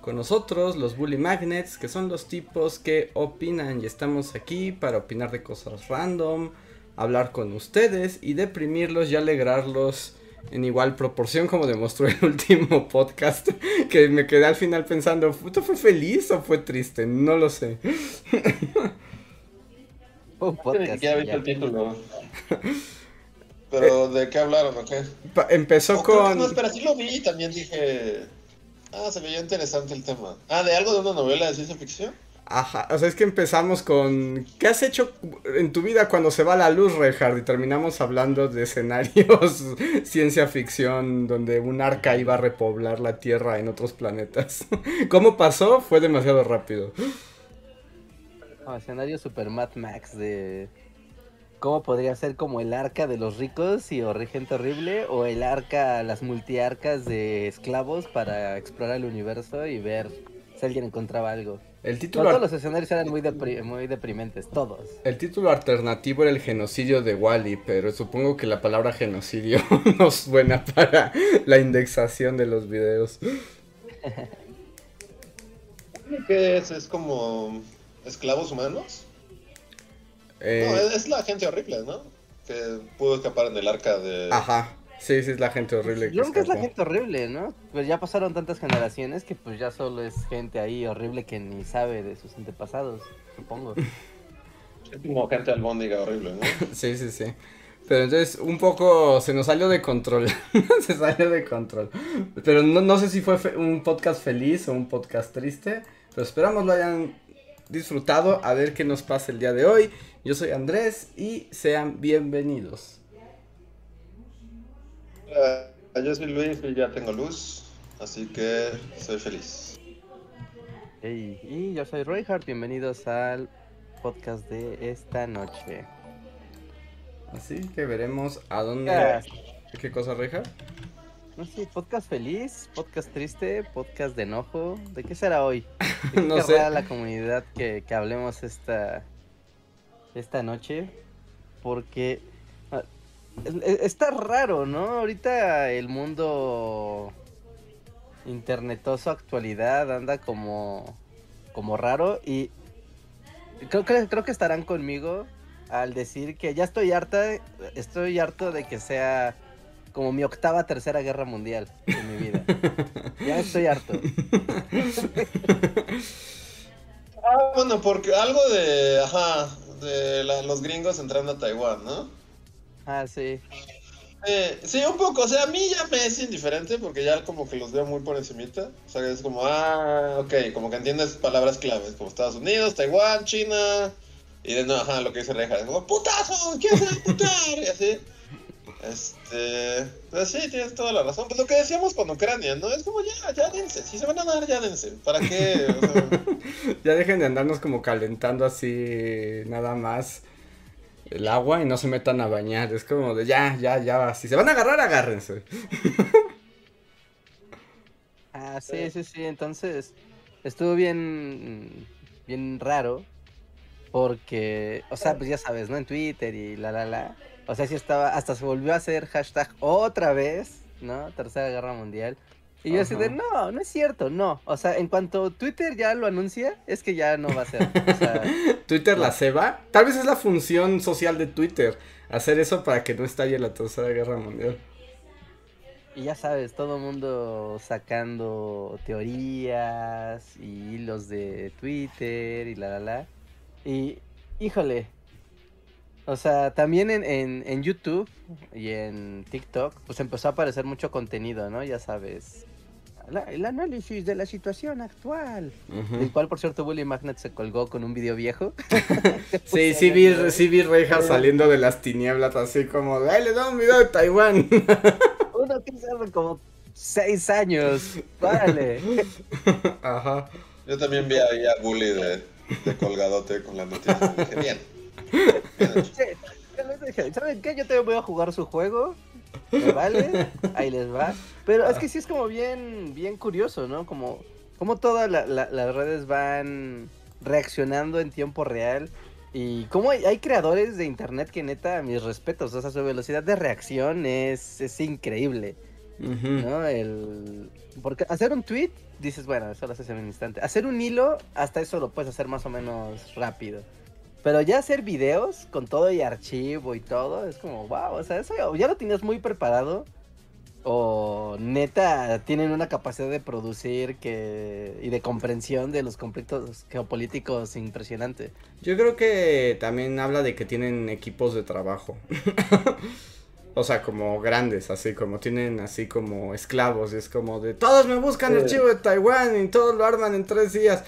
con nosotros, los Bully Magnets, que son los tipos que opinan y estamos aquí para opinar de cosas random, hablar con ustedes y deprimirlos y alegrarlos en igual proporción como demostró el último podcast, que me quedé al final pensando, ¿esto fue feliz o fue triste? No lo sé. Un podcast. Ya viste el título. Pero, ¿de qué hablaron o qué? Empezó con... No, espera, sí lo vi y también dije... Ah, se veía interesante el tema. Ah, ¿de algo de una novela de ciencia ficción? Ajá, o sea, es que empezamos con ¿qué has hecho en tu vida cuando se va la luz, Reinhardt? Y terminamos hablando de escenarios ciencia ficción donde un arca iba a repoblar la Tierra en otros planetas. ¿Cómo pasó? Fue demasiado rápido. escenario Super Mad Max de cómo podría ser como el arca de los ricos y o gente horrible o el arca, las multiarcas de esclavos para explorar el universo y ver si alguien encontraba algo. El título todos los escenarios eran muy, muy deprimentes, todos. El título alternativo era el genocidio de Wally, pero supongo que la palabra genocidio no es buena para la indexación de los videos. ¿Qué es? ¿Es como esclavos humanos? Eh, no, es, la gente horrible, ¿no? Que pudo escapar en el arca de... Ajá. Sí, sí, es la gente horrible. Yo creo que es la gente horrible, ¿no? Pues ya pasaron tantas generaciones que pues ya solo es gente ahí horrible que ni sabe de sus antepasados, supongo. Es como gente albóndiga horrible, ¿no? sí, sí, sí. Pero entonces un poco se nos salió de control. se salió de control. Pero no, no sé si fue un podcast feliz o un podcast triste. Pero esperamos lo hayan disfrutado. A ver qué nos pasa el día de hoy. Yo soy Andrés y sean bienvenidos. yo soy Luis y ya tengo luz, así que soy feliz. y yo soy Reinhardt, bienvenidos al podcast de esta noche. Así que veremos a dónde... ¿Qué cosa, Reinhardt? No sé, podcast feliz, podcast triste, podcast de enojo. ¿De qué será hoy? no sé. la comunidad que, que hablemos esta, esta noche porque ah, está raro, ¿no? Ahorita el mundo internetoso actualidad anda como como raro y creo que creo que estarán conmigo al decir que ya estoy harta, estoy harto de que sea como mi octava tercera guerra mundial en mi vida. ya estoy harto. ah, bueno, porque algo de, ajá, de los gringos entrando a Taiwán, ¿no? Ah, sí. Eh, sí, un poco, o sea, a mí ya me es indiferente porque ya como que los veo muy por encimita. O sea, es como, ah, ok, como que entiendes palabras claves, como Estados Unidos, Taiwán, China, y de no, ajá, lo que dice Reja, es como, putazo, ¿qué hacer putar? Y así. Este, pues sí, tienes toda la razón. Pues lo que decíamos con Ucrania, ¿no? Es como ya, ya dense. Si se van a dar, ya dense. ¿Para qué? ya dejen de andarnos como calentando así nada más el agua y no se metan a bañar. Es como de ya, ya, ya. Si se van a agarrar, agárrense. ah, sí, sí, sí. Entonces, estuvo bien, bien raro. Porque, o sea, pues ya sabes, ¿no? En Twitter y la, la, la o sea, sí estaba, hasta se volvió a hacer hashtag otra vez, ¿no? Tercera Guerra Mundial. Y yo así de, no, no es cierto, no. O sea, en cuanto Twitter ya lo anuncia, es que ya no va a ser. O sea, ¿Twitter la ceba? Tal vez es la función social de Twitter, hacer eso para que no estalle la Tercera Guerra Mundial. Y ya sabes, todo el mundo sacando teorías y hilos de Twitter y la la la. Y, híjole, o sea, también en, en, YouTube y en TikTok, pues empezó a aparecer mucho contenido, ¿no? Ya sabes. el análisis de la situación actual. El cual, por cierto, Willy Magnet se colgó con un video viejo. sí, sí vi, sí vi Reja saliendo de las tinieblas, así como, ¡ay, le da un video de Taiwán! Uno que hace como seis años. Párale. Ajá. Yo también vi ahí a Bully de de colgadote con la noticia. Dije, bien. ¿Saben qué? Yo también voy a jugar su juego. ¿Me vale? Ahí les va. Pero es que sí es como bien, bien curioso, ¿no? Como, como todas la- la- las redes van reaccionando en tiempo real. Y como hay, hay creadores de internet que neta, mis respetos, o sea, su velocidad de reacción es, es increíble. ¿no? El... Porque hacer un tweet, dices, bueno, eso lo haces en un instante. Hacer un hilo, hasta eso lo puedes hacer más o menos rápido. Pero ya hacer videos con todo y archivo y todo, es como, wow, o sea, eso ya- ya lo tenías muy preparado. O neta, tienen una capacidad de producir que y de comprensión de los conflictos geopolíticos impresionante. Yo creo que también habla de que tienen equipos de trabajo. o sea, como grandes, así como tienen así como esclavos. Y es como de todos me buscan Sí. archivo de Taiwán y todos lo arman en tres días.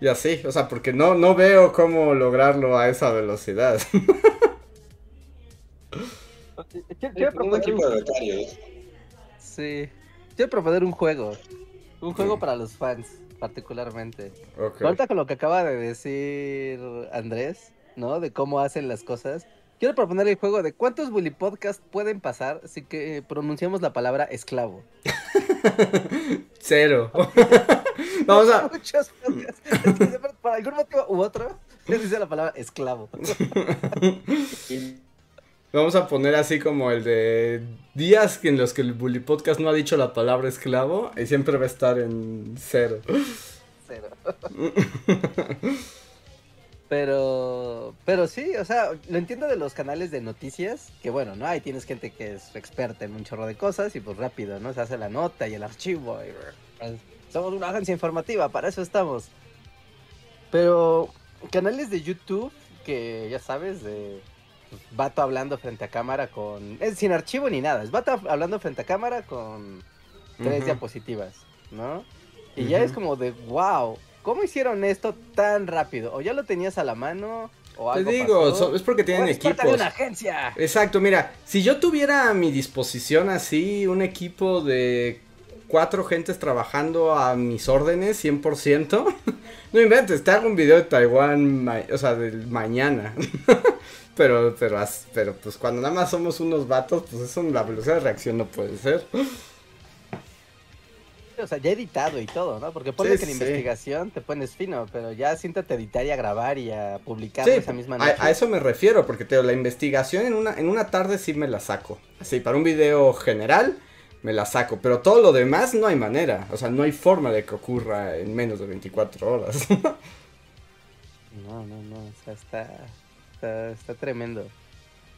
Y así, o sea, porque no, no veo cómo lograrlo a esa velocidad. Un equipo de becarios. Sí. Quiero proponer un juego. Un juego para los fans, particularmente. Ok. Ahorita con lo que acaba de decir Andrés, ¿no? De cómo hacen las cosas. Quiero proponer el juego de cuántos Bully Podcast pueden pasar si que pronunciamos la palabra esclavo. Cero. Vamos a. Muchos podcasts. Es que siempre, por algún motivo u otro, les dice la palabra esclavo. Vamos a poner así como el de días en los que el Bully Podcast no ha dicho la palabra esclavo y siempre va a estar en cero. Cero. Pero, pero sí, o sea, lo entiendo de los canales de noticias, que bueno, ¿no? Ahí tienes gente que es experta en un chorro de cosas y pues rápido, ¿no? Se hace la nota y el archivo. y, pues, somos una agencia informativa, para eso estamos. Pero canales de YouTube, que ya sabes, de pues, vato hablando frente a cámara con... Es sin archivo ni nada, es vato hablando frente a cámara con tres diapositivas, ¿no? Y ya es como de, wow, ¿cómo hicieron esto tan rápido? ¿O ya lo tenías a la mano? ¿O Te digo, so- es porque ¿O tienen eres parte de equipos. una agencia. Exacto, mira, si yo tuviera a mi disposición así un equipo de cuatro gentes trabajando a mis órdenes 100%, no inventes, te hago un video de Taiwán, o sea, del mañana. pero, pero, pero pues cuando nada más somos unos vatos, pues eso, la velocidad de reacción no puede ser. O sea, ya editado y todo, ¿no? Porque ponle Sí, que la sí. investigación te pones fino, pero ya siéntate a editar y a grabar y a publicar Sí, esa misma noche. a, a eso me refiero, porque te digo, la investigación en una, en una tarde sí me la saco. Así, para un video general me la saco, pero todo lo demás no hay manera. O sea, no hay forma de que ocurra en menos de 24 horas. No, no, no, o sea, está, está, está tremendo.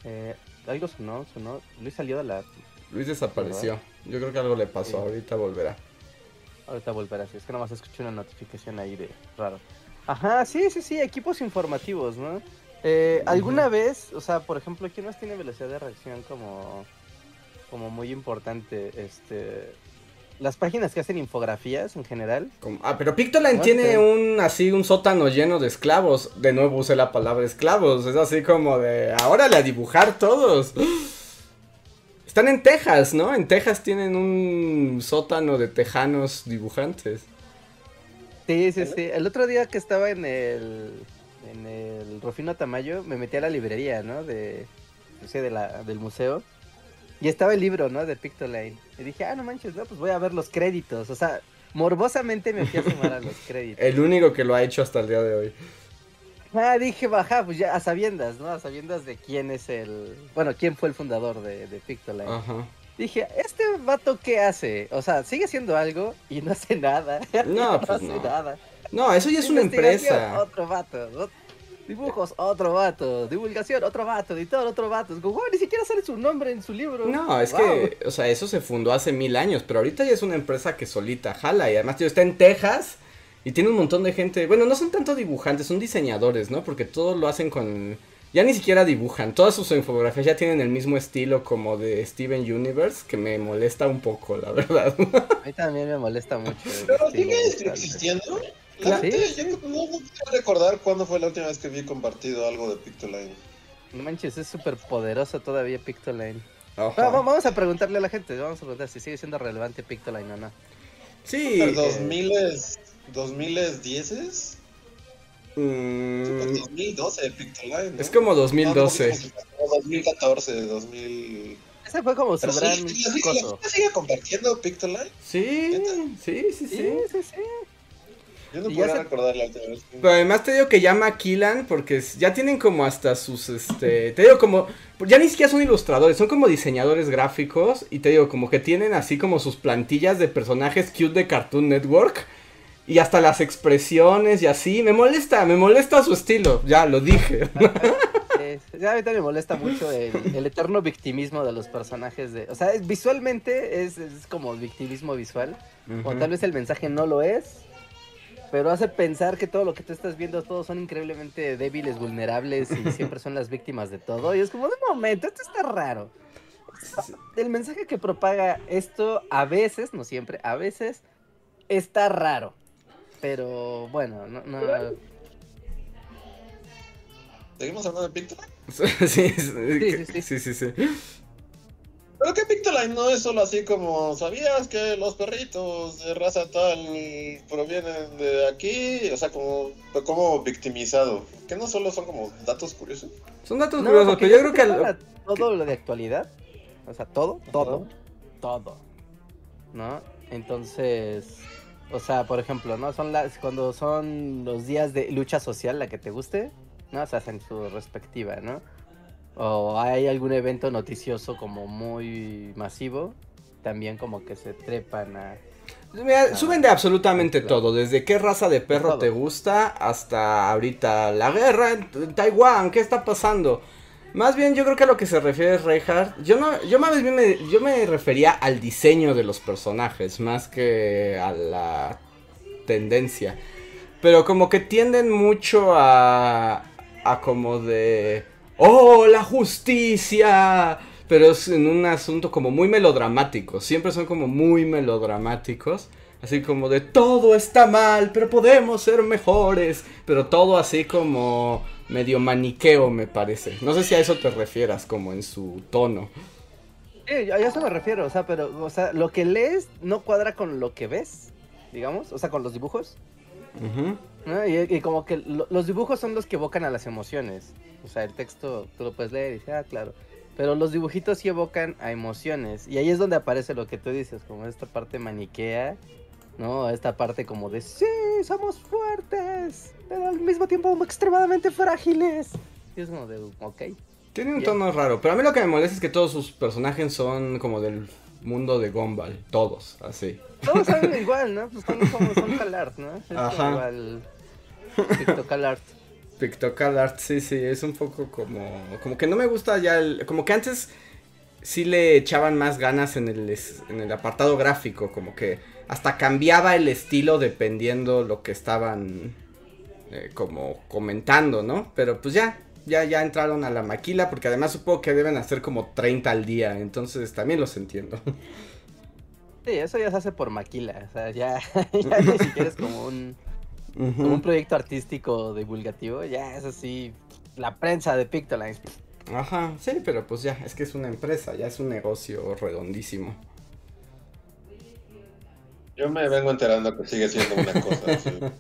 Eh, algo sonó, sonó. Luis salió de la... Luis desapareció. Yo creo que algo le pasó, ahorita volverá. Ahorita volverá así, es que nomás escuché una notificación ahí de raro. Ajá, sí, sí, sí, equipos informativos, ¿no? Eh, ¿Alguna vez, o sea, por ejemplo, quién más tiene velocidad de reacción como, como muy importante? Este, las páginas que hacen infografías en general. Como- ah, pero Pictoline tiene un así un sótano lleno de esclavos. De nuevo usé la palabra esclavos. Es así como de ahora a dibujar todos. Están en Texas, ¿no? En Texas tienen un sótano de tejanos dibujantes. Sí, sí, sí. El otro día que estaba en el, en el Rufino Tamayo, me metí a la librería, ¿no? De, no sé, de la, del museo. Y estaba el libro, ¿no? De Pictoline. Y dije, ah, no manches, no, pues voy a ver los créditos. O sea, morbosamente me fui a sumar a los créditos. El único que lo ha hecho hasta el día de hoy. Ah, dije, baja, pues ya a sabiendas, ¿no? A sabiendas de quién es el... Bueno, quién fue el fundador de, de Pictoline. Ajá. Dije, ¿este vato qué hace? O sea, sigue haciendo algo y no hace nada. No, pues hace no. nada. No, eso ya es una empresa. Otro vato. ot- Dibujos, otro vato. Divulgación, otro vato. Editor, otro vato. Es como, "Wow, ni siquiera sale su nombre en su libro. No, es Wow. que, o sea, eso se fundó hace mil años, pero ahorita ya es una empresa que solita jala y además tío, está en Texas y tiene un montón de gente, bueno, no son tanto dibujantes, son diseñadores, ¿no? Porque todos lo hacen con, ya ni siquiera dibujan, todas sus infografías ya tienen el mismo estilo como de Steven Universe, que me molesta un poco, la verdad. A mí también me molesta mucho. Pero sigue existiendo. Claro. La neta, Yo no, quiero recordar cuándo fue la última vez que vi compartido algo de Pictoline. No manches, es súper poderoso todavía Pictoline. Ajá. Va- va- vamos a preguntarle a la gente, vamos a preguntar si sigue siendo relevante Pictoline o no. Sí. ¿Los eh, 2000 2010 es? Mm, 2012, Pictoline. Es como 2012. No, 2014, 2000. Ese fue como su gran sí, sigue compartiendo Pictoline? Sí, sí, sí, sí, sí, sí. Yo no puedo recordar la otra vez. Pero además te digo que llama maquilan porque ya tienen como hasta sus, este, te digo como, ya ni siquiera son ilustradores, son como diseñadores gráficos y te digo como que tienen así como sus plantillas de personajes cute de Cartoon Network y hasta las expresiones y así, me molesta, me molesta su estilo, ya lo dije. a mí también me molesta mucho el, eterno victimismo de los personajes de, o sea, visualmente es, como victimismo visual, o tal vez el mensaje no lo es, pero hace pensar que todo lo que tú estás viendo, todos son increíblemente débiles, vulnerables y siempre son las víctimas de todo. Y es como, de momento, esto está raro. El mensaje que propaga esto a veces, no siempre, a veces está raro. Pero bueno, no. no... ¿Seguimos hablando de Pictoline? sí, sí, sí, sí, sí. Pero que Pictoline no es solo así como, ¿sabías que los perritos de raza tal provienen de aquí? O sea, como, como victimizado. Que no solo son como datos curiosos. Son datos curiosos, pero yo creo que... Todo lo de actualidad. O sea, todo, todo, todo. ¿No? Entonces, o sea, por ejemplo, ¿no? Son las, cuando son los días de lucha social, la que te guste, ¿no? O sea, en su respectiva, ¿no? o hay algún evento noticioso como muy masivo, también como que se trepan a... suben de absolutamente todo, desde qué raza de perro te gusta hasta ahorita la guerra en Taiwán, ¿qué está pasando? Más bien yo creo que a lo que se refiere Reinhardt, yo no, más bien yo me refería al diseño de los personajes, más que a la tendencia. Pero como que tienden mucho a, a como de ¡Oh, la justicia! Pero es en un asunto como muy melodramático. Siempre son como muy melodramáticos. Así como de todo está mal, pero podemos ser mejores. Pero todo así como medio maniqueo, me parece. No sé si a eso te refieras, como en su tono. Sí, a eso me refiero, o sea, pero, o sea, lo que lees no cuadra con lo que ves, digamos, o sea, con los dibujos. y, como que los dibujos son los que evocan a las emociones. O sea, el texto tú lo puedes leer y dices, ah, claro. Pero los dibujitos sí evocan a emociones. Y ahí es donde aparece lo que tú dices, como esta parte maniquea, ¿no? Esta parte como de, sí, somos fuertes, pero al mismo tiempo extremadamente frágiles. Y es como de, ok. Tiene un tono raro, pero a mí lo que me molesta es que todos sus personajes son como del mundo de Gumball, todos, así. Todos son igual, ¿no? Pues son como son CalArt, ¿no? Es Ajá. igual. CalArt. Pictocal Art, sí, sí, es un poco como. Como que no me gusta ya el. Como que antes sí le echaban más ganas en el, en el apartado gráfico, como que hasta cambiaba el estilo dependiendo lo que estaban eh, como comentando, ¿no? Pero pues ya, ya, ya entraron a la maquila, porque además supongo que deben hacer como 30 al día, entonces también los entiendo. Sí, eso ya se hace por maquila, o sea, ya, ya ni siquiera es como un como un proyecto artístico divulgativo, ya es así, la prensa de Pictolines. Ajá, sí, pero pues ya, es que es una empresa, ya es un negocio redondísimo. Yo me vengo enterando que sigue siendo una cosa.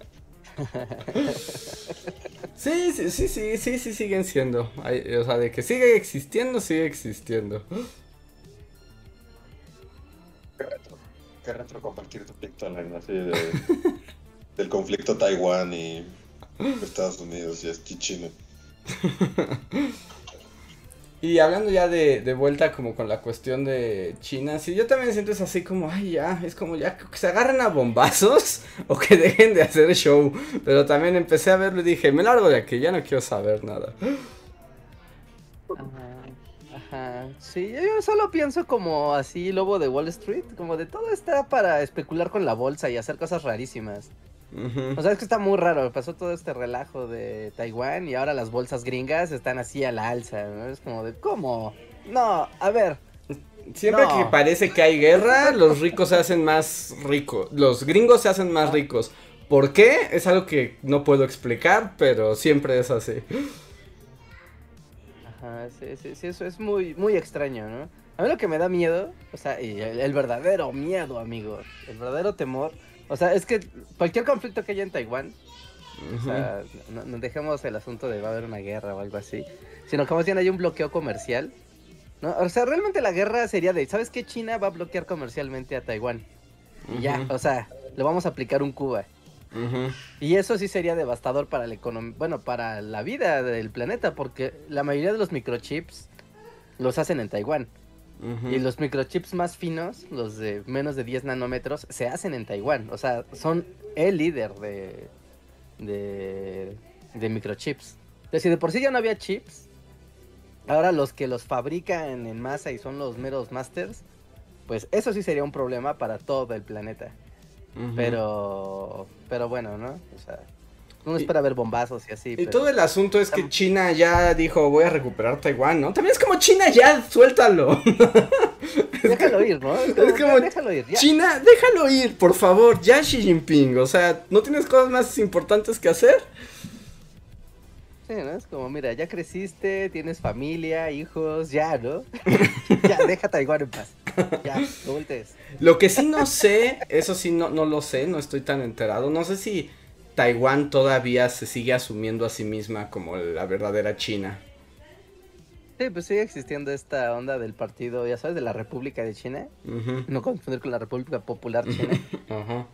sí. sí, sí, sí, sí, sí, siguen siendo. o sea, de que sigue existiendo, sigue existiendo. Qué retro, qué retro compartir tu Pictoline así de... del conflicto Taiwán y Estados Unidos y es China. Y hablando ya de, de, vuelta como con la cuestión de China, sí, yo también siento es así como, ay ya, es como ya que se agarren a bombazos o que dejen de hacer show. Pero también empecé a verlo y dije, me largo de aquí, ya no quiero saber nada. Ajá, ajá. Sí, yo solo pienso como así, lobo de Wall Street, como de todo está para especular con la bolsa y hacer cosas rarísimas. O sea, es que está muy raro. Pasó todo este relajo de Taiwán y ahora las bolsas gringas están así a la alza. Es como de, ¿cómo? No, a ver. Siempre que parece que hay guerra, los ricos se hacen más ricos. Los gringos se hacen más ricos. ¿Por qué? Es algo que no puedo explicar, pero siempre es así. Ajá, sí, sí, sí, eso es muy, muy extraño, ¿no? A mí lo que me da miedo, o sea, el verdadero miedo, amigo, el verdadero temor o sea, es que cualquier conflicto que haya en Taiwán O sea, no, no dejemos el asunto de va a haber una guerra o algo así, sino que más bien hay un bloqueo comercial. ¿no? O sea, realmente la guerra sería de, ¿sabes qué? China va a bloquear comercialmente a Taiwán. Y ya, o sea, le vamos a aplicar un Cuba. Y eso sí sería devastador para la economía, bueno, para la vida del planeta, porque la mayoría de los microchips los hacen en Taiwán. Y los microchips más finos, los de menos de 10 nanómetros, se hacen en Taiwán. O sea, son el líder de, de, de microchips. Entonces, si de por sí ya no había chips, ahora los que los fabrican en masa y son los meros masters, pues eso sí sería un problema para todo el planeta. Pero, pero bueno, ¿no? O sea, uno Y- espera ver bombazos y así. Y pero- todo el asunto es que China ya dijo, voy a recuperar Taiwán, ¿no? También es como China, ya, suéltalo. Déjalo ir, ¿no? Es Es como, déjalo ir. ya. China, déjalo ir, por favor, ya Xi Jinping. O sea, ¿no tienes cosas más importantes que hacer? Sí, ¿no? Es como, mira, ya creciste, tienes familia, hijos, ya, ¿no? ya, deja Taiwán en paz. Ya, no voltees. Lo que sí no sé, eso sí no, no lo sé, no estoy tan enterado. No sé si Taiwán todavía se sigue asumiendo a sí misma como la verdadera China. Sí, pues sigue existiendo esta onda del partido, ya sabes, de la República de China. No confundir con la República Popular China, Ajá.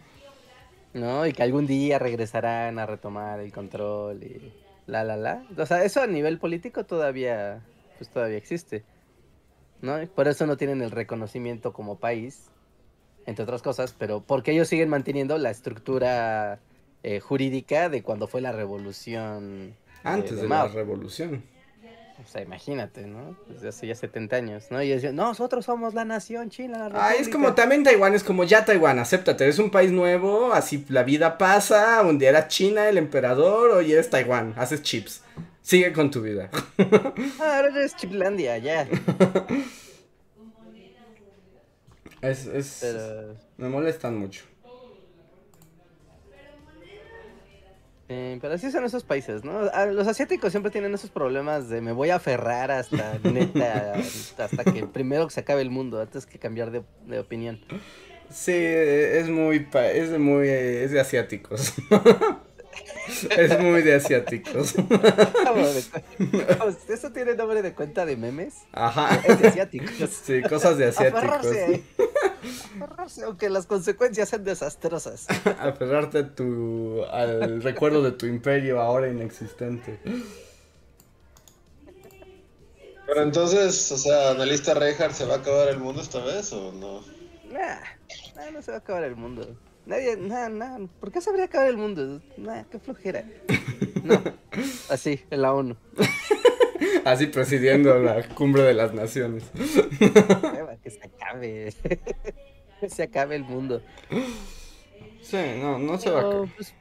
¿no? Y que algún día regresarán a retomar el control y la, la, la. O sea, eso a nivel político todavía, pues todavía existe, ¿no? Y Por eso no tienen el reconocimiento como país, entre otras cosas, pero porque ellos siguen manteniendo la estructura eh, jurídica de cuando fue la revolución. Antes de, la Mao. revolución. O sea, imagínate, ¿no? Desde hace ya 70 años, ¿no? Y ellos nosotros somos la nación china. la Ah, es república". como también Taiwán, es como ya Taiwán, acéptate, eres un país nuevo, así la vida pasa, un día era China, el emperador, hoy eres Taiwán, haces chips. Sigue con tu vida. Ah, ahora eres Chiplandia, ya. Es, es, Pero, me molestan mucho. Eh, pero así son esos países, ¿no? Ah, Los asiáticos siempre tienen esos problemas de me voy a aferrar hasta neta, hasta que primero se acabe el mundo, antes que cambiar de, de opinión. Sí, es muy, es muy, eh, es de asiáticos. es muy de asiáticos. Como- Eso tiene nombre de cuenta de memes. Ajá. Es de asiáticos. Sí, cosas de asiáticos. Aferrarse. Aferrarse, aunque las consecuencias sean desastrosas. Aferrarte a tu, al recuerdo de tu imperio ahora inexistente. Pero entonces, o sea, analista Reinhardt, ¿se va a acabar el mundo esta vez o no? Nah, nah, no se va a acabar el mundo. Nadie, nah, nah, ¿por qué se habría acabar el mundo? Nah, qué flojera. No, así, en la ONU. Así presidiendo la cumbre de las naciones. Que se acabe. Que se acabe el mundo. Sí, no, no se va a acabar. pues,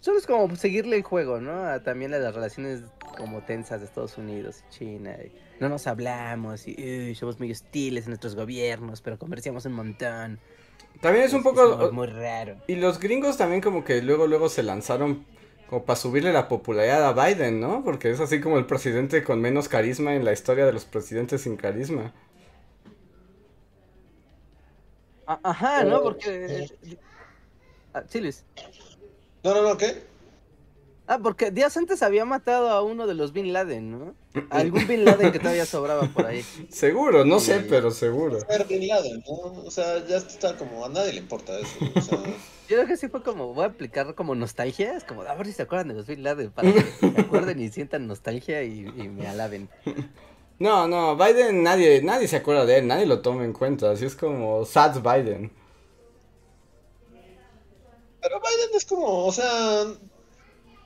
solo es como seguirle el juego, ¿no? A también a las relaciones como tensas de Estados Unidos y China. y no nos hablamos y uy, somos muy hostiles en nuestros gobiernos, pero comerciamos un montón. También es un poco... muy raro. Y los gringos también como que luego, luego se lanzaron como para subirle la popularidad a Biden, ¿no? Porque es así como el presidente con menos carisma en la historia de los presidentes sin carisma. A- Ajá, ¿no? Porque... Ah, sí, Luis. No, no, no, ¿qué? Ah, porque días antes había matado a uno de los Bin Laden, ¿no? A algún Bin Laden que todavía sobraba por ahí. Seguro, no sé, pero seguro. Ser Bin Laden, ¿no? O sea, ya está como a nadie le importa eso. O sea, Yo creo que sí fue como, voy a aplicar como nostalgia, es como, a ver si se acuerdan de los Bin Laden, para que se acuerden y sientan nostalgia y, y me alaben. No, no, Biden nadie, nadie se acuerda de él, nadie lo toma en cuenta, así es como Sad Biden. pero Biden es como, o sea,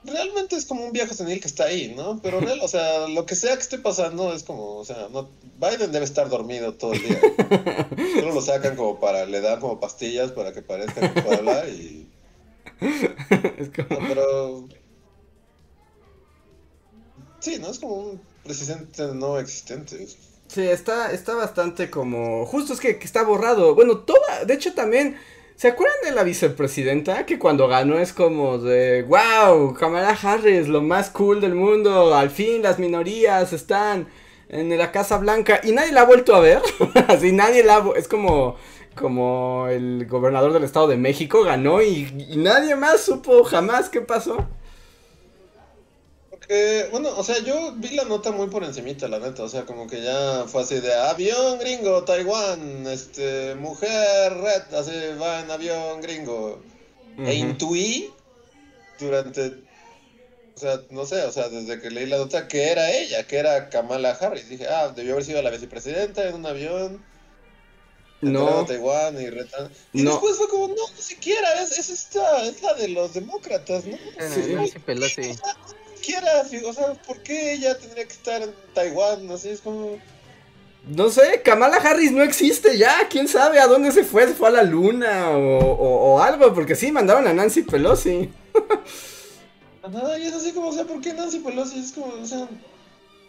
realmente es como un viejo senil que está ahí, ¿no? Pero real, o sea, lo que sea que esté pasando es como, o sea, no, Biden debe estar dormido todo el día. Solo lo sacan como para, le dan como pastillas para que parezca que puede hablar y... es como... No, pero... Sí, ¿no? Es como un presidente no existente. Sí, está, está bastante como... Justo es que, que está borrado. Bueno, toda... De hecho también... ¿Se acuerdan de la vicepresidenta? Que cuando ganó es como de... ¡Wow! Kamala Harris, lo más cool del mundo. Al fin las minorías están en la Casa Blanca. Y nadie la ha vuelto a ver. Así nadie la... ha Es como... Como el gobernador del Estado de México ganó y nadie más supo jamás qué pasó. Que, bueno, o sea, yo vi la nota muy por encimita, la neta, o sea, como que ya fue así de avión gringo, Taiwán, este, mujer red, así va en avión gringo. E intuí durante, o sea, no sé, o sea, desde que leí la nota que era ella, que era Kamala Harris. Dije, ah, debió haber sido la vicepresidenta en un avión. No, Taiwán y retan- Y No. después fue como, no, ni siquiera, es, es esta, es la de los demócratas, ¿no? Sí. Nancy O sea, ¿por qué ella tendría que estar en Taiwán? Es como... no sé, Kamala Harris no existe ya, quién sabe a dónde se fue, se fue a la luna o, o- o algo, porque sí, mandaron a Nancy Pelosi. Nada, y es así como, o sea, ¿por qué Nancy Pelosi? Es como, o sea,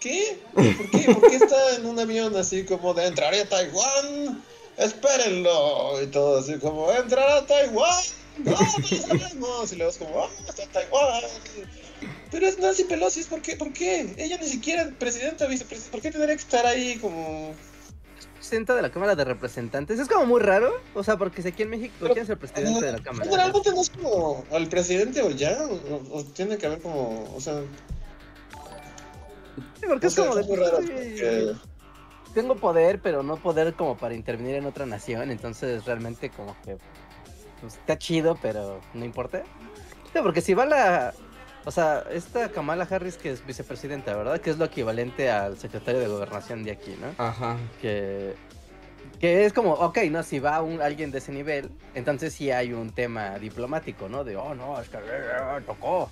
¿qué? ¿Por qué? ¿Por qué está en un avión así como de entraré a Taiwán? Espérenlo. Y todo así como, entrar a Taiwán. No, no lo sabemos. Y luego es como, ah, está en Taiwán. Pero es Nancy Pelosi, ¿por qué? ¿Por qué? Ella ni siquiera es presidenta, vicepresidenta. ¿Por qué tendría que estar ahí como... Presidenta de la Cámara de Representantes. Es como muy raro. O sea, porque si aquí en México, ¿quién es el presidente de la Cámara? Generalmente no es como al presidente o ya, o, o tiene que haber como, o sea, Sí, porque no es como de. es muy raro porque... Tengo poder, pero no poder como para intervenir en otra nación. Entonces, realmente, como que. pues, está chido, pero no importa. Sí, porque si va la. O sea, esta Kamala Harris, que es vicepresidenta, ¿verdad? Que es lo equivalente al secretario de gobernación de aquí, ¿no? Ajá. que, que es como, ok, no, si va un, alguien de ese nivel, entonces sí hay un tema diplomático, ¿no? De, oh, no, es que eh, tocó,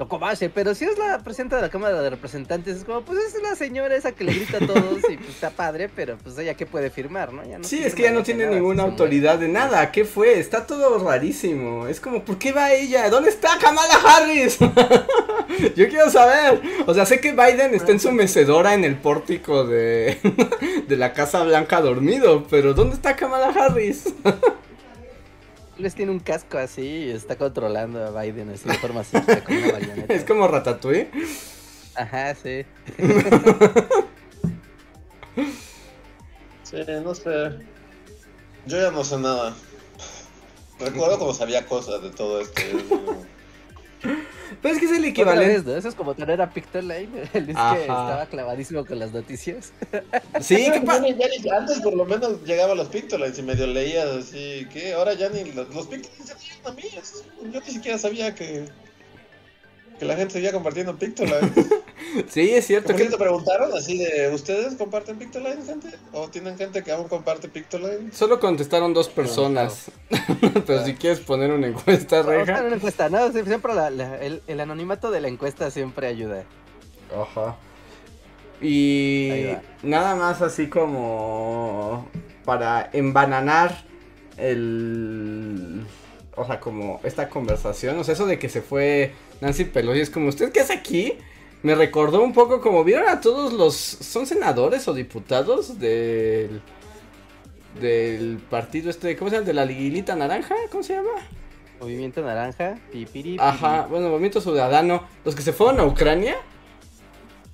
tocó base, pero si es la presidenta de la Cámara de Representantes, es como, pues es la señora esa que le grita a todos y pues está padre, pero pues ella qué puede firmar, ¿no? Ya no Sí, es que ya no tiene nada, ninguna autoridad de nada. ¿Qué fue? Está todo rarísimo. Es como, ¿por qué va ella? ¿Dónde está Kamala Harris? Yo quiero saber. O sea, sé que Biden está en su mecedora en el pórtico de, de la Casa Blanca dormido, pero ¿dónde está Kamala Harris? Les tiene un casco así y está controlando a Biden así de forma una marioneta. Es como Ratatouille. Ajá, sí. Sí, no sé. Yo ya no sé nada. Recuerdo como sabía cosas de todo esto. Es Pero es que es el equivalente. vez, ¿no? Eso es como tener a Pictor Lane, el que Ajá. estaba clavadísimo con las noticias. Sí, ¿qué Ya pasa? antes por lo menos llegaba a los Pictolines y medio leías así, que ahora ya ni los, los Pictolines llegan a mí. es- Yo ni siquiera sabía que, que la gente seguía compartiendo Pictolines. Sí, es cierto. ¿Por qué que te preguntaron así de, ¿ustedes comparten Pictolines, gente? ¿O tienen gente que aún comparte Pictolines? Solo contestaron dos personas. Pero si quieres poner una encuesta, reja. una encuesta, ¿no? Sie- Siempre la- la- el, el anonimato de la encuesta siempre ayuda. Ajá. Y nada más así como para embananar el... O sea, como esta conversación. O sea, eso de que se fue Nancy Pelosi es como, ¿usted qué hace aquí? Me recordó un poco como, ¿vieron a todos los... ¿Son senadores o diputados del... Del partido este, ¿cómo se llama? De la liguilita naranja, ¿cómo se llama? Movimiento naranja, pipiri, Ajá, bueno, Movimiento Ciudadano. Los que se fueron a Ucrania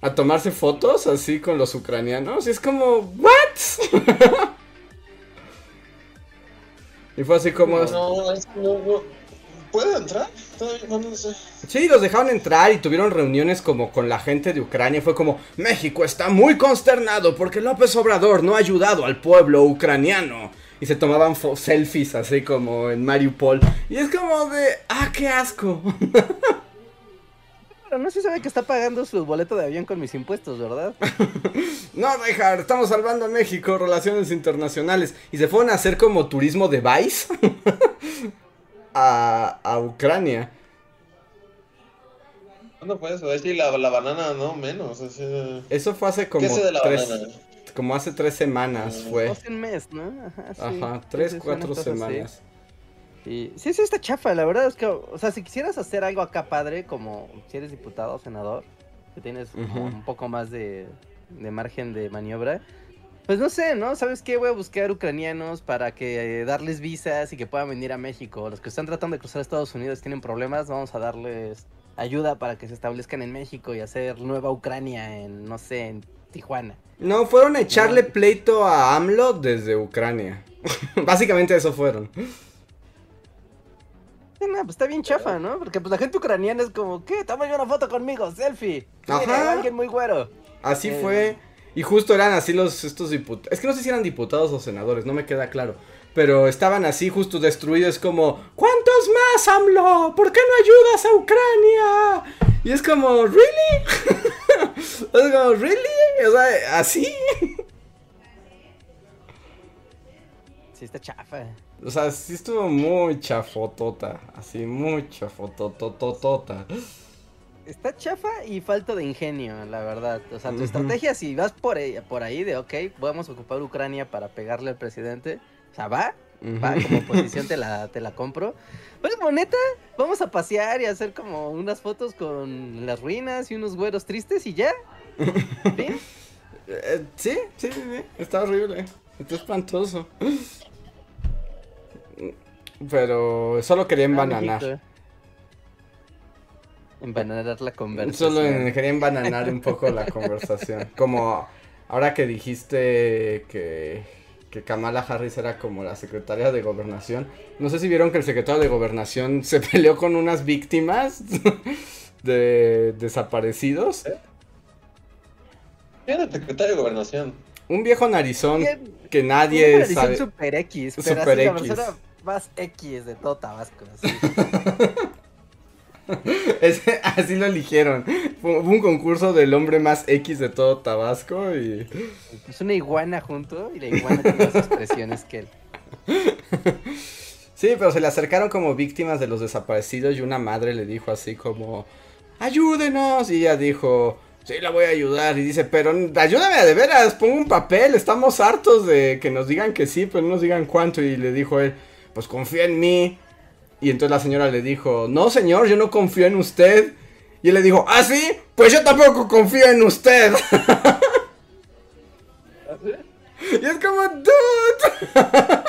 a tomarse fotos así con los ucranianos. Y es como, ¿what? y fue así como, No, es que no, no. ¿Puede entrar? Todavía no, no sé. sí, los dejaron entrar y tuvieron reuniones como con la gente de Ucrania. Fue como, México está muy consternado porque López Obrador no ha ayudado al pueblo ucraniano. Y se tomaban selfies así como en Mariupol. Y es como de, ah, qué asco. Pero no se sabe que está pagando su boleto de avión con mis impuestos, ¿verdad? No, dejar, estamos salvando a México, relaciones internacionales. Y se fueron a hacer como turismo de Vice a, a Ucrania. ¿Cuándo fue eso? Es la, la banana no menos. De... Eso fue hace como ¿Qué sé de la tres, banana? como hace tres semanas fue. Hace un mes, ¿no? Ajá, sí. Ajá, Sí, tres, cuatro así. Y sí, sí, está chafa, la verdad es que, o sea, si quisieras hacer algo acá padre, como si eres diputado o senador, que tienes un poco más de, de margen de maniobra, pues no sé, ¿no? ¿Sabes qué? Voy a buscar ucranianos para que eh, darles visas y que puedan venir a México. Los que están tratando de cruzar a Estados Unidos tienen problemas, vamos a darles ayuda para que se establezcan en México y hacer nueva Ucrania en, no sé, en Tijuana. No, fueron a echarle pleito a AMLO desde Ucrania. Básicamente eso fueron. No, pues está bien chafa, ¿no? Porque pues la gente ucraniana es como, ¿qué? Toma una foto conmigo, selfie. Mira, Ajá. alguien muy güero. Así Eh. fue. Y justo eran así los estos diputados. Es que no sé si eran diputados o senadores, no me queda claro. Pero estaban así justo destruidos como, ¿cuántos más, AMLO? ¿Por qué no ayudas a Ucrania? Y es como, ¿really? es como, ¿really? O sea, así. Sí, está chafa. O sea, sí estuvo muy chafotota. Así, muy chafotototota. Está chafa y falta de ingenio, la verdad. O sea, tu estrategia, si vas por ahí, por ahí de, ok, vamos a ocupar Ucrania para pegarle al presidente, o sea, va, va, como oposición te la, te la compro. Pero como neta, vamos a pasear y hacer como unas fotos con las ruinas y unos güeros tristes y ya. ¿Sí? Eh, sí, sí, sí, sí, está horrible. Está espantoso. Pero solo quería embananar. Ah. Embananar la conversación. Solo en- quería embananar un poco la conversación. Como ahora que dijiste que, que Kamala Harris era como la secretaria de gobernación. No sé si vieron que el secretario de gobernación se peleó con unas víctimas de desaparecidos. ¿Quién era el secretario de gobernación? Un viejo narizón Bien, que nadie edición sabe. super X, pero Super así la X. persona más X de todo Tabasco. así. Ese- así lo eligieron. Fue, fue un concurso del hombre más X de todo Tabasco y... Es una iguana junto y la iguana tiene más expresiones que él. Sí, pero se le acercaron como víctimas de los desaparecidos y una madre le dijo así como, ayúdenos. Y ella dijo, sí, la voy a ayudar. Y dice, pero ayúdame de veras, pongo un papel, estamos hartos de que nos digan que sí, pero no nos digan cuánto. Y le dijo él, pues confía en mí. Y entonces la señora le dijo, no señor, yo no confío en usted. Y él le dijo, ¿ah, sí? Pues yo tampoco confío en usted. y es como, dude.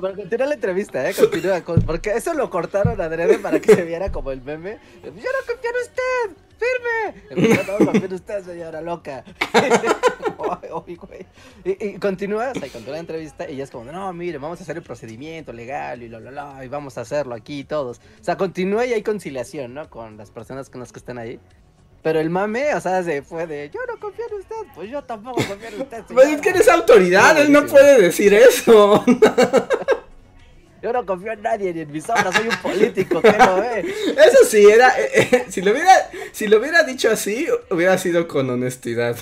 Bueno, continúa la entrevista, ¿eh? Continúa, con- porque eso lo cortaron adrede para que se viera como el meme. Yo no confío en usted, firme. Yo no confío en usted, señora loca. Ay, güey. y, y continúa, o sea, y continúa la entrevista y ella es como, no, mire, vamos a hacer el procedimiento legal y la, la, la, y vamos a hacerlo aquí todos. O sea, continúa y hay conciliación, ¿no? Con las personas con las que están ahí. Pero el mame, o sea, se fue de, yo no confío en usted, pues yo tampoco confío en usted. Pues es señora". que eres autoridad, él no puede decir eso. Yo no confío en nadie, ni en mi sombra, soy un político, ¿qué lo ve? Eso sí, era. eh, eh, si, lo hubiera, si lo hubiera dicho así, hubiera sido con honestidad.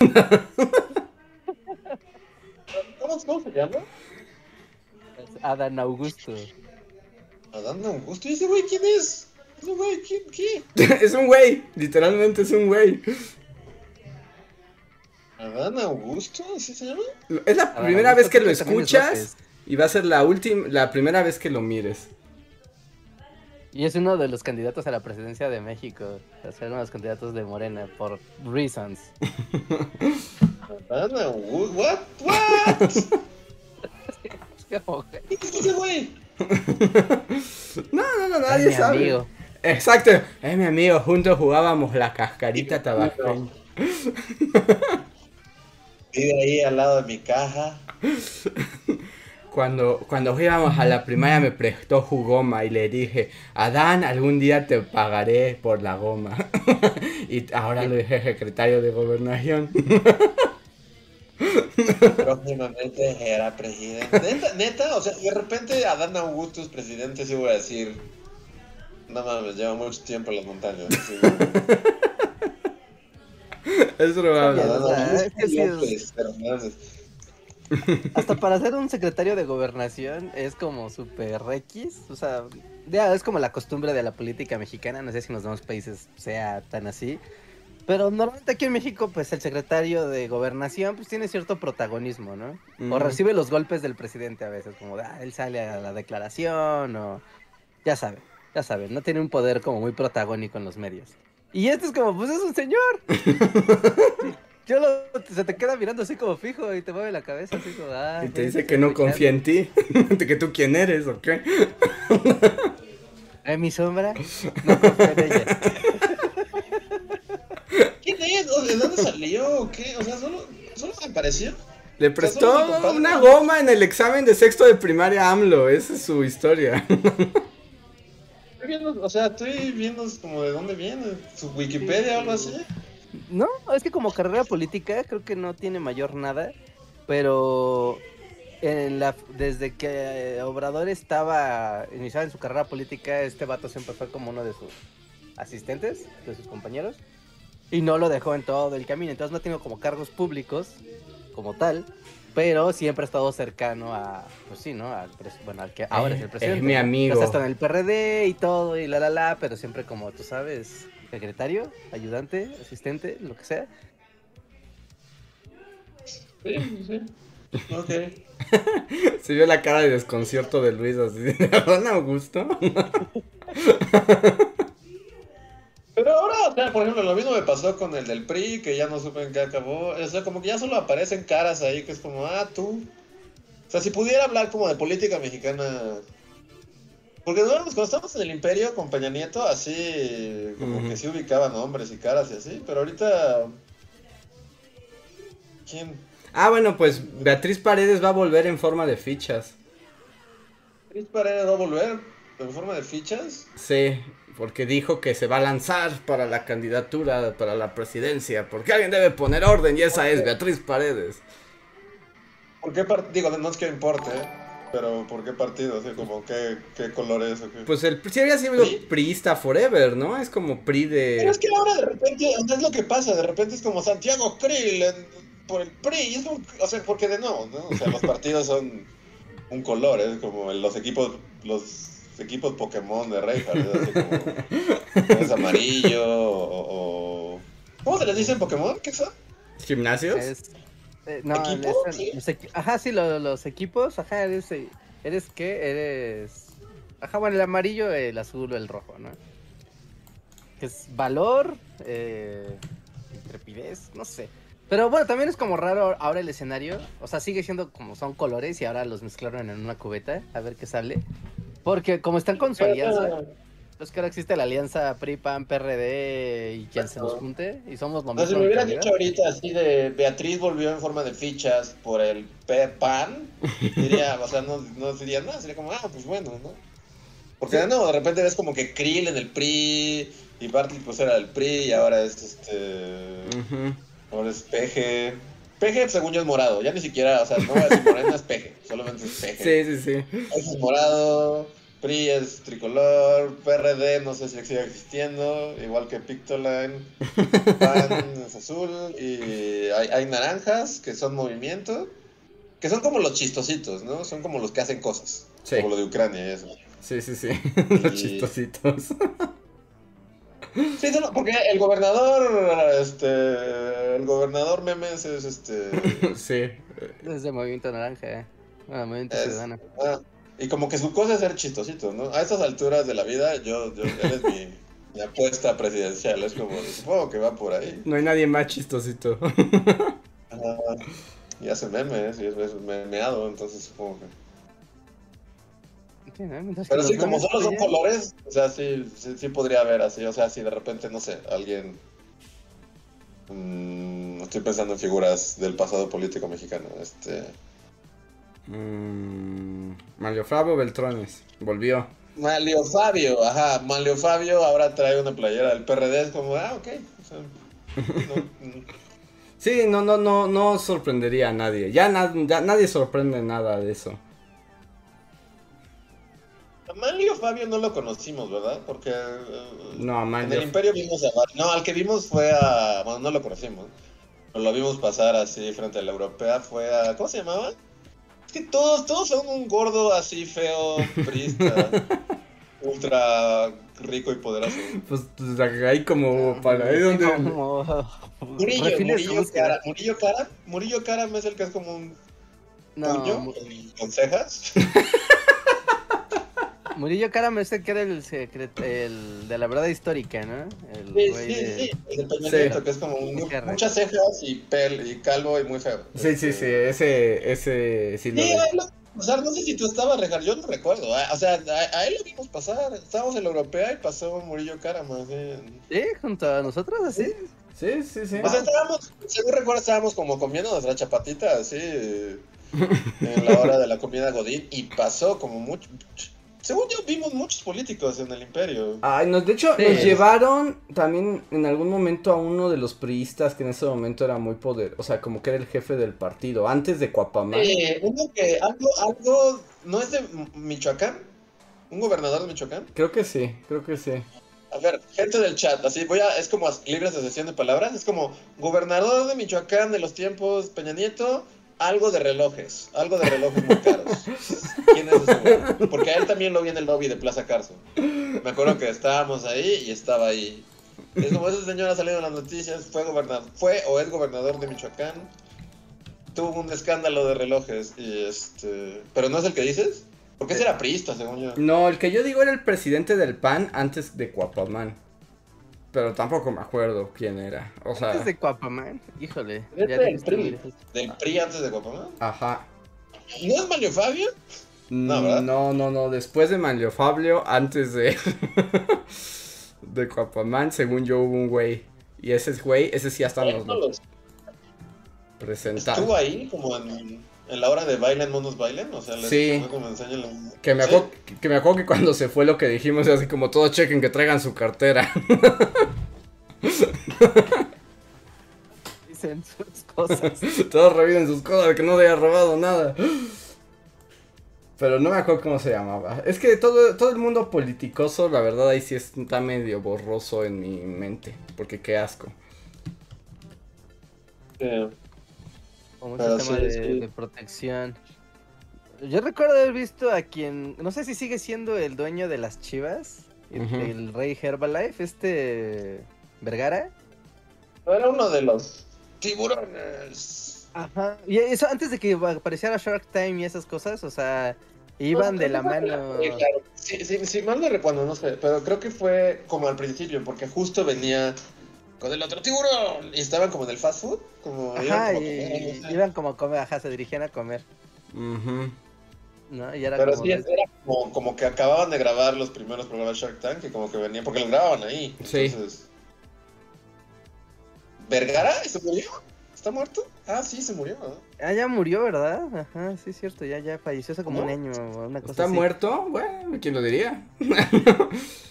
¿Cómo, se llama? Adán Augusto. Adán Augusto. ¿Y ese güey quién es? ¿Ese güey quién? ¿Qué? es un güey, literalmente es un güey. ¿Adán Augusto? ¿Así se llama? Es la Adán primera Augusto vez que lo que es escuchas López. Y va a ser la última, la primera vez que lo mires. Y es uno de los candidatos a la presidencia de México. O sea, uno de los candidatos de Morena, por reasons. ¿What? ¿What? Como, ¿Quién es güey? No, no, no, "Ay, nadie mi sabe. amigo". Exacto, es mi amigo, juntos jugábamos la cascarita tabasqueña. Vive ahí al lado de mi caja. Cuando, cuando íbamos a la primaria me prestó su goma y le dije, Adán, algún día te pagaré por la goma. y ahora lo dije secretario de gobernación. Próximamente era presidente. Neta, neta, o sea, de repente Adán Augusto es presidente, sí voy a decir. No mames, lleva mucho tiempo en las montañas. sí, es probable. Adán Augusto López Hernández. Hasta para ser un secretario de gobernación es como super X. O sea, ya es como la costumbre de la política mexicana. No sé si en los demás países sea tan así. Pero normalmente aquí en México, pues el secretario de gobernación pues tiene cierto protagonismo, ¿no? O Ujú. recibe los golpes del presidente a veces, como ah, él sale a la declaración o... Ya sabe, ya sabe, no tiene un poder como muy protagónico en los medios. Y este es como, pues es un señor. Yo lo, se te queda mirando así como fijo y te mueve la cabeza así como, ah. Y te dice que no confía en ti. ¿De que tú quién eres o qué? ¿En mi sombra? No confío en ella. ¿Quién es? ¿O ¿De dónde salió? ¿O qué? O sea, solo, solo me apareció. Le prestó una goma en el examen de sexto de primaria AMLO. Esa es su historia. Creo viendo, o sea, estoy viendo como de dónde viene, su Wikipedia o algo así. No, es que como carrera política creo que no tiene mayor nada, pero en la, desde que Obrador estaba iniciado en su carrera política, este vato siempre fue como uno de sus asistentes, de sus compañeros, y no lo dejó en todo el camino, entonces no tengo como cargos públicos como tal, pero siempre ha estado cercano a, pues sí, ¿no? Al, bueno, al que ahora es el Eh, presidente. es mi amigo. O sea, hasta en el PRD y todo, y la la la, pero siempre como, tú sabes, secretario, ayudante, asistente, lo que sea. Sí, sí. Ok. Se vio la cara de desconcierto de Luis así de Don Augusto. Pero ahora, o sea, por ejemplo, lo mismo me pasó con el del PRI, que ya no supe en qué acabó. O sea, como que ya solo aparecen caras ahí, que es como, ah, tú. O sea, si pudiera hablar como de política mexicana. Porque no, cuando estábamos en el Imperio con Peña Nieto, así, como que sí ubicaban nombres y caras y así, pero ahorita. ¿Quién? Ah, bueno, pues Beatriz Paredes va a volver en forma de fichas. ¿Cris Paredes va a volver en forma de fichas? Sí, porque dijo que se va a lanzar para la candidatura para la presidencia. Porque alguien debe poner orden y esa es Beatriz Paredes. ¿Por qué? Digo, no es que importe, ¿eh? Pero ¿por qué partido? O sea, como, ¿qué, qué color es o qué? Pues el sí había sido ¿PRI? priista forever, ¿no? Es como PRI Pero de... es que ahora de repente, es lo que pasa, de repente es como Santiago Krill en- por el PRI, y es como, o sea, porque de no, ¿no? O sea, los partidos son un color, es como los equipos, los equipos Pokémon de Reinhardt, es así como, es amarillo, o, o- ¿Cómo se les dice en Pokémon? ¿Qué son? ¿Gimnasios? Es, eh, no, ¿Equipo? es- ¿Sí? los equi- ajá, sí, lo- los, equipos, ajá, eres, ¿eres qué? Eres, ajá, bueno, el amarillo, el azul o el rojo, ¿no? Que es valor, eh, intrepidez, no sé. Pero bueno, también es como raro ahora el escenario, o sea, sigue siendo como son colores y ahora los mezclaron en una cubeta, a ver qué sale. Porque como están con su alianza, es que ahora existe la alianza PRI, PAN, PRD y quien se nos junte y somos lo O sea, si mismo. me realidad. dicho ahorita así de Beatriz volvió en forma de fichas por el PAN, diría, o sea, no, no diría nada, sería como, ah, pues bueno, ¿no? Porque no, de repente ves como que Krill en el PRI y Bartley pues era del PRI y ahora es este. Ujú. Ahora es Peje. Peje, según yo, es morado. Ya ni siquiera, o sea, no voy a decir morena, es Peje. Solamente es Peje. Sí, sí, sí. Ese es morado. PRI es tricolor. PRD, no sé si sigue existiendo. Igual que Pictoline. PAN es azul. Y hay, hay naranjas, que son movimiento. Que son como los chistositos, ¿no? Son como los que hacen cosas. Sí. Como lo de Ucrania y eso. Sí, sí, sí. Los Y- chistositos. Sí, no, porque el gobernador, este, el gobernador Memes es este, sí. Es de Movimiento Naranja, eh. Bueno, Movimiento Es- Ciudadano. Ah, y como que su cosa es ser chistosito, ¿no? A estas alturas de la vida, yo, yo él es mi, mi apuesta presidencial. Es como, supongo que va por ahí. No hay nadie más chistosito. Ah, y hace memes, y es, es memeado, entonces supongo que. Pero sí, como solo son colores, o sea, sí, sí, sí podría haber así. O sea, si de repente, no sé, alguien. mm, estoy pensando en figuras del pasado político mexicano. Este. Mm, Mario Fabio Beltrones. Volvió. Malio Fabio, ajá, Malio Fabio ahora trae una playera del PRD, es como, ah, ok. O sea, no, mm. Sí, no, no, no, no sorprendería a nadie. Ya, na- ya nadie sorprende nada de eso. A Manlio Fabio no lo conocimos, ¿verdad? Porque eh, No, a en el Imperio vimos a... No, al que vimos fue a... Bueno, no lo conocimos. Pero lo vimos pasar así frente a la europea. Fue a... ¿Cómo se llamaba? Es que todos, todos son un gordo así feo, prista, ultra rico y poderoso. Pues, pues, ahí como para ahí donde. como- Murillo, Murillo. Cara. Murillo Cara. Murillo Cara es el que es como un No, puño Mu- con cejas. Murillo el que era el, secret, el de la verdad histórica, ¿no? El Sí, güey sí, de- sí. El de Sí. Que es como un- muchas cejas y pel y calvo y muy feo. Sí, sí, sí, ese, ese sí Sí, vi. a él lo- o sea, no sé si tú estabas, Rejar, yo no recuerdo. ah, O sea, a, a él lo vimos pasar. Estábamos en la europea y pasó Murillo Carama. Sí. ¿Sí? ¿Junto a nosotros así? Sí, sí, sí. O sea, estábamos, según recuerdo, estábamos como comiendo nuestra chapatita, así, en la hora de la comida Godín, y pasó como mucho, según yo, vimos muchos políticos en el imperio. Ay, nos, de hecho, Sí. nos llevaron también en algún momento a uno de los priistas que en ese momento era muy poder, o sea, como que era el jefe del partido, antes de Cuapamán. Eh, uno que algo, algo, ¿no es de Michoacán? ¿Un gobernador de Michoacán? Creo que sí, creo que sí. A ver, gente del chat, así voy a, es como libres de sesión de palabras, es como gobernador de Michoacán de los tiempos Peña Nieto, algo de relojes, algo de relojes muy caros. ¿Quién es ese güey? Porque a él también lo vi en el lobby de Plaza Carso. Me acuerdo que estábamos ahí y estaba ahí. Es como ese señor ha salido en las noticias, fue gobernador, fue o es gobernador de Michoacán, tuvo un escándalo de relojes y este, pero no es el que dices, porque ese era priista según yo. No, el que yo digo era el presidente del PAN antes de Cuapamán. Pero tampoco me acuerdo quién era. O sea, Es de Cuapaman. Híjole. Es ya del PRI. Del PRI antes de Guapamán. ajá. ¿No es Mario Fabio? No, ¿verdad? No, no, no, después de Manlio Fabio, antes de de Cuapamán, según yo hubo un güey. Y ese güey, ese sí hasta nos No lo presentaron. Estuvo ahí como en, en la hora de bailen, monos bailen. O sea, les Sí. como enseñan Que me, ¿Sí? acuerdo, que me acuerdo que cuando se fue lo que dijimos, así como todos chequen que traigan su cartera. Dicen sus cosas. todos revisen sus cosas, que no se haya robado nada. Pero no me acuerdo cómo se llamaba. Es que todo, todo el mundo politicoso, la verdad, ahí sí está medio borroso en mi mente. Porque qué asco. Sí. Como un sistema sí, de, sí. de protección. Yo recuerdo haber visto a quien, no sé si sigue siendo el dueño de las chivas, el, rey Herbalife, este Vergara. Era uno de los tiburones. Ajá. Y eso antes de que apareciera Shark Time y esas cosas, o sea, iban de la mano. Sí, claro. Sí, sí, sí, mal no recuerdo, no sé, pero creo que fue como al principio, porque justo venía con el otro tiburón y estaban como en el fast food, como iban como a y, comer, no sé. iban como a comer, ajá, se dirigían a comer. ¿no? Y era Pero como sí, era como, como que acababan de grabar los primeros programas de Shark Tank y como que venían, porque los grababan ahí. Sí. Entonces... ¿Vergara? ¿Se murió? ¿Está muerto? Ah, sí, se murió. ¿no? Ah, ya murió, ¿verdad? Ajá, sí es cierto, ya, ya falleció hace como un año o una cosa ¿Está así. muerto? Bueno, ¿quién lo diría?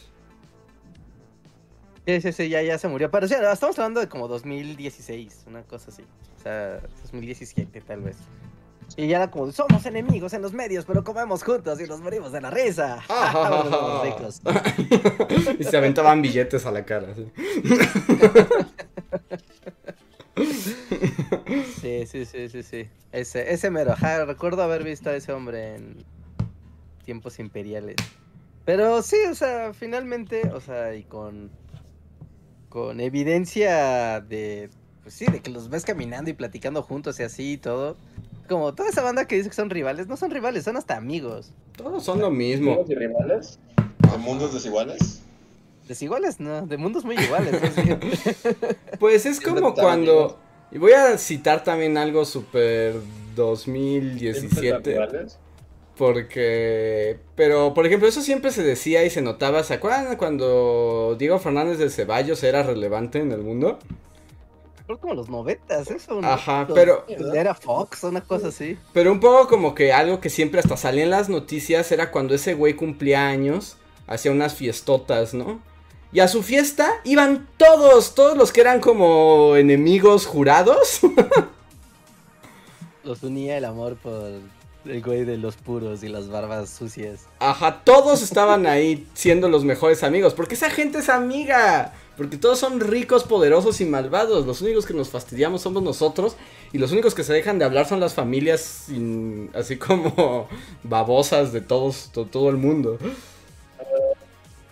Sí, sí, sí, ya, ya se murió. Pero sí, estamos hablando de como 2016, una cosa así. O sea, 2017 tal vez. Y ya era como, somos enemigos en los medios, pero comemos juntos y nos morimos de la risa. Ricos. y se aventaban billetes a la cara. sí. Sí, sí, sí, sí, sí. Ese, ese mero. Recuerdo haber visto a ese hombre en tiempos imperiales. Pero sí, o sea, finalmente, o sea, y con con evidencia de pues sí, de que los ves caminando y platicando juntos y así y todo. Como toda esa banda que dice que son rivales, no son rivales, son hasta amigos. Todos son lo mismo. ¿Mundos y rivales? ¿De mundos desiguales? Desiguales, no, de mundos muy iguales. Pues es como cuando. Y voy a citar también algo super 2017. ¿Rivales? Porque. Pero, por ejemplo, eso siempre se decía y se notaba. ¿Se acuerdan cuando Diego Fernández de Ceballos era relevante en el mundo? Fue como los noventas, eso. ¿no? Ajá, pero- Era Fox, una cosa así. Pero un poco como que algo que siempre hasta salía en las noticias era cuando ese güey cumplía años, hacía unas fiestotas, ¿no? Y a su fiesta iban todos, todos los que eran como enemigos jurados. Los unía el amor por el güey de los puros y las barbas sucias. Ajá, todos estaban ahí siendo los mejores amigos, porque esa gente es amiga. Porque todos son ricos, poderosos y malvados. Los únicos que nos fastidiamos somos nosotros. Y los únicos que se dejan de hablar son las familias sin- así como babosas de todos, to- todo el mundo.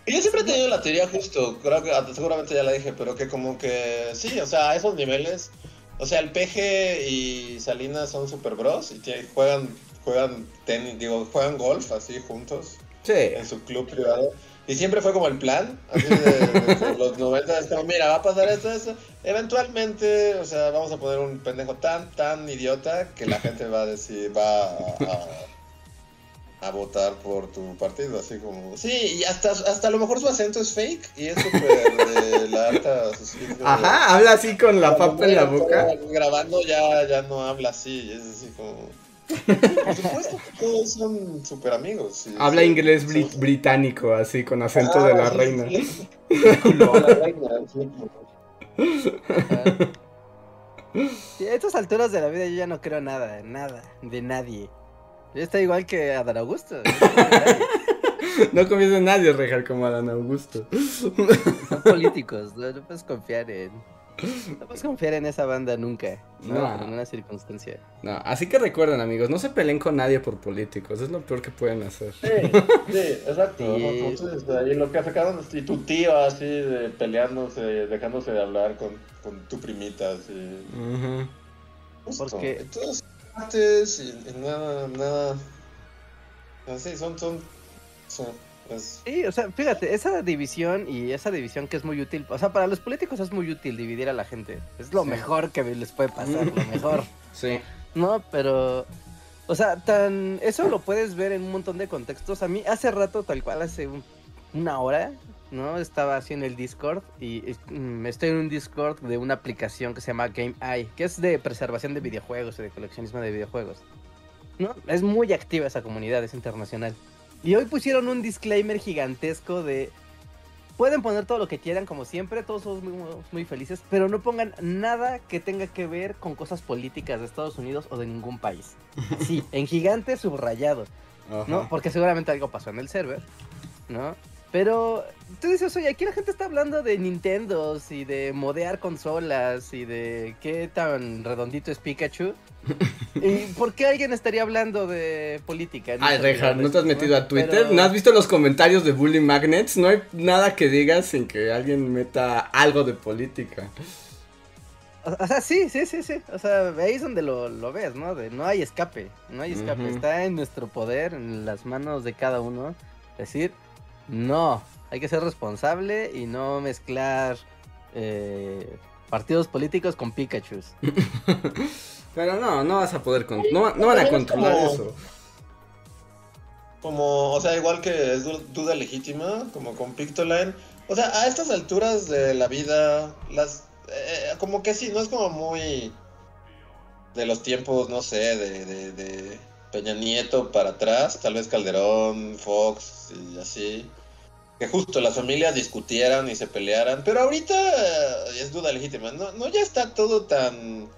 Y Yo siempre he tenido la teoría justo, creo que seguramente ya la dije, pero que como que sí, o sea, a esos niveles, o sea, el PG y Salinas son super bros y juegan, juegan tenis, digo, juegan golf así juntos Sí. en su club privado. Y siempre fue como el plan, así de, de- de los 90, es como, mira, va a pasar esto, esto. Eventualmente, o sea, vamos a poner un pendejo tan, tan idiota que la gente va a decir, va a, a votar por tu partido, así como... Sí, y hasta, hasta a lo mejor su acento es fake y es súper de la alta... sociedad. Ajá, habla así con la papa en la boca. Grabando ya, ya no habla así, es así como... Por supuesto que todos son súper amigos. sí, Habla sí, inglés británico, así, con acento Ah, de la sí, reina. sí. No, la reina, sí. Y a estas alturas de la vida yo ya no creo nada, nada, de nadie. Yo estoy igual que Adán Augusto. no confías en nadie, Rejar, como Adán Augusto. Son políticos, no, no puedes confiar en. No puedes confiar en esa banda nunca. No, No. en ninguna circunstancia. No, así que recuerden, amigos, no se peleen con nadie por políticos, es lo peor que pueden hacer. Sí, sí, exacto. Sí. lo que sacaron, y tu tío así, de, peleándose, dejándose de hablar con, con tu primita, así. Justo. Porque- Todos partes y, y nada, nada. Así, son, son, son, es- Sí, o sea, fíjate, esa división y esa división que es muy útil, o sea, para los políticos es muy útil dividir a la gente. Es lo Sí. mejor que les puede pasar, lo mejor. Sí. No, pero. O sea, tan. Eso lo puedes ver en un montón de contextos. A mí, hace rato, tal cual, hace un- una hora, ¿no? Estaba así en el Discord y mm, estoy en un Discord de una aplicación que se llama Game Eye, que es de preservación de videojuegos y de coleccionismo de videojuegos. ¿No? Es muy activa esa comunidad, es internacional. Y hoy pusieron un disclaimer gigantesco de. Pueden poner todo lo que quieran, como siempre, todos somos muy, muy felices, pero no pongan nada que tenga que ver con cosas políticas de Estados Unidos o de ningún país. Sí, en gigante subrayado, ¿no? Porque seguramente algo pasó en el server, ¿no? Pero tú dices, oye, aquí la gente está hablando de Nintendos y de modear consolas y de qué tan redondito es Pikachu. ¿Y por qué alguien estaría hablando de política? Ay, Rejar, ¿no te has metido a Twitter? Pero- ¿No has visto los comentarios de Bully Magnets? No hay nada que digas sin que alguien meta algo de política. O sea, sí, sí, sí, sí. O sea, ahí es donde lo, lo ves, ¿no? De no hay escape, no hay escape. Está en nuestro poder, en las manos de cada uno. Decir, no, hay que ser responsable y no mezclar eh, partidos políticos con Pikachu. Pero no, no vas a poder, con- no, no van a controlar como- eso. Como, o sea, igual que es du- duda legítima, como con Pictoline. O sea, a estas alturas de la vida, las. eh, como que sí, no es como muy. De los tiempos, no sé, de, de, de Peña Nieto para atrás, tal vez Calderón, Fox y así. Que justo las familias discutieran y se pelearan. Pero ahorita eh, es duda legítima. No, no ya está todo tan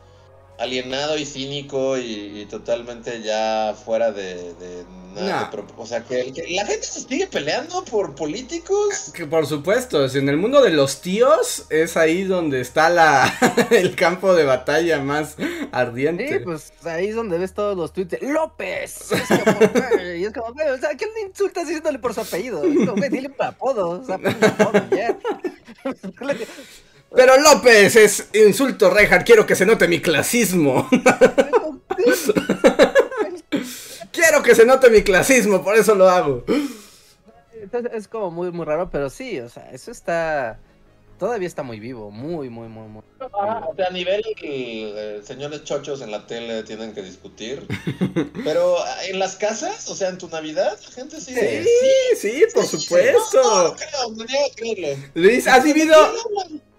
alienado y cínico y, y totalmente ya fuera de, de nada. Nah. de o sea, que, que la gente se sigue peleando por políticos. Que por supuesto, si en el mundo de los tíos es ahí donde está la el campo de batalla más ardiente. Sí, pues ahí es donde ves todos los tweets López. Es que, ¿por qué? y es como, güey, o sea, ¿qué le insultas diciéndole por su apellido? Es como, dile por apodo. O sea, ponle apodo ya. Pero López es insulto, Rejar, quiero que se note mi clasismo. quiero que se note mi clasismo, por eso lo hago. Entonces es como muy, muy raro, pero sí, o sea, eso está. Todavía está muy vivo, muy, muy, muy, muy. Ah, o sea, a nivel eh, señores chochos en la tele tienen que discutir. Pero ah, en las casas, o sea, en tu Navidad, la gente sigue. Sí, sí, por Sí, supuesto. No, no, creo, no niego creerlo. Luis, has vivido,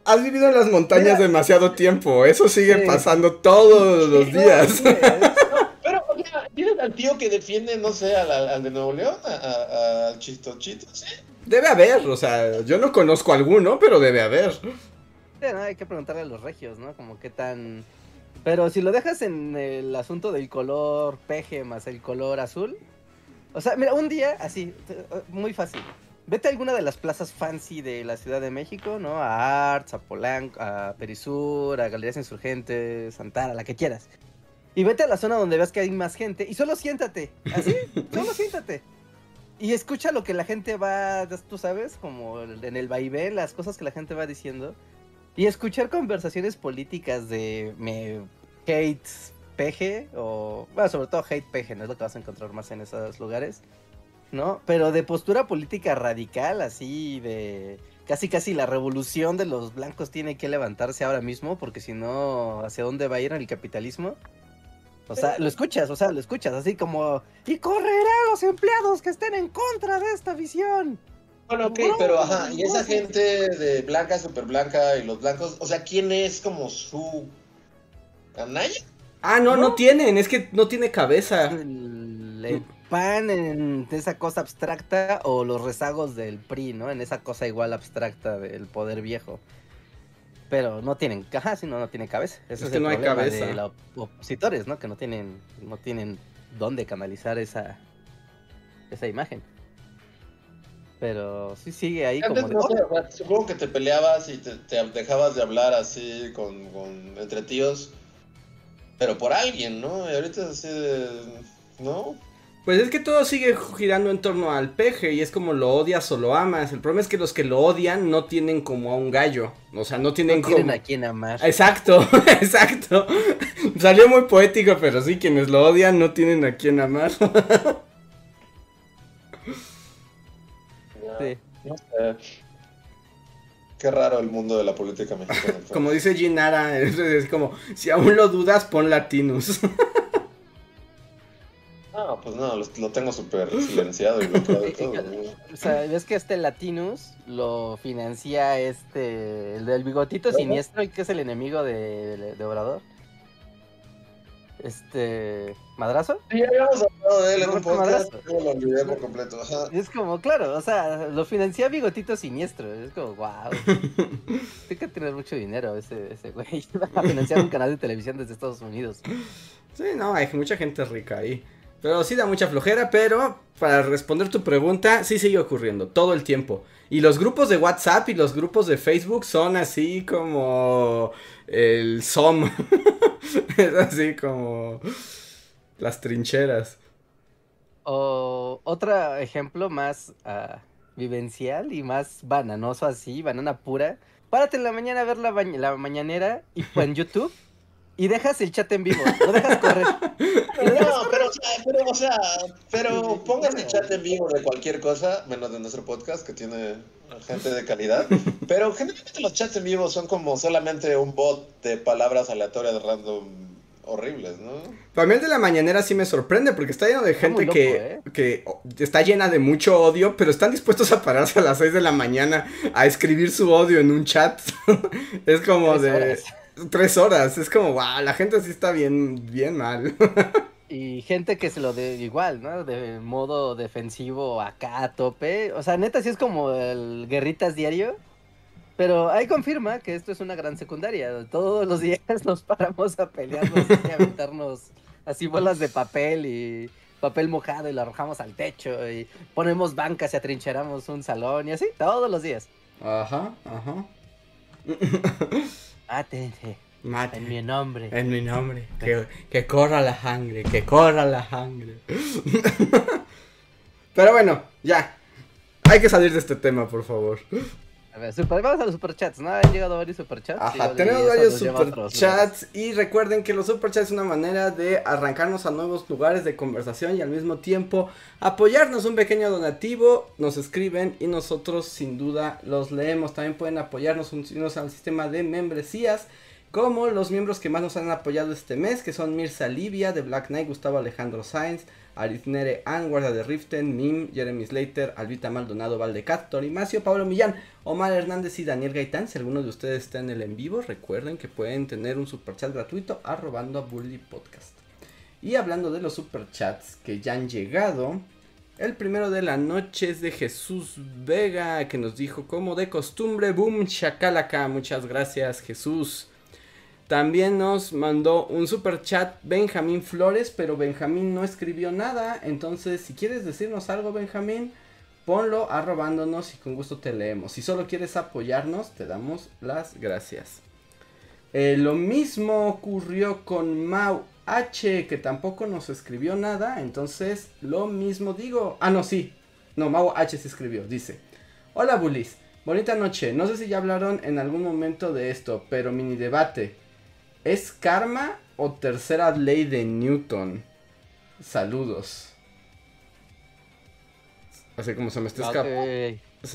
has vivido en las montañas Mira. demasiado tiempo. Eso sigue Sí. pasando todos los días. Pero, o sea, tienes al tío que defiende, no sé, al, de Nuevo León, al chistochito, ¿sí? Debe haber, o sea, yo no conozco alguno, pero debe haber. Sí, ¿no? Hay que preguntarle a los regios, ¿no? Como qué tan... Pero si lo dejas en el asunto del color peje más el color azul... O sea, mira, un día, así, muy fácil. Vete a alguna de las plazas fancy de la Ciudad de México, ¿no? A Arts, a Polanco, a Perisur, a Galerías Insurgentes, Santana, la que quieras. Y vete a la zona donde veas que hay más gente y solo siéntate, así, solo siéntate. Y escucha lo que la gente va, tú sabes, como en el vaivén, las cosas que la gente va diciendo. Y escuchar conversaciones políticas de me hate peje o bueno, sobre todo hate peje, no es lo que vas a encontrar más en esos lugares, ¿no? Pero de postura política radical, así de casi casi la revolución de los blancos tiene que levantarse ahora mismo porque si no hacia dónde va a ir el capitalismo. O sea, lo escuchas, o sea, lo escuchas así como y correrán los empleados que estén en contra de esta visión. Bueno, ok, No, pero ajá, y esa no. gente de blanca, super blanca y los blancos, o sea, ¿quién es como su canalla? Ah, no, no, tienen, es que no tiene cabeza. PAN en esa cosa abstracta o los rezagos del PRI, ¿no? En esa cosa igual abstracta del poder viejo. Pero no tienen caja, sino no tiene cabeza. Eso Es es, que el no hay problema cabeza. de los opositores, ¿no? Que no tienen, no tienen dónde canalizar esa, esa imagen. Pero sí sigue ahí como de, no supongo que te peleabas y te, te dejabas de hablar así con, con- entre tíos, pero por alguien, ¿no? Y ahorita es así de... ¿No? Pues es que todo sigue girando en torno al peje y es como lo odias o lo amas. El problema es que los que lo odian no tienen como a un gallo. O sea, no tienen no tienen como... a quien amar. Exacto, exacto. Salió muy poético, pero sí, quienes lo odian no tienen a quien amar. Sí. Qué raro el mundo de la política mexicana. Como dice Ginara, es, es como, si aún lo dudas, pon Latinus. No, pues no, lo, lo tengo súper silenciado y bloqueado y todo. O sea, ves que este Latinus lo financia este, el del bigotito siniestro y que es el enemigo de, de- de Obrador. Este, ¿Madrazo? Sí, ya habíamos hablado de él en un podcast, pero lo olvidé por completo. Ajá. Es como, claro, o sea, lo financia bigotito siniestro. Es como, wow. Tiene que tener mucho dinero ese, ese güey. Va a financiar un canal de televisión desde Estados Unidos. Sí, no, hay mucha gente rica ahí. Pero sí da mucha flojera, pero para responder tu pregunta, sí sigue ocurriendo todo el tiempo. Y los grupos de WhatsApp y los grupos de Facebook son así como el SOM. es así como las trincheras. O otro ejemplo más ah, vivencial y más bananoso así, banana pura. Párate en la mañana a ver la, la mañanera y en YouTube y dejas el chat en vivo, lo dejas correr. No, pero, o sea, pero, o sea, pero pongas el chat en vivo de cualquier cosa, menos de nuestro podcast, que tiene gente de calidad. Pero generalmente los chats en vivo son como solamente un bot de palabras aleatorias random horribles, ¿no? Para mí el de la mañanera sí me sorprende porque está lleno de Está gente loco, que, ¿eh? que está llena de mucho odio, pero están dispuestos a pararse a las 6 de la mañana a escribir su odio en un chat. es como de horas. Tres horas. Es como, wow, la gente sí está bien, bien mal. Y gente que se lo de igual, ¿no? De modo defensivo acá a tope. O sea, neta, sí es como el guerritas diario. Pero ahí confirma que esto es una gran secundaria. Todos los días nos paramos a pelearnos y a aventarnos así bolas de papel y papel mojado y lo arrojamos al techo y ponemos bancas y atrincheramos un salón y así, todos los días. Ajá, ajá. Mátense Mate. en mi nombre. En mi nombre. Que, que corra la sangre, que corra la sangre. Pero bueno, ya. Hay que salir de este tema, por favor. A ver, super- vamos a los superchats, ¿no? Han llegado varios superchats. Ajá, tenemos varios superchats y recuerden que los superchats es una manera de arrancarnos a nuevos lugares de conversación y al mismo tiempo apoyarnos un pequeño donativo, nos escriben y nosotros sin duda los leemos. También pueden apoyarnos unirnos al sistema de membresías como los miembros que más nos han apoyado este mes, que son Mirza Livia de Black Knight, Gustavo Alejandro Sainz, Aritnere An, Guarda de Riften, Mim, Jeremy Slater, Albita Maldonado, Valdecat, Torimacio, Pablo Millán, Omar Hernández y Daniel Gaitán. Si alguno de ustedes está en el en vivo, recuerden que pueden tener un superchat gratuito arrobando a Bully Podcast. Y hablando de los superchats que ya han llegado, el primero de la noche es de Jesús Vega, que nos dijo como de costumbre, boom, chacalaca. Muchas gracias, Jesús. También nos mandó un super chat Benjamín Flores, pero Benjamín no escribió nada. Entonces, si quieres decirnos algo, Benjamín, ponlo arrobándonos y con gusto te leemos. Si solo quieres apoyarnos, te damos las gracias. Eh, lo mismo ocurrió con Mau H, que tampoco nos escribió nada. Entonces, lo mismo digo. Ah, no, sí. No, Mau H se escribió. Dice: Hola, Bulis. Bonita noche. No sé si ya hablaron en algún momento de esto, pero mini debate. ¿Es karma o tercera ley de Newton? Saludos. Así como se me está escapando.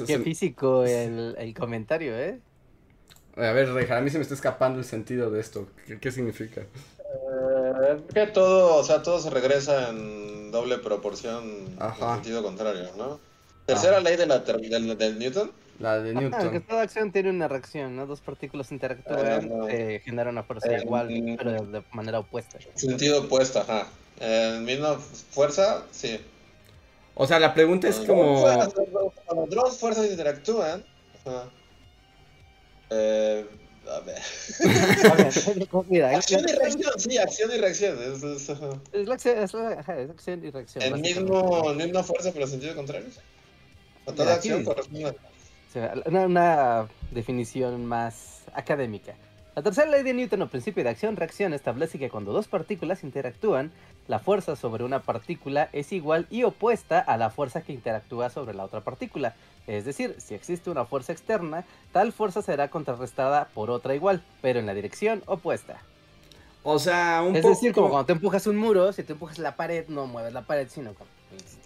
Qué físico el, el comentario, ¿eh? A ver, Reja, a mí se me está escapando el sentido de esto. ¿Qué, qué significa? Eh, que todo, o sea, todo se regresa en doble proporción Ajá. en sentido contrario, ¿no? Tercera ley de la ter- del, del Newton. La de Ajá, que Newton. toda acción tiene una reacción, ¿no? Dos partículas interactúan, Ah, no. eh, genera una fuerza Eh, igual, mm. pero de manera opuesta. Sentido opuesto, ajá. En misma fuerza, sí. O sea, la pregunta es como... Cuando dos fuerzas interactúan. Ajá. Eh, a ver. Mira, Acción y reacción, sí, acción y reacción. Es, es, ajá. es la acción, es la- ajá, acción y reacción. El mismo, misma fuerza, pero en sentido contrario. A toda Mira, acción corresponde. Una, una definición más académica. La tercera ley de Newton o principio de acción-reacción establece que cuando dos partículas interactúan, la fuerza sobre una partícula es igual y opuesta a la fuerza que interactúa sobre la otra partícula. Es decir, si existe una fuerza externa, tal fuerza será contrarrestada por otra igual, pero en la dirección opuesta. O sea, un es poco... decir, como cuando te empujas un muro, si te empujas la pared, no mueves la pared, sino que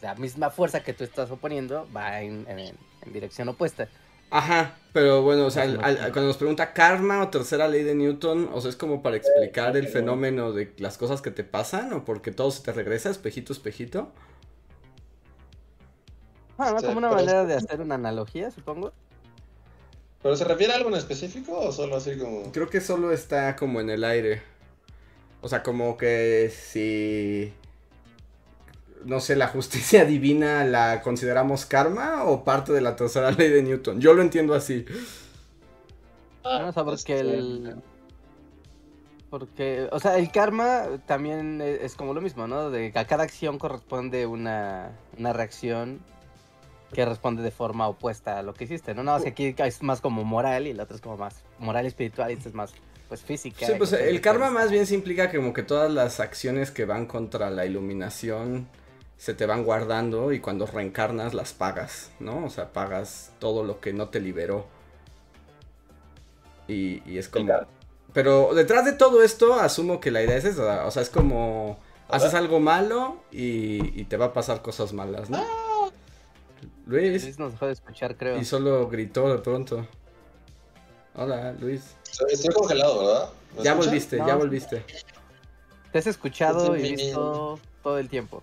la misma fuerza que tú estás oponiendo va en, en- en dirección opuesta. Ajá, pero bueno, o sea, al- Ajá. al- cuando nos pregunta karma o tercera ley de Newton, o sea, es como para explicar el fenómeno de las cosas que te pasan o porque todo se te regresa, espejito, espejito. Ah, Como una manera de hacer una analogía, supongo. ¿Pero se refiere a algo en específico o solo así como.? Creo que solo está como en el aire. O sea, como que si... No sé, la justicia divina la consideramos karma o parte de la tercera ley de Newton. Yo lo entiendo así. Ah, este, el... Porque, o sea, el karma también e- es como lo mismo, ¿no? De que a cada acción corresponde una, una reacción que responde de forma opuesta a lo que hiciste, ¿no? No, o sea, aquí es más como moral y la otra es como más moral y espiritual y esta es más, pues, física. Sí, pues el karma más bien se implica que como que todas las acciones que van contra la iluminación se te van guardando y cuando reencarnas las pagas, ¿no? O sea, pagas todo lo que no te liberó. Y, y es como... Claro. Pero detrás de todo esto asumo que la idea es esa, o sea, es como... Haces algo malo y, y te va a pasar cosas malas, ¿no? Ah. Luis, Luis nos dejó de escuchar, creo. y solo gritó de pronto. Hola, Luis. Estoy, congelado, ¿verdad? ¿Me Ya volviste, No, ya volviste. Te has escuchado y visto todo el tiempo.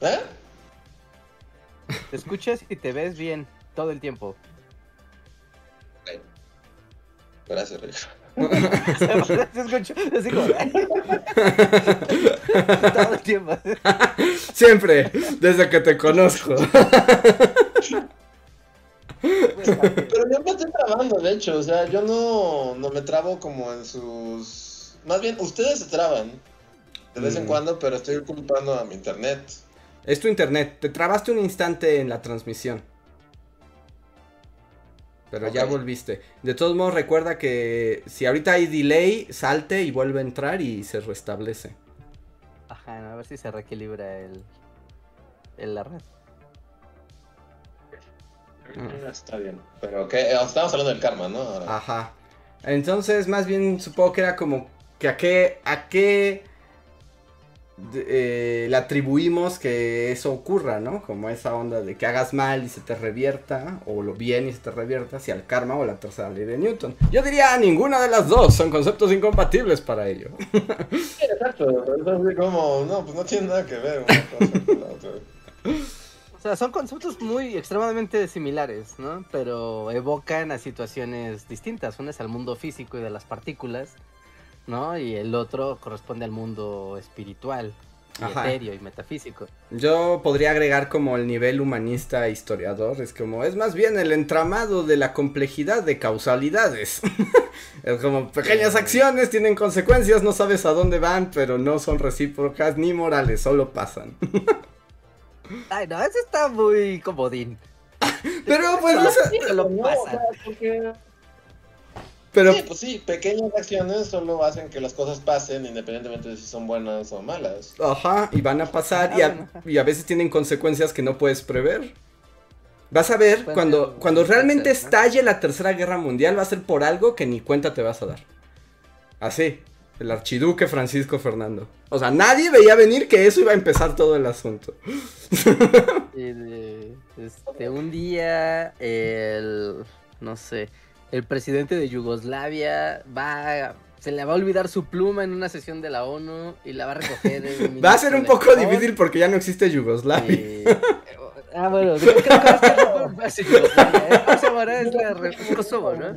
¿Eh? Te escuchas y te ves bien todo el tiempo. Gracias, Rick. Se escuchó así como... todo el tiempo. Siempre, desde que te conozco. Pero yo me estoy trabando, de hecho. O sea, yo no, no me trabo como en sus. Más bien, ustedes se traban de vez en Mm. cuando, pero estoy culpando a mi internet. Es tu internet. Te trabaste un instante en la transmisión. Pero ya volviste. De todos modos, recuerda que si ahorita hay delay, salte y vuelve a entrar y se restablece. Ajá, a ver si se reequilibra el, el la red. Ah. Está bien. Pero que estamos hablando del karma, ¿no? Ahora. Ajá. Entonces, más bien supongo que era como que a qué, a qué eh, le atribuimos que eso ocurra, ¿no? Como esa onda de que hagas mal y se te revierta, o lo bien y se te revierta, si al karma o la tercera ley de Newton. Yo diría ninguna de las dos, son conceptos incompatibles para ello. Sí, exacto. Es así como, no, pues no tiene nada que ver una cosa con la otra. O sea, son conceptos muy extremadamente similares, ¿no? Pero evocan a situaciones distintas. Una es al mundo físico y de las partículas, ¿no? Y el otro corresponde al mundo espiritual, y Ajá. etéreo y metafísico. Yo podría agregar como el nivel humanista historiador, es como, es más bien el entramado de la complejidad de causalidades. es como pequeñas Sí. acciones tienen consecuencias, no sabes a dónde van, pero no son recíprocas ni morales, solo pasan. Ay, no, eso está muy comodín. pero pues, o sea, Solo No, pasa. o sea, porque- pero Sí, pues sí, pequeñas acciones solo hacen que las cosas pasen independientemente de si son buenas o malas. Ajá, y van a pasar y a, y a veces tienen consecuencias que no puedes prever. Vas a ver, cuando, ser, cuando realmente ser, ¿no? estalle la tercera guerra mundial, va a ser por algo que ni cuenta te vas a dar. Así, el archiduque Francisco Fernando. O sea, nadie veía venir que eso iba a empezar todo el asunto. De- este, un día el, no sé, el presidente de Yugoslavia va, se le va a olvidar su pluma en una sesión de la ONU y la va a recoger. Va a ser un poco difícil porque ya no existe Yugoslavia. Y- Ah, bueno, creo que es Yugoslavia, ¿eh? Kosovo no es la re- Kosovo, ¿no?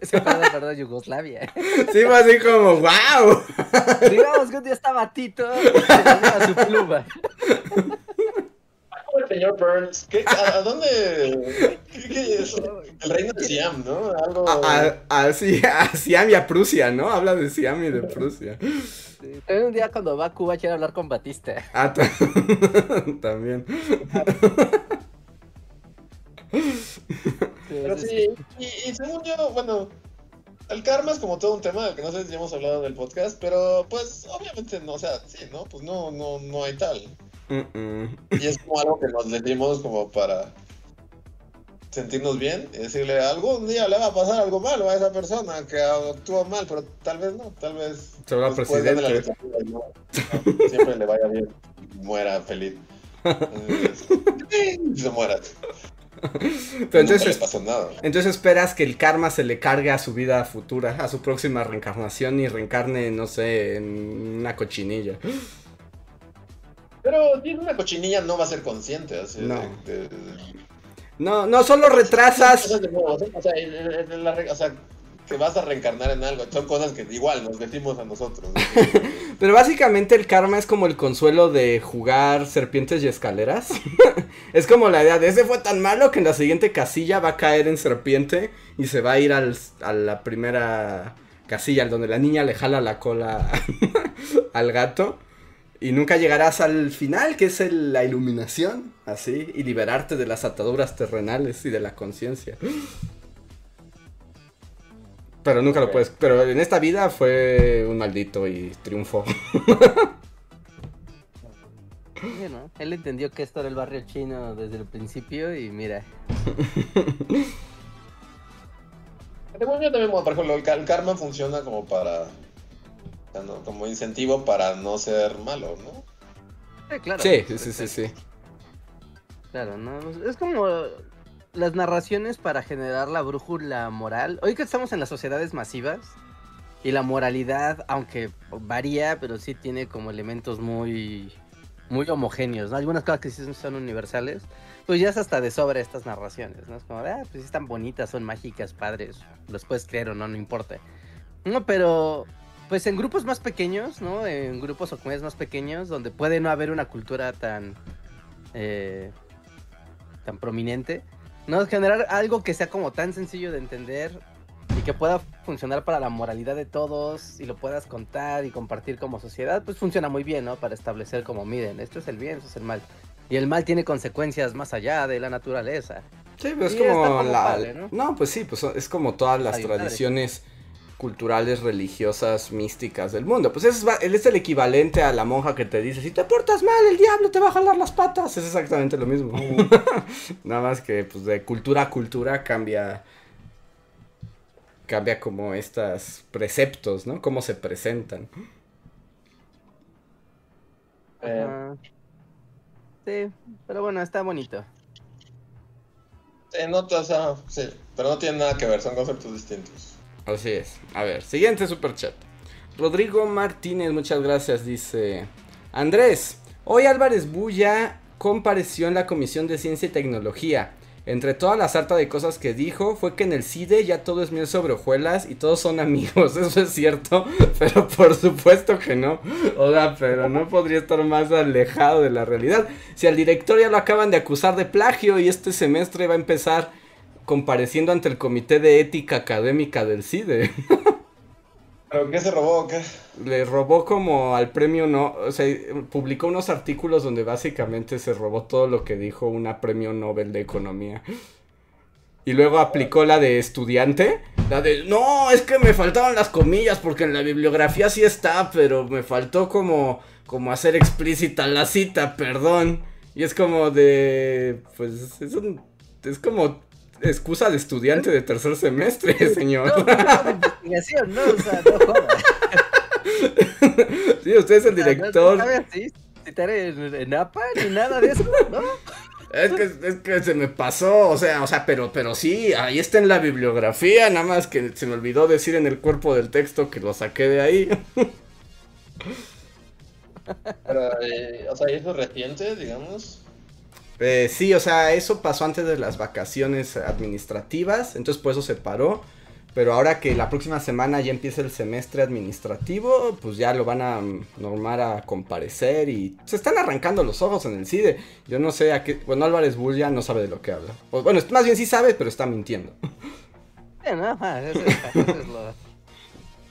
Ese perdón, perdón, Yugoslavia. Sí, fue así como, wow. Digamos que un día estaba Tito y se ganaba su pluma. Señor Burns. ¿Qué, a, a dónde? ¿Qué, qué es? El reino de Siam, ¿no? Algo. A, a, a, sí, a Siam y a Prusia, ¿no? Habla de Siam y de Prusia. Sí, también un día cuando va a Cuba quiere hablar con Batista. Ah, ta- también. Pero sí, y, y según yo, bueno, el karma es como todo un tema del que no sé si hemos hablado en el podcast, pero pues obviamente no, o sea, sí, ¿no? Pues no, no, no hay tal. Y es como algo que nos decimos como para sentirnos bien y decirle algún día le va a pasar algo malo a esa persona que actúa mal, pero tal vez no, tal vez Se de la presidente. no, no, siempre le vaya bien, muera feliz. Entonces, se muera. Pero entonces, nada. entonces esperas que el karma se le cargue a su vida futura, a su próxima reencarnación y reencarne, no sé, en una cochinilla. Pero es una cochinilla no va a ser consciente, así No. de- de- No, no solo retrasas. Nuevo, o sea, en- en- en la re- o sea, que vas a reencarnar en algo, son cosas que igual nos decimos a nosotros. ¿no? Pero básicamente el karma es como el consuelo de jugar serpientes y escaleras. es como la idea de ese fue tan malo que en la siguiente casilla va a caer en serpiente y se va a ir al- a la primera casilla, donde la niña le jala la cola al gato. Y nunca llegarás al final, que es el- la iluminación, así, y liberarte de las ataduras terrenales y de la conciencia. Pero nunca lo puedes. Pero en esta vida fue un maldito y triunfó. Sí, ¿no? Él entendió que esto era el barrio chino desde el principio y mira. Según yo también, bueno, por ejemplo, el, karma funciona como para, ¿no? como incentivo para no ser malo, ¿no? Sí, claro. Sí, sí, sí, sí, sí. Claro, ¿no? Es como las narraciones para generar la brújula moral. Hoy que estamos en las sociedades masivas y la moralidad, aunque varía, pero sí tiene como elementos muy muy homogéneos, ¿no? Algunas cosas que sí son universales, pues ya es hasta de sobra estas narraciones, ¿no? Es como, ah, pues sí están bonitas, son mágicas, padres, los puedes creer o no, no importa. No, pero pues en grupos más pequeños, ¿no? En grupos o comunidades más pequeños, donde puede no haber una cultura tan eh, tan prominente, ¿no? Generar algo que sea como tan sencillo de entender y que pueda funcionar para la moralidad de todos y lo puedas contar y compartir como sociedad, pues funciona muy bien, ¿no? Para establecer como, miren, esto es el bien, esto es el mal. Y el mal tiene consecuencias más allá de la naturaleza. Sí, pero es Y como la... padre, ¿no? pues sí, pues es como todas las tradiciones culturales, religiosas, místicas del mundo. Pues es, va- él es el equivalente a la monja que te dice, si te portas mal, el diablo te va a jalar las patas. Es exactamente lo mismo. Nada más que pues de cultura a cultura cambia cambia como estos preceptos, ¿no? Cómo se presentan. Eh. Sí, pero bueno, está bonito. sí, no, o sea, sí, pero no tiene nada que ver, son conceptos distintos. Así es. A ver, siguiente super chat. Rodrigo Martínez, muchas gracias, dice. Andrés, hoy Álvarez Bulla compareció en la Comisión de Ciencia y Tecnología. Entre toda la sarta de cosas que dijo, fue que en el CIDE ya todo es miel sobre hojuelas y todos son amigos. Eso es cierto, pero por supuesto que no. O sea, pero no podría estar más alejado de la realidad. Si al director ya lo acaban de acusar de plagio y este semestre va a empezar compareciendo ante el Comité de Ética Académica del CIDE. ¿Pero qué se robó o qué? Le robó como al premio no, o sea, publicó unos artículos donde básicamente se robó todo lo que dijo una premio Nobel de Economía. Y luego aplicó la de estudiante, la de, no, es que me faltaban las comillas porque en la bibliografía sí está, pero me faltó como, como hacer explícita la cita, perdón. Y es como de, pues, es un, es como excusa de estudiante de tercer semestre, señor. No, no, de investigación, ¿no? O sea, no jodas. Sí, usted es el no- director. No, en, en APA ni nada de eso, ¿no? Es que, es que se me pasó, o sea, o sea, pero, pero sí, ahí está en la bibliografía, nada más que se me olvidó decir en el cuerpo del texto que lo saqué de ahí. Pero, eh, o sea, ¿y eso es reciente, digamos? Eh, sí, o sea, eso pasó antes de las vacaciones administrativas, entonces por eso se paró. Pero ahora que la próxima semana ya empieza el semestre administrativo, pues ya lo van a normar a comparecer y se están arrancando los ojos en el CIDE. Yo no sé a qué. Bueno, Álvarez Bull ya no sabe de lo que habla. O, bueno, más bien sí sabe, pero está mintiendo. Sí, no, eso, eso es lo...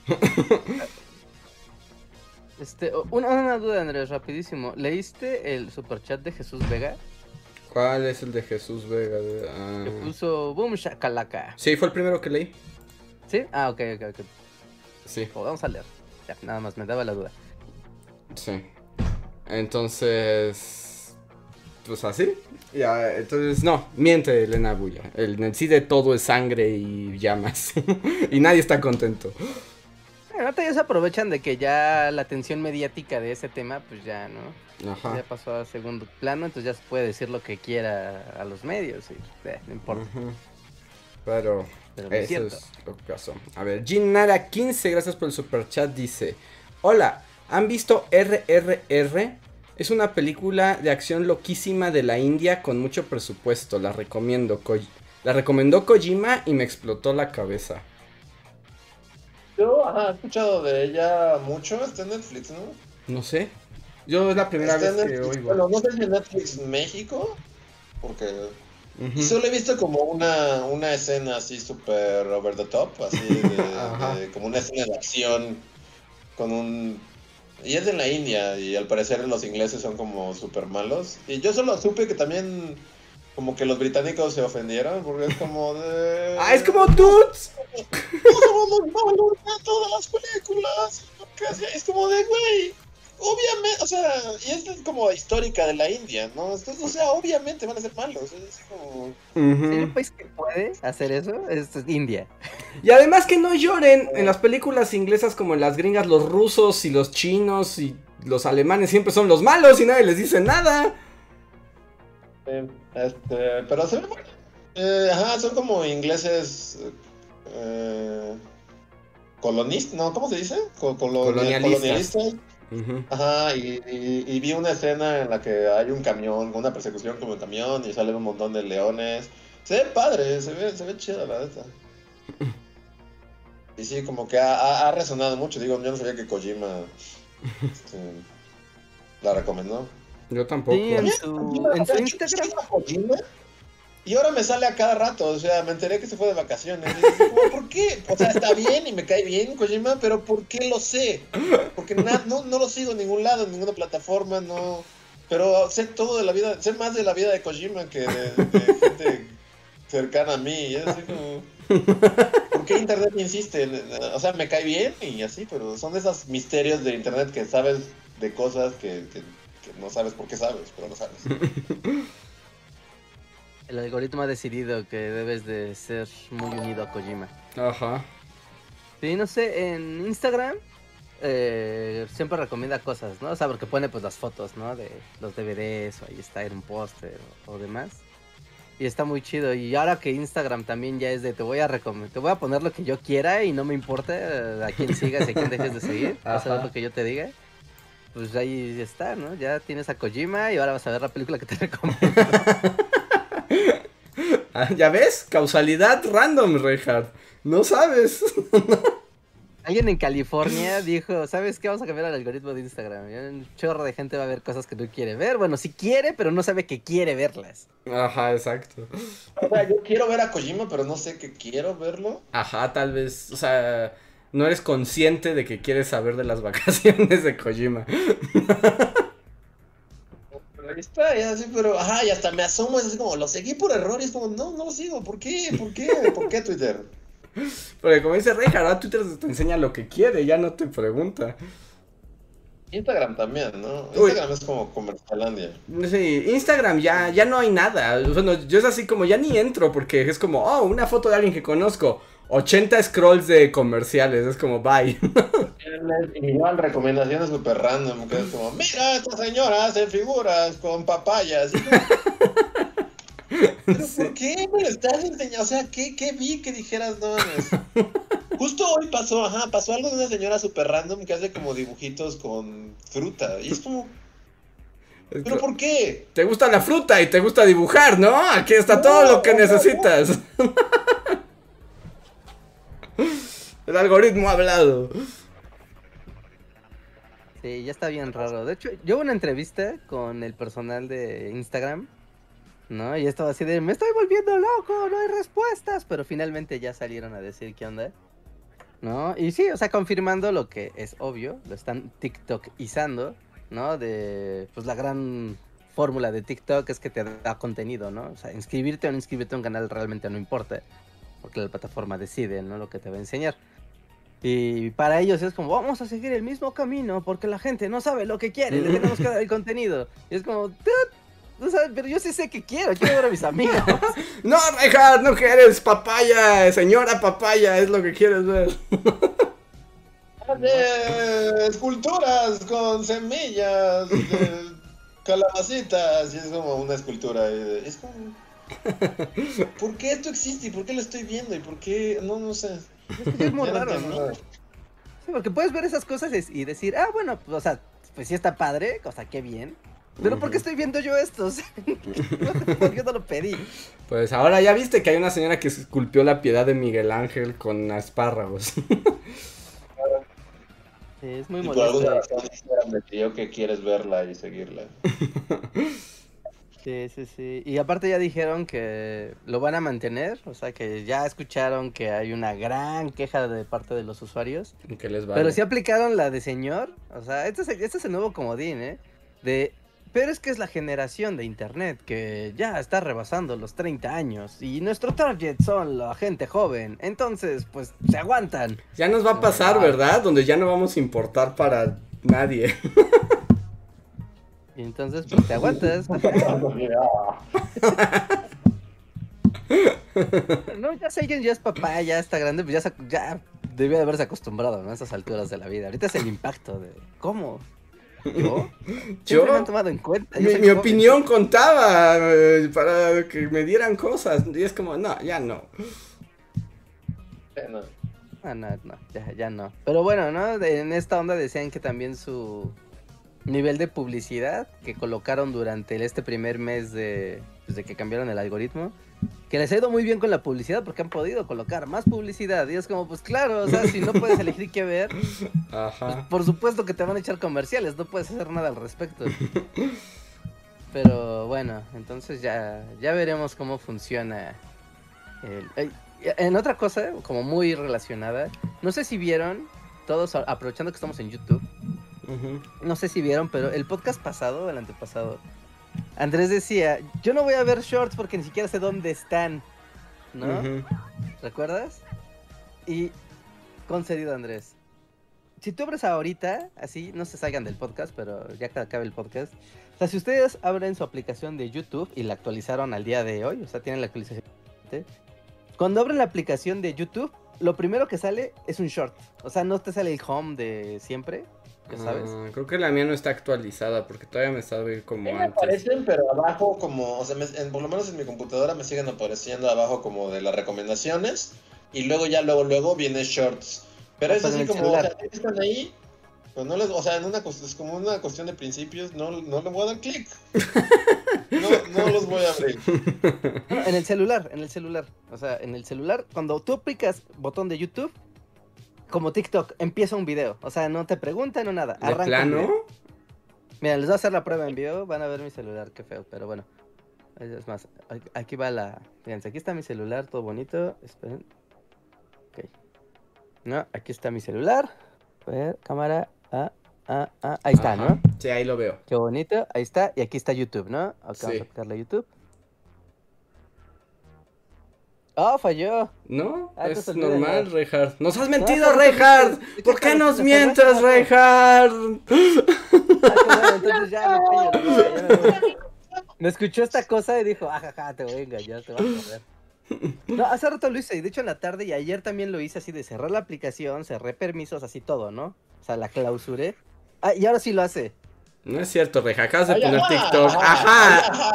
Este, una, una duda, Andrés, rapidísimo. ¿Leíste el superchat de Jesús Vega? ¿Cuál es el de Jesús Vega? Ah. Que puso Boom Shakalaka. Sí, fue el primero que leí. ¿Sí? Ah, ok, ok, ok. Sí. Pues vamos a leer. Ya, nada más, me daba la duda. Sí. Entonces. Pues así. Ya, entonces, no, miente Elena Bulla. El, en sí de todo es sangre y llamas. y nadie está contento. Ahorita ya se aprovechan de que ya la atención mediática de ese tema, pues ya, ¿no? Ajá. Ya pasó a segundo plano, entonces ya se puede decir lo que quiera a los medios y eh, no importa. Pero, eso cierto. es lo que pasó. A ver, Ginara 15, gracias por el super chat, dice: Hola, ¿han visto RRR? Es una película de acción loquísima de la India con mucho presupuesto. La recomiendo. Ko- la recomendó Kojima y me explotó la cabeza. Yo, ajá, he escuchado de ella mucho, está en Netflix, ¿no? No sé. Yo es la primera Está vez que Netflix, oigo. Bueno, no sé si en Netflix México, porque Ujú. solo he visto como una, una escena así súper over the top, así de, de- como una escena de acción con un... Y es en la India y al parecer los ingleses son como súper malos. Y yo solo supe que también como que los británicos se ofendieron porque es como de... Ah, es como Dudes. No somos los malos de todas las películas. Es como de, güey, obviamente, o sea, y esta es como histórica de la India, ¿no? Entonces, o sea, obviamente van a ser malos. Es como... Si hay Ujú. un país que puede hacer eso, es India. Y además que no lloren en las películas inglesas como en las gringas, los rusos y los chinos y los alemanes siempre son los malos y nadie les dice nada. eh, este, pero se. Eh, ajá, son como ingleses... Eh, colonistas, ¿no? ¿Cómo se dice? Co- colo- Colonialistas. Ajá, y, y- y vi una escena en la que hay un camión, una persecución como un camión y salen un montón de leones. Se ve padre, se ve, se ve chida la neta. Y sí, como que ha, ha- ha resonado mucho. Digo, yo no sabía que Kojima este, la recomendó. Yo tampoco. Sí, en su, en su Instagram. Kojima? Y ahora me sale a cada rato, o sea, me enteré que se fue de vacaciones. ¿Por qué? O sea, está bien y me cae bien Kojima, pero ¿por qué lo sé? Porque na- no, no lo sigo en ningún lado, en ninguna plataforma, no. Pero sé todo de la vida, sé más de la vida de Kojima que de, gente cercana a mí. Y es así como. ¿Por qué Internet insiste? O sea, me cae bien y así, pero son de esos misterios de Internet que sabes de cosas que, que- que no sabes por qué sabes, pero lo sabes. El algoritmo ha decidido que debes de ser muy unido a Kojima. Ajá. Sí, no sé, en Instagram eh, siempre recomienda cosas, ¿no? O sea, porque pone pues las fotos, ¿no? De los DVDs o ahí está en un póster o, o demás. Y está muy chido. Y ahora que Instagram también ya es de te voy a recomendar, te voy a poner lo que yo quiera y no me importa eh, a quién sigas y a quién dejes de seguir. Vas a ver Ajá. lo que yo te diga. Pues ahí está, ¿no? Ya tienes a Kojima y ahora vas a ver la película que te recomiendo. Ah, ¿Ya ves? Causalidad random, Reinhardt. No sabes. Alguien en California dijo, ¿sabes qué? Vamos a cambiar el algoritmo de Instagram. Un chorro de gente va a ver cosas que no quiere ver. Bueno, sí quiere, pero no sabe que quiere verlas. Ajá, exacto. O sea, yo quiero ver a Kojima, pero no sé que quiero verlo. Ajá, tal vez, o sea, no eres consciente de que quieres saber de las vacaciones de Kojima. Así, pero ajá, y hasta me asomo, es así como, lo seguí por error, y es como, no, no lo sigo, ¿por qué? ¿Por qué? ¿Por qué Twitter? Porque como dice Reinhardt, ahora Twitter te enseña lo que quiere, ya no te pregunta. Instagram también, ¿no? Uy. Instagram es como Comercialandia. Sí, Instagram ya, ya no hay nada. Bueno, yo es así como ya ni entro porque es como, oh, una foto de alguien que conozco. 80 scrolls de comerciales, es como, bye. Igual recomendaciones súper random, que es como, mira, esta señora hace figuras con papayas. ¿Pero por qué me lo estás enseñando? O sea, ¿qué, qué vi que dijeras no? Justo hoy pasó, ajá, pasó algo de una señora súper random que hace como dibujitos con fruta. Y es como, ¿Pero por qué? Te gusta la fruta y te gusta dibujar, ¿no? Aquí está todo lo que necesitas. El algoritmo ha hablado. Sí, ya está bien raro. De hecho, yo una entrevista con el personal de Instagram, ¿no? Y estaba así de, me estoy volviendo loco, no hay respuestas. Pero finalmente ya salieron a decir qué onda. ¿No? Y sí, o sea, confirmando lo que es obvio, lo están TikTokizando, ¿no? De, pues la gran fórmula de TikTok es que te da contenido, ¿no? O sea, inscribirte o no inscribirte a un canal realmente no importa, porque la plataforma decide, ¿no? Lo que te va a enseñar. Y para ellos es como, vamos a seguir el mismo camino porque la gente no sabe lo que quiere, le tenemos que dar el contenido. Y es como, "Dude, o sea, pero yo sí sé que quiero, quiero ver a mis amigos. No, Rejas, no quieres papaya, señora papaya, es lo que quieres ver. De esculturas con semillas, de calabacitas, y es como una escultura. Es como. ¿Por qué esto existe? ¿Y por qué lo estoy viendo? ¿Y por qué.? No, no sé. Es que sí es muy raro, ¿no? Sí, porque puedes ver esas cosas y decir, ah, bueno, pues, o sea, pues sí está padre, o sea, qué bien. Pero ¿por qué estoy viendo yo esto? Yo no lo pedí. Pues ahora ya viste que hay una señora que esculpió la piedad de Miguel Ángel con espárragos. Sí, es muy Y por alguna molesto. razón que quieres verla y seguirla. Sí, sí, sí. Y aparte ya dijeron que lo van a mantener, o sea, que ya escucharon que hay una gran queja de parte de los usuarios. que les vale. Pero sí aplicaron la de señor, o sea, este es, este es el nuevo comodín, ¿eh? De, pero es que es la generación de internet que ya está rebasando los 30 años y nuestro target son la gente joven, entonces pues se aguantan. Ya nos va a pasar. ¿verdad? Donde ya no vamos a importar para nadie. Y entonces pues te aguantas. No, ya sé ya es papá, ya está grande, pues ya, se- ya debía de haberse acostumbrado, ¿no? A esas alturas de la vida. Ahorita es el impacto de, ¿cómo? ¿Yo? Yo, me han tomado en cuenta. yo mi, opinión contaba eh, para que me dieran cosas. Y es como, no, ya no. No. Ah, no, no, ya, ya no. Pero bueno, ¿no? De- en esta onda decían que también su nivel de publicidad que colocaron durante este primer mes de, pues, de que cambiaron el algoritmo, que les ha ido muy bien con la publicidad porque han podido colocar más publicidad. Y es como, pues claro, o sea, si no puedes elegir qué ver, pues, Ajá. por supuesto que te van a echar comerciales, no puedes hacer nada al respecto. Pero bueno, entonces ya, ya veremos cómo funciona. el- en otra cosa, como muy relacionada, no sé si vieron, todos aprovechando que estamos en YouTube, No sé si vieron, pero el podcast pasado, el antepasado, Andrés decía, yo no voy a ver shorts porque ni siquiera sé dónde están, ¿no? ¿Recuerdas? Y concedido, Andrés. Si tú abres ahorita, así, no se salgan del podcast, pero ya que acabe el podcast. O sea, si ustedes abren su aplicación de YouTube y la actualizaron al día de hoy, o sea, tienen la actualización. Cuando abren la aplicación de YouTube, lo primero que sale es un short. O sea, no te sale el home de siempre, ya sabes. Ah, creo que la mía no está actualizada porque todavía me sabe como Sí me aparecen, pero abajo como, o sea, me- en- por lo menos en mi computadora me siguen apareciendo abajo como de las recomendaciones y luego ya luego luego viene shorts. Pero Ah, es pues así como, o sea, están ahí, pues no les, o sea, en una es como una cuestión de principios, no, no le voy a dar clic. No, no los voy a abrir. No, en el celular, en el celular. O sea, en el celular, cuando tú aplicas botón de YouTube, como TikTok, empieza un video. O sea, no te preguntan o nada. ¿De arranca plano? video. Mira, les voy a hacer la prueba en vivo. Van a ver mi celular, qué feo, pero bueno. Es más, aquí- aquí va la. Fíjense, aquí está mi celular, todo bonito. Esperen. Ok. No, aquí está mi celular. A ver, cámara. Ah, ah, ah. Ahí está, Ajá. ¿no? Sí, ahí lo veo. Qué bonito. Ahí está. Y aquí está YouTube, ¿no? Acá Sí. vamos a picarle a YouTube. Oh, falló. ¿No? Ah, es normal. Reinhard. ¡Nos has No, mentido, pero- Reinhard! ¿de qué ¿Por qué nos ¿Te mientes? Reinhard? Ah, entonces ya me no, me escuchó esta cosa y dijo, ajaja, te voy a engañar, te voy a joder. No, hace rato lo hice, y de hecho en la tarde y ayer también lo hice así de cerrar la aplicación, cerré permisos, así todo, ¿no? O sea, la clausuré. Ah, y ahora sí lo hace. No es cierto, Reinhard. Acabas de poner ajá, TikTok. ajá,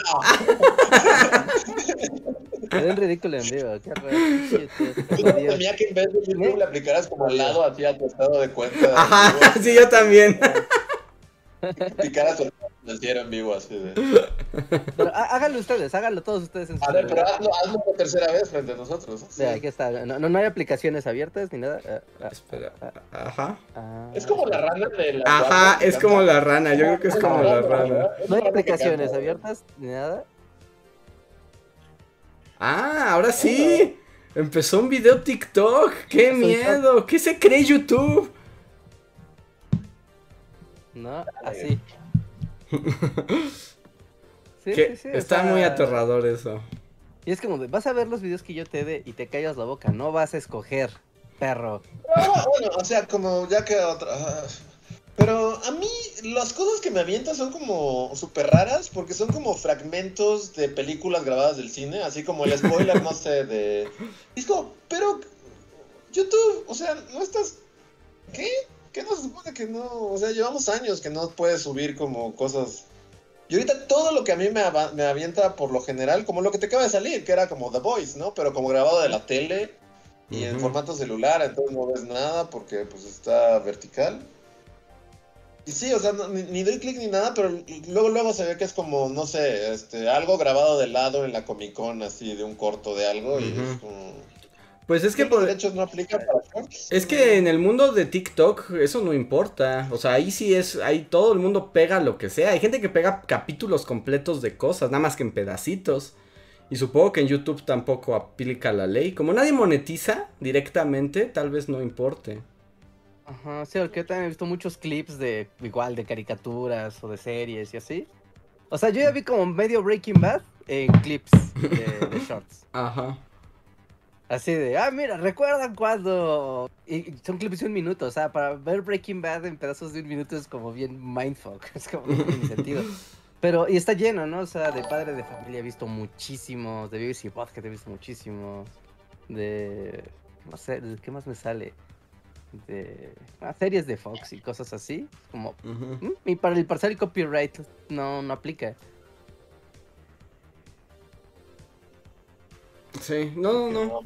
¡Ajá! ajá. Me ven ridículo en vivo, qué raro. Yo Dios. temía que en vez de YouTube le aplicaras como al lado así a tu estado de cuenta. Ajá, sí, yo también. Aplicaras el transmitiera en vivo así de. Pero há- háganlo ustedes, háganlo todos ustedes en su A ver, pero hazlo, hazlo por tercera vez frente a nosotros. Sí, aquí está. No, no, no hay aplicaciones abiertas ni nada. Ah, ah, Espera. Ajá. ah. Es como la rana de la. Ajá, es como la rana. Yo creo que es como la rana. No hay aplicaciones abiertas ni nada. Ah, ahora sí. Empezó un video TikTok. ¡Qué miedo! ¿Qué se cree YouTube? No, así. Sí, Que sí, sí, está muy sea, aterrador eso. Y es como de, vas a ver los videos que yo te dé y te callas la boca, no vas a escoger, perro. Ah, bueno, o sea, como ya que otra. Pero a mí las cosas que me avientan son como súper raras porque son como fragmentos de películas grabadas del cine, así como el spoiler, no sé, de... Como, pero YouTube, o sea, no estás... ¿Qué? ¿Qué no se supone que no? O sea, llevamos años que no puedes subir como cosas... Y ahorita todo lo que a mí me, ava- me avienta por lo general, como lo que te acaba de salir, que era como The Voice, ¿no? Pero como grabado de la tele y en formato celular, entonces no ves nada porque pues está vertical. Y sí, o sea, no- ni, ni doy clic ni nada, pero luego luego se ve que es como, no sé, este, algo grabado de lado en la Comic Con, así de un corto de algo, y es como... Pues es que ¿Qué por- derechos no aplica para? Es que en el mundo de TikTok eso no importa. O sea, ahí sí es, ahí todo el mundo pega lo que sea. Hay gente que pega capítulos completos de cosas, nada más que en pedacitos. Y supongo que en YouTube tampoco aplica la ley. Como nadie monetiza directamente, tal vez no importe. Ajá, sí, porque yo también he visto muchos clips de igual de caricaturas o de series y así. O sea, yo ya vi como medio Breaking Bad en clips de, de shorts. Ajá. Así de, ah, mira, ¿recuerdan cuando? Y y son clips de un minuto, o sea, para ver Breaking Bad en pedazos de un minuto es como bien mindfuck, es como no tiene sentido. Pero, y está lleno, ¿no? O sea, de padre de familia he visto muchísimos, de BBC Podcast he visto muchísimos, de, no sé, ¿de ¿qué más me sale? De ah, series de Fox y cosas así, como. ¿mm? y para el parcial copyright no, no aplica. Sí, no, no, no.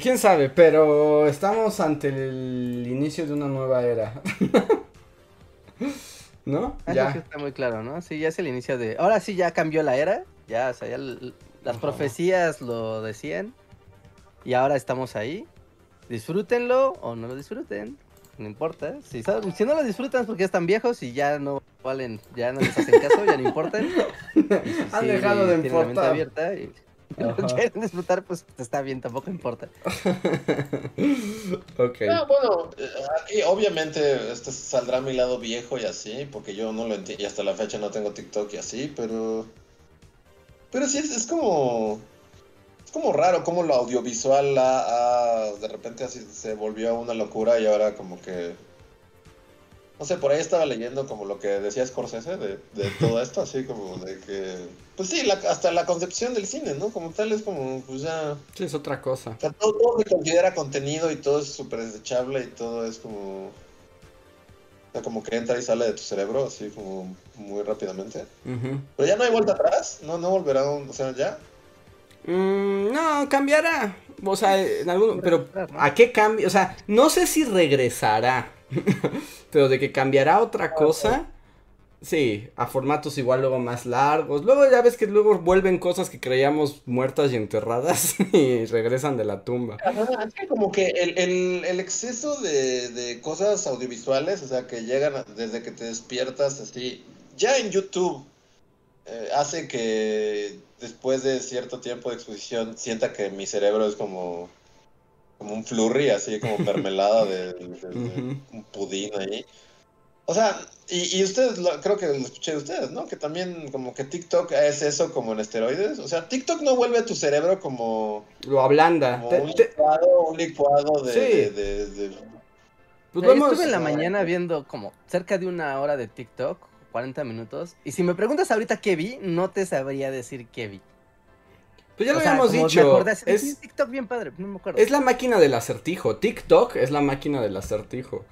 Quién sabe, pero estamos ante el inicio de una nueva era. ¿No? Ya. sí está muy claro, ¿no? Sí, ya es el inicio de. Ahora sí ya cambió la era. Ya, o sea, ya las Ajá. profecías lo decían. Y ahora estamos ahí. Disfrútenlo o no lo disfruten. No importa. Si, no lo disfrutan es porque ya están viejos y ya no valen, ya no les hacen caso, ya no importan. Si Han sí dejado de tienen la mente importar. abierta y lo Ajá. quieren disfrutar, pues está bien, tampoco importa. ok. Ah, bueno, eh, aquí obviamente este saldrá a mi lado viejo y así, porque yo no lo entiendo, y hasta la fecha no tengo TikTok y así, pero... Pero sí, es, es como... Como raro cómo lo audiovisual ha, ha- de repente así se volvió una locura y ahora como que... No sé, por ahí estaba leyendo como lo que decía Scorsese de, de todo esto, así como de que... Pues sí, la- hasta la concepción del cine, ¿no? Como tal es como, pues ya... Sí, es otra cosa. O sea, todo, todo se considera contenido y todo es súper desechable y todo es como... O sea, como que entra y sale de tu cerebro así como muy rápidamente. Ujú. Pero ya no hay vuelta atrás, no, no volverá, un- o sea, ya. Mm, no, cambiará. O sea, en algún, pero. ¿a qué cambio? O sea, no sé si regresará. pero de que cambiará otra cosa. Sí, a formatos igual luego más largos. Luego ya ves que luego vuelven cosas que creíamos muertas y enterradas y regresan de la tumba. Ajá, es que como que el, el- el exceso de, de cosas audiovisuales, o sea, que llegan desde que te despiertas así, ya en YouTube, eh, hace que después de cierto tiempo de exposición sienta que mi cerebro es como, como un flurry, así como mermelada de, de- de Ujú. un pudín ahí. O sea, y, y ustedes, lo- creo que lo escuché de ustedes, ¿no? Que también como que TikTok es eso como en esteroides. O sea, TikTok no vuelve a tu cerebro como... Lo ablanda. Como Te- un te- licuado, un licuado de, Sí. de- de- de- pues estuve en la mañana viendo como cerca de una hora de TikTok, 40 minutos. Y si me preguntas ahorita qué vi, no te sabría decir qué vi. pues ya lo O sea, habíamos dicho. Es, "Sí, TikTok bien padre, no me acuerdo. es la máquina del acertijo. TikTok es la máquina del acertijo.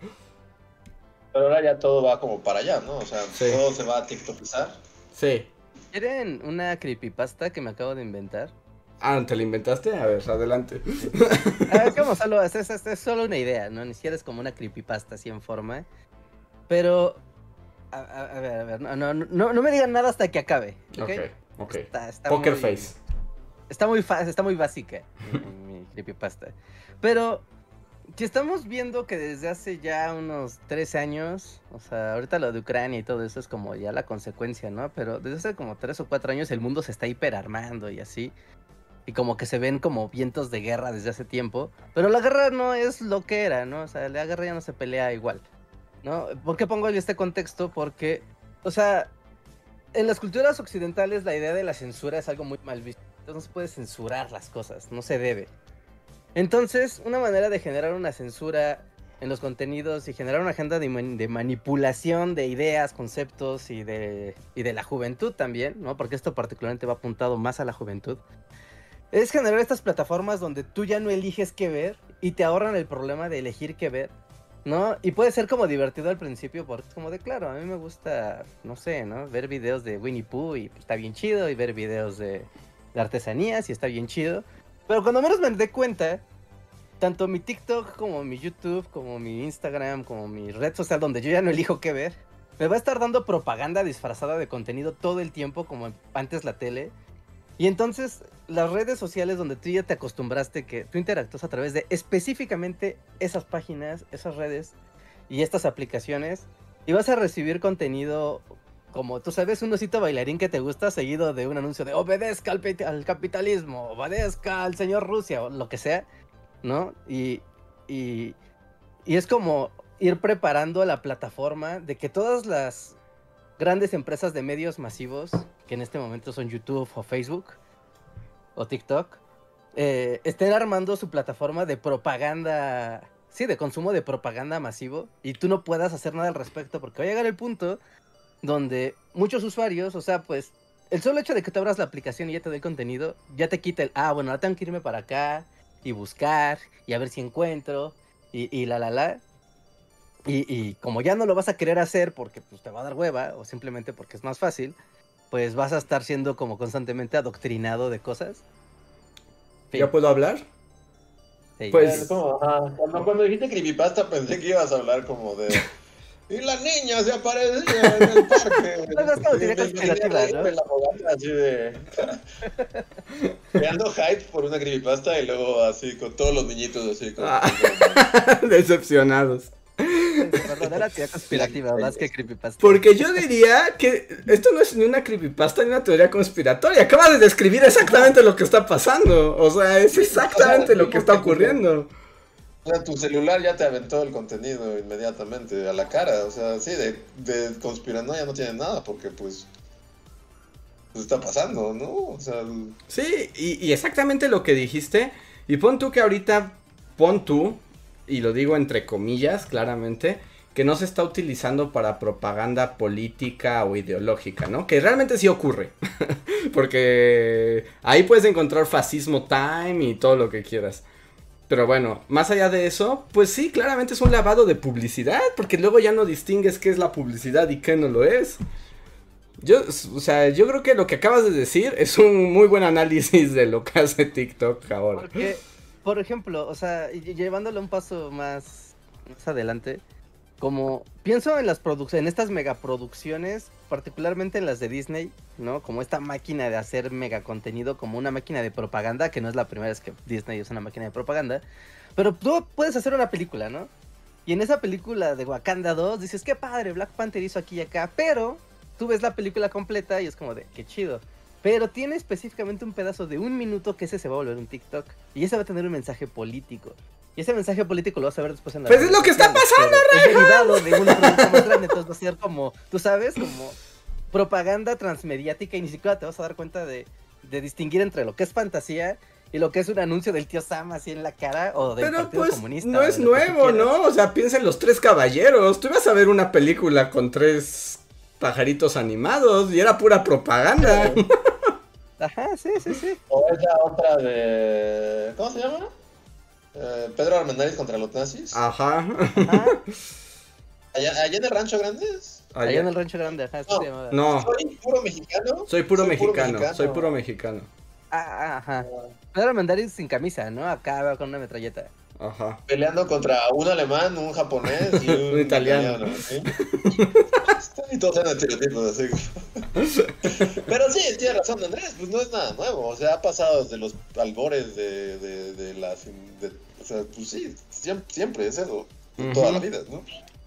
Pero ahora ya todo va como para allá, ¿no? O sea, Sí. todo se va a TikTokizar. Sí. ¿Quieren una creepypasta que me acabo de inventar? Ah, ¿te la inventaste? A ver, adelante. Ah, es como solo, es- es solo una idea, ¿no? Ni siquiera es como una creepypasta así en forma. Pero A, ver, a ver, no, no, no, no me digan nada hasta que acabe. ¿ok? Ok, ok. Está, está Poker muy- face. Está muy, fa- está muy básica mi, mi creepypasta. Pero si estamos viendo que desde hace ya unos tres años, o sea, ahorita lo de Ucrania y todo eso es como ya la consecuencia, ¿no? Pero desde hace como tres o cuatro años el mundo se está hiperarmando y así. Y como que se ven como vientos de guerra desde hace tiempo. Pero la guerra no es lo que era, ¿no? O sea, la guerra ya no se pelea igual. ¿No? ¿Por qué pongo este contexto? Porque, o sea, en las culturas occidentales la idea de la censura es algo muy mal visto. Entonces no se puede censurar las cosas, no se debe. Entonces, una manera de generar una censura en los contenidos y generar una agenda de, de manipulación de ideas, conceptos y de, y de la juventud también, ¿no? Porque esto particularmente va apuntado más a la juventud. Es generar estas plataformas donde tú ya no eliges qué ver y te ahorran el problema de elegir qué ver, ¿no? Y puede ser como divertido al principio porque es como de, claro, a mí me gusta, no sé, ¿no? Ver videos de Winnie Pooh y pues, está bien chido y ver videos de, de artesanías y está bien chido. Pero cuando menos me dé cuenta, tanto mi TikTok como mi YouTube, como mi Instagram, como mi red social donde yo ya no elijo qué ver, me va a estar dando propaganda disfrazada de contenido todo el tiempo como antes la tele. Y entonces las redes sociales donde tú ya te acostumbraste que tú interactúas a través de específicamente esas páginas, esas redes y estas aplicaciones y vas a recibir contenido como tú sabes un osito bailarín que te gusta seguido de un anuncio de obedezca al, capitalismo, obedezca al señor Rusia o lo que sea, ¿no? Y, y es como ir preparando la plataforma de que todas las grandes empresas de medios masivos, que en este momento son YouTube o Facebook o TikTok, eh, estén armando su plataforma de propaganda, sí, de consumo de propaganda masivo, y tú no puedas hacer nada al respecto, porque va a llegar el punto donde muchos usuarios, o sea, pues, el solo hecho de que te abras la aplicación y ya te doy contenido, ya te quita el, ah, bueno, ahora tengo que irme para acá y buscar y a ver si encuentro y, y la, la, la. Y, y como ya no lo vas a querer hacer porque pues, te va a dar hueva o simplemente porque es más fácil, pues vas a estar siendo como constantemente adoctrinado de cosas. Fin. ¿Ya puedo hablar? Sí. Pues- Es como, ajá, cuando, cuando dijiste creepypasta pensé que ibas a hablar como de... Y la niña se aparecía en el parque. Conspirativa, ¿no? de la fogata, así de... Creando hype por una creepypasta y luego así con todos los niñitos así como... Ah. Decepcionados. Teoría conspirativa, más que creepypasta. Porque yo diría que esto no es ni una creepypasta ni una teoría conspiratoria. Acabas de describir exactamente lo que está pasando. O sea, es exactamente lo que está ocurriendo. O sea, tu celular ya te aventó el contenido inmediatamente a la cara. O sea, sí, de, de conspiranoia no tiene nada porque pues... Pues está pasando, ¿no? O sea... Sí, y, y exactamente lo que dijiste. Y pon tú que ahorita, pon tú, y lo digo entre comillas, claramente, que no se está utilizando para propaganda política o ideológica, ¿no? Que realmente sí ocurre. Porque ahí puedes encontrar fascismo time y todo lo que quieras. Pero bueno, más allá de eso, pues sí, claramente es un lavado de publicidad, porque luego ya no distingues qué es la publicidad y qué no lo es. Yo, o sea, yo creo que lo que acabas de decir es un muy buen análisis de lo que hace TikTok ahora. Porque, por ejemplo, o sea, llevándolo un paso más, más adelante, como pienso en las producciones, en estas megaproducciones, particularmente en las de Disney, ¿no? Como esta máquina de hacer mega contenido, como una máquina de propaganda, que no es la primera vez que Disney es una máquina de propaganda, pero tú puedes hacer una película, ¿no? Y en esa película de Wakanda 2 dices, qué padre, Black Panther hizo aquí y acá, pero tú ves la película completa y es como de, qué chido. Pero tiene específicamente un pedazo de un minuto que ese se va a volver un TikTok. Y ese va a tener un mensaje político. Y ese mensaje político lo vas a ver después en la Pues es lo que está pasando, Es derivado de un producto más grande. Entonces va a ser como, tú sabes, como propaganda transmediática y ni siquiera te vas a dar cuenta de, de distinguir entre lo que es fantasía y lo que es un anuncio del tío Sam así en la cara o del Pero Partido pues Comunista. no es nuevo. ¿no? O sea, piensa en los tres caballeros. Tú ibas a ver una película con tres pajaritos animados y era pura propaganda. Ajá, sí, sí, sí. O es la otra de... ¿Cómo se llama? Eh, Pedro Armendáriz contra los nazis. Ajá. Ajá. Allá, allá en el Rancho Grandes. Allá en el Rancho Grande, ajá, No, se llamaba. No, Soy puro mexicano. soy puro Soy puro mexicano, mexicano. soy puro mexicano. Ah, ah, ajá. Pedro Armendáriz sin camisa, ¿no? Acá con una metralleta. Ajá. Peleando contra un alemán, un japonés y un, Un italiano. ¿sí? y todos eran estereotipos así. Pero sí, tiene razón Andrés, pues no es nada nuevo. O sea, ha pasado desde los albores de, de, de las. de- o sea, pues sí, siempre, siempre es eso. Toda la vida, ¿no?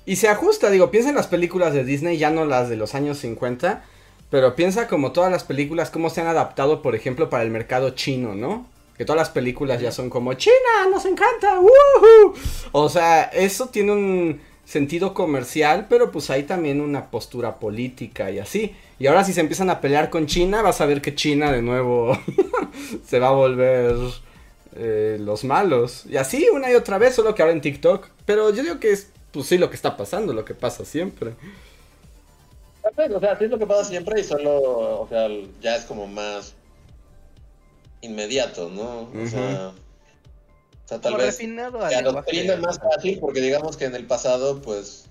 Y se ajusta, digo, piensa en las películas de Disney, ya no las de los años 50, pero piensa como todas las películas, cómo se han adaptado, por ejemplo, para el mercado chino, ¿no? Que todas las películas ya son como, China, nos encanta, ¡woohoo! O sea, eso tiene un sentido comercial, pero pues hay también una postura política y así. Y ahora si se empiezan a pelear con China, vas a ver que China de nuevo se va a volver eh, los malos. Y así una y otra vez, solo que ahora en TikTok. Pero yo digo que es, pues sí, lo que está pasando, lo que pasa siempre. O sea, sí es lo que pasa siempre y solo, o sea, ya es como más inmediato, ¿no? O sea, o sea tal Como vez refinado al te lenguaje. adoctrina más fácil porque digamos que en el pasado, pues,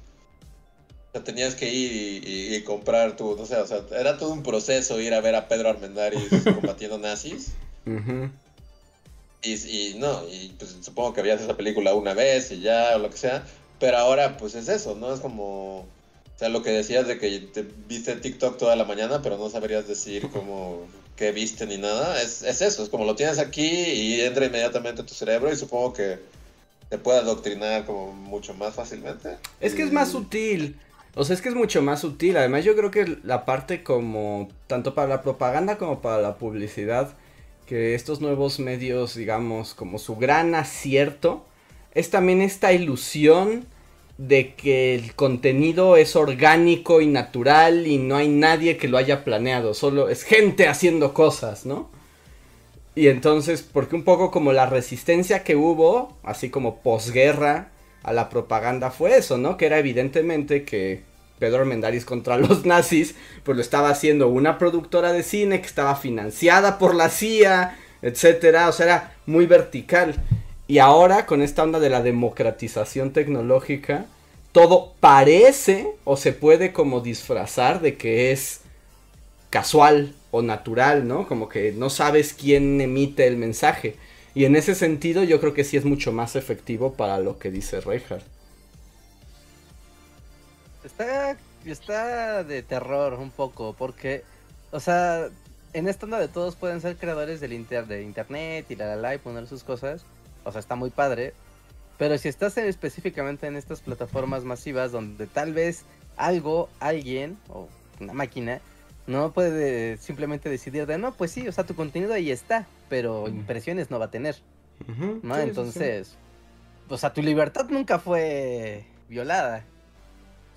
o sea, tenías que ir y, y- y comprar tu, no sé, o sea, era todo un proceso ir a ver a Pedro Armendáriz combatiendo nazis. Y, y no, y pues supongo que habías esa película una vez y ya, o lo que sea. Pero ahora, pues es eso, ¿no? Es como. O sea, lo que decías de que te viste TikTok toda la mañana, pero no sabrías decir como qué viste ni nada. Es, es eso, es como lo tienes aquí y entra inmediatamente a tu cerebro y supongo que te puede adoctrinar como mucho más fácilmente. Es que es más sutil. O sea, es que es mucho más sutil. Además, yo creo que la parte como, tanto para la propaganda como para la publicidad, que estos nuevos medios, digamos, como su gran acierto, es también esta ilusión de que el contenido es orgánico y natural y no hay nadie que lo haya planeado, solo es gente haciendo cosas, ¿no? Y entonces, porque un poco como la resistencia que hubo, así como posguerra a la propaganda fue eso, ¿no? Que era evidentemente que Pedro Armendáriz contra los nazis, pues lo estaba haciendo una productora de cine que estaba financiada por la CIA, etcétera, o sea, era muy vertical. Y ahora con esta onda de la democratización tecnológica, todo parece o se puede como disfrazar de que es casual o natural, ¿no? Como que no sabes quién emite el mensaje. Y en ese sentido yo creo que sí es mucho más efectivo para lo que dice Reinhardt. Está, está de terror un poco, porque, o sea, en esta onda de todos pueden ser creadores del de internet y la la la y poner sus cosas. O sea, está muy padre. Pero si estás en- específicamente en estas plataformas masivas donde tal vez algo, alguien o una máquina no puede simplemente decidir de no, pues sí, o sea, tu contenido ahí está, pero impresiones no va a tener. ¿no? sí, sí, sí. Entonces, o sea, tu libertad nunca fue violada,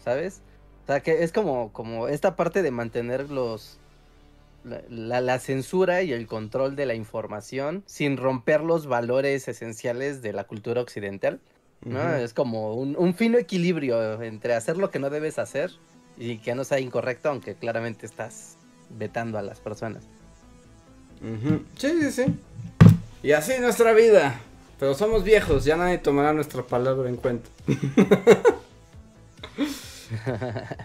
¿sabes? O sea, que es como, como esta parte de mantener los, la, la- la censura y el control de la información sin romper los valores esenciales de la cultura occidental, ¿no? Es como un, un fino equilibrio entre hacer lo que no debes hacer y que no sea incorrecto, aunque claramente estás vetando a las personas. Ujú. Sí, sí, sí. Y así nuestra vida. Pero somos viejos, ya nadie tomará nuestra palabra en cuenta.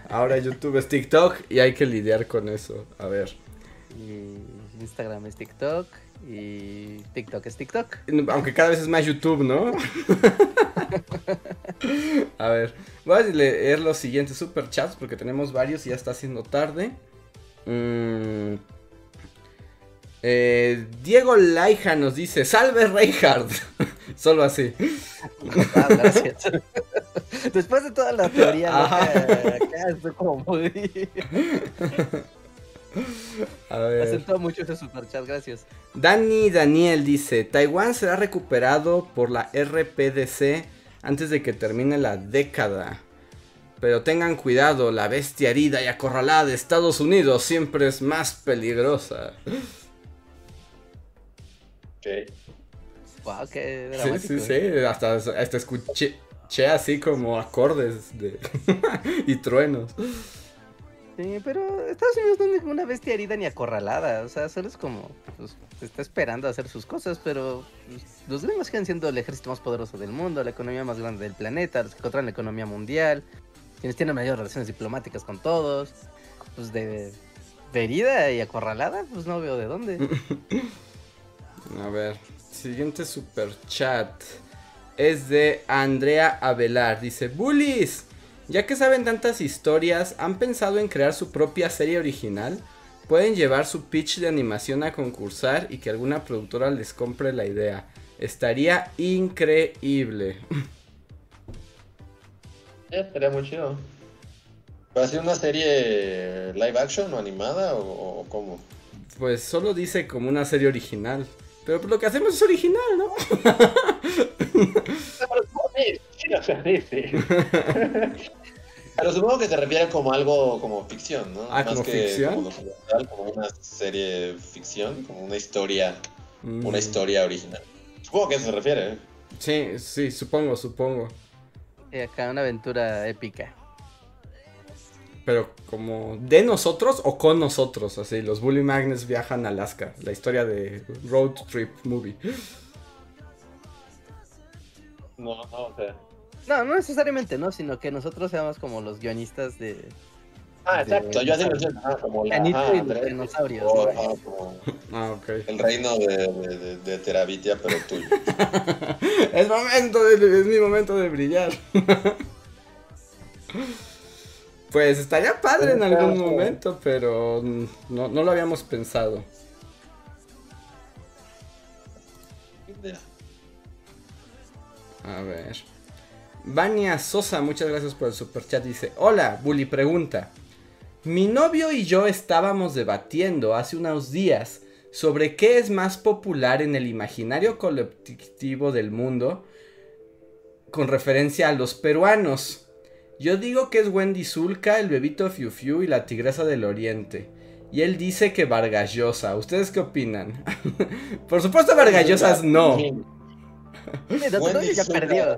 Ahora YouTube es TikTok y hay que lidiar con eso. A ver. Y Instagram es TikTok y TikTok es TikTok. Aunque cada vez es más YouTube, ¿no? A ver, voy a leer los siguientes superchats porque tenemos varios y ya está haciendo tarde. Mm. Eh, Diego Laija nos dice, salve Reinhardt. Solo así. Ah, gracias. Después de toda la teoría, loca, acá estoy como muy... A ver. Acentuó mucho ese superchat, gracias. Dani Daniel dice, Taiwán será recuperado por la RPDC antes de que termine la década. Pero tengan cuidado, la bestia herida y acorralada de Estados Unidos siempre es más peligrosa. Ok. Wow, qué Sí, dramático. sí, sí, ¿eh? hasta, hasta escuché escuché así como acordes de y truenos. Sí, pero Estados Unidos no es ninguna bestia herida ni acorralada. O sea, solo es como. Pues, está esperando hacer sus cosas, pero. pues, los gringos siguen siendo el ejército más poderoso del mundo, la economía más grande del planeta, los que controlan la economía mundial, quienes tienen mayores relaciones diplomáticas con todos. Pues de. De herida y acorralada, pues no veo de dónde. A ver, siguiente super chat. es de Andrea Avelar. Dice, Bullies, ya que saben tantas historias, ¿han pensado en crear su propia serie original? Pueden llevar su pitch de animación a concursar y que alguna productora les compre la idea. Estaría increíble. Sí, estaría muy chido. ¿Va a ser una serie live action o animada o, o cómo? Pues solo dice como una serie original. Pero lo que hacemos es original, ¿no? Pero supongo que se refiere como algo como ficción, ¿no? Ah, ¿como ficción? Como, documental, como una serie ficción, como una historia, Mm. una historia original. Supongo que a eso se refiere, ¿eh? Sí, sí, supongo, supongo. Y acá una aventura épica. Pero como de nosotros o con nosotros, así, los Bully Magnets viajan a Alaska, la historia de Road Trip Movie. No, no, o sea. No, no necesariamente, ¿no? Sino que nosotros seamos como los guionistas de Ah, exacto, yo así lo sé, ah, como la Canito ajá, y los Andrés, dinosaurios, o, ¿no? ajá, como Ah, ok. el reino de, de, de, de Terabitia, pero tuyo. es momento de, es mi momento de brillar. pues estaría padre en algún momento, pero no, no lo habíamos pensado. A ver. Vania Sosa, muchas gracias por el super chat. Dice: Hola, Bully pregunta. Mi novio y yo estábamos debatiendo hace unos días sobre qué es más popular en el imaginario colectivo del mundo con referencia a los peruanos. Yo digo que es Wendy Zulka, el bebito Fiu Fiu y la tigresa del oriente. Y él dice que Vargas Llosa. ¿Ustedes qué opinan? Por supuesto Vargas Llosa no. Wendy ya perdió.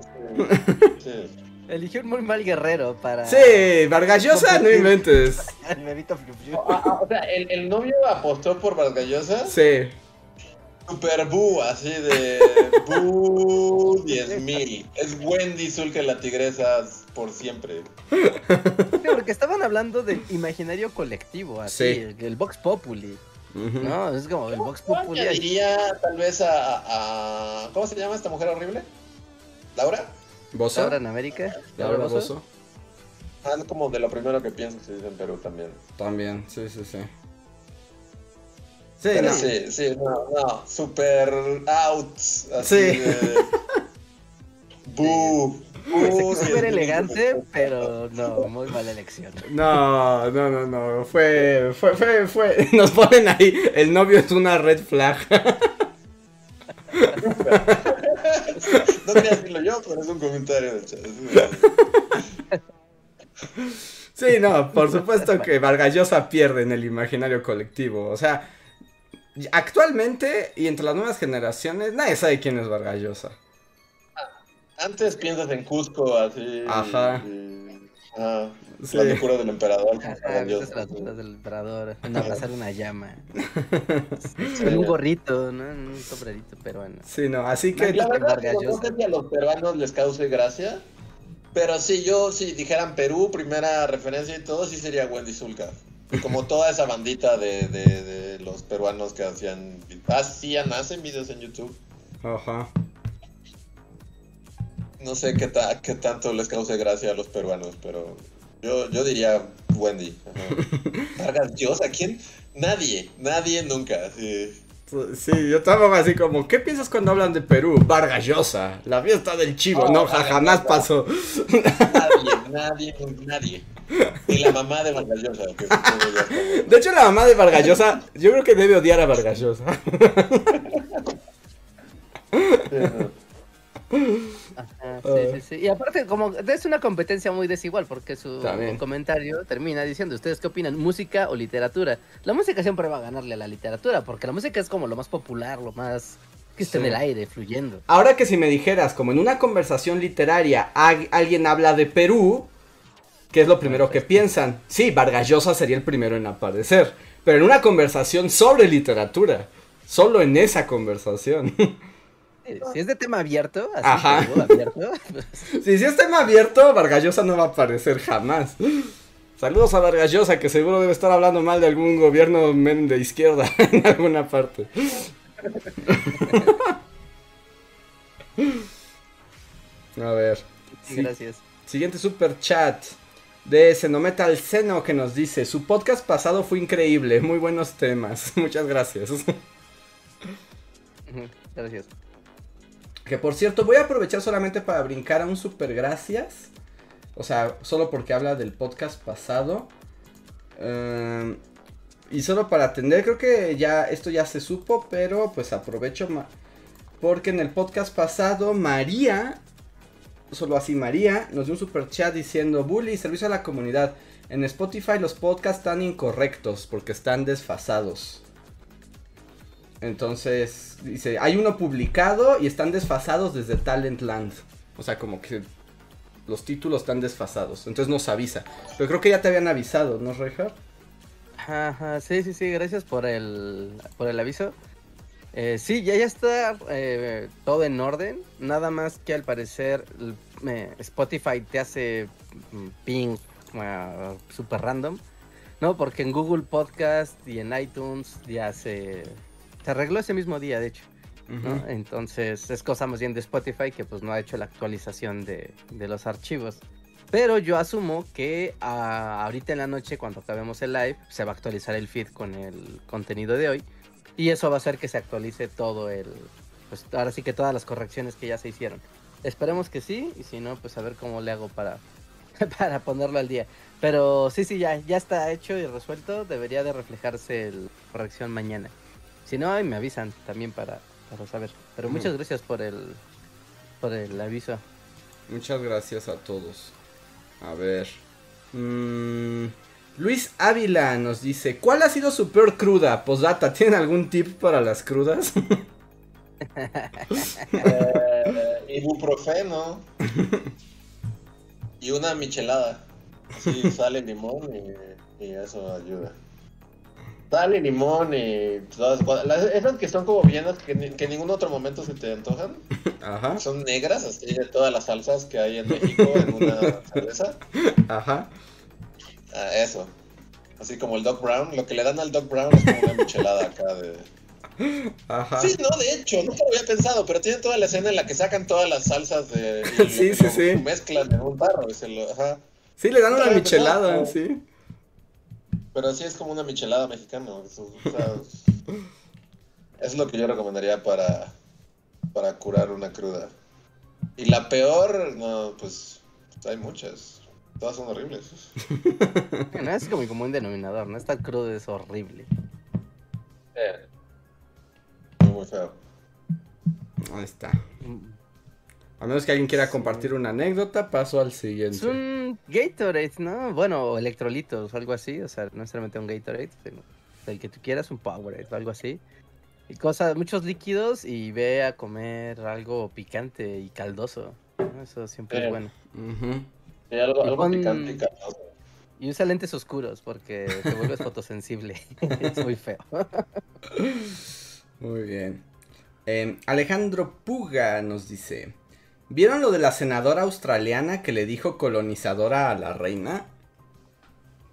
Sí. Eligió un muy mal guerrero para. Sí, Vargas Llosa, no inventes. El bebito Fiu Fiu. O sea, el, el novio apostó por Vargallosa. Sí. Super bu, así de bu 10 mil. Es Wendy Zulka la tigresa por siempre. Sí, porque estaban hablando del imaginario colectivo, así, Sí. el, el Vox Populi. No, es como el Vox Yo Populi. añadiría tal vez a, a- ¿Cómo se llama esta mujer horrible? ¿Laura? ¿Bozo? Ahora en América. Laura Bozo. Bozo. Ah, es como de lo primero que pienso que se dice en Perú también. También, sí, sí, sí. Sí, Pero no. sí, sí, no, no, super out. Así Sí. de. Bu. Es súper 10,000. elegante, pero no, muy mala elección. No, no, no, no. Fue, fue, fue, fue. Nos ponen ahí. El novio es una red flag. No quería decirlo yo, pero es un comentario del chat. Sí, no, por supuesto que Vargas Llosa pierde en el imaginario colectivo. O sea, actualmente y entre las nuevas generaciones, nadie sabe quién es Vargas Llosa. Antes piensas en Cusco, así. Ajá. y- ajá, Sí. La locura del emperador. Ajá, esas las dudas del emperador, en abrazar una llama. Sí. Con un gorrito, ¿no? En un sombrerito peruano. Sí, no, así que. La verdad, no sé si a los peruanos les cause gracia, pero sí, yo, si dijeran Perú, primera referencia y todo, sí sería Wendy Zulka. Como toda esa bandita de, de, de los peruanos que hacían, hacían, hacen videos en YouTube. Ajá. No sé qué, ta- qué tanto les cause gracia a los peruanos, pero yo, yo diría Wendy. Vargas Llosa, ¿quién? Nadie, nadie nunca. Sí. Sí, yo estaba así como, ¿qué piensas cuando hablan de Perú? Vargas Llosa, la fiesta del chivo. No, ja- jamás pasó. Nadie, nadie, nadie. Ni la mamá de Vargas Llosa. que. De hecho, la mamá de Vargas Llosa, yo creo que debe odiar a Vargas Llosa. Ajá, sí, sí, sí. Y aparte, como es una competencia muy desigual, porque su También. comentario termina diciendo, ¿ustedes qué opinan? ¿Música o literatura? La música siempre va a ganarle a la literatura, porque la música es como lo más popular, lo más que está en Sí. el aire, fluyendo. Ahora que si me dijeras, como en una conversación literaria, alguien habla de Perú, ¿qué es lo primero que piensan? Sí, Vargas Llosa sería el primero en aparecer. Pero en una conversación sobre literatura. Solo en esa conversación. Si es de tema abierto, así Ajá. Perú abierto, pues, Si, es tema abierto, Vargas Llosa no va a aparecer jamás. Saludos a Vargas Llosa, que seguro debe estar hablando mal de algún gobierno de izquierda en alguna parte. A ver. Gracias. Siguiente super chat de Senometal Seno que nos dice, su podcast pasado fue increíble, muy buenos temas. Muchas gracias. Gracias. Que por cierto, voy a aprovechar solamente para brincar a un super gracias. O sea, solo porque habla del podcast pasado. Ehm, y solo para atender, creo que ya esto ya se supo, pero pues aprovecho porque en el podcast pasado María, solo así María, nos dio un super chat diciendo, Bully, servicio a la comunidad. En Spotify los podcasts están incorrectos porque están desfasados. Entonces, dice, hay uno publicado y están desfasados desde Talentland. O sea, como que los títulos están desfasados. Entonces nos avisa. Pero creo que ya te habían avisado, ¿no, Reinhardt? Ajá, sí, sí, sí, gracias por el, por el aviso. Eh, sí, ya, ya está eh, todo en orden. Nada más que al parecer Spotify te hace mm, ping ah, super random. No, porque en Google Podcast y en iTunes ya se, se arregló ese mismo día, de hecho. ¿no? Ujú. Entonces es cosa más bien de Spotify que pues no ha hecho la actualización de, de los archivos. Pero yo asumo que ah, ahorita en la noche cuando acabemos el live se va a actualizar el feed con el contenido de hoy. Y eso va a hacer que se actualice todo el... Pues ahora sí que todas las correcciones que ya se hicieron. Esperemos que sí, y si no, pues a ver cómo le hago para, para ponerlo al día. Pero sí, sí, ya, ya está hecho y resuelto. Debería de reflejarse la corrección mañana. Si no, ahí me avisan también para, para saber. Pero muchas Ujú. gracias por el, por el aviso. Muchas gracias a todos. A ver. Mm, Luis Ávila nos dice, ¿cuál ha sido su peor cruda? Posdata, ¿tienen algún tip para las crudas? Eh, ibuprofeno. y una michelada. Sí, sal y limón y, y eso ayuda. Sal y limón y todas las- esas que son como villanas que, que en ningún otro momento se te antojan. Ajá, Son negras, así de todas las salsas que hay en México en una cerveza. ajá. Ah, eso. Así como el Doc Brown. Lo que le dan al Doc Brown es como una michelada acá de. Ajá. Sí, no, de hecho, nunca lo había pensado, pero tienen toda la escena en la que sacan todas las salsas de. y Sí, lo- sí, lo sí. Mezclan en un tarro y se lo. Ajá. Sí, le dan Nunca una michelada, pensado. sí. Pero sí es como una michelada mexicana. o sea, es lo que yo recomendaría para, para curar una cruda. Y la peor, no, pues hay muchas. Todas son horribles. No es como, como un denominador, ¿no? Esta crudo es horrible. Muy, muy feo. Ahí está. A menos que alguien quiera compartir una anécdota, paso al Es siguiente. un Gatorade, ¿no? Bueno, o electrolitos o algo así. O sea, no necesariamente un Gatorade, sino el que tú quieras, un Powerade o algo así. Y cosas, muchos líquidos y ve a comer algo picante y caldoso. ¿no? Eso siempre Eh. es bueno. Ujú. Sí, algo, Y algo pon- picante y caldoso. Y usa lentes oscuros porque te vuelves fotosensible. es muy feo. Muy bien. Eh, Alejandro Puga nos dice: ¿Vieron lo de la senadora australiana que le dijo colonizadora a la reina?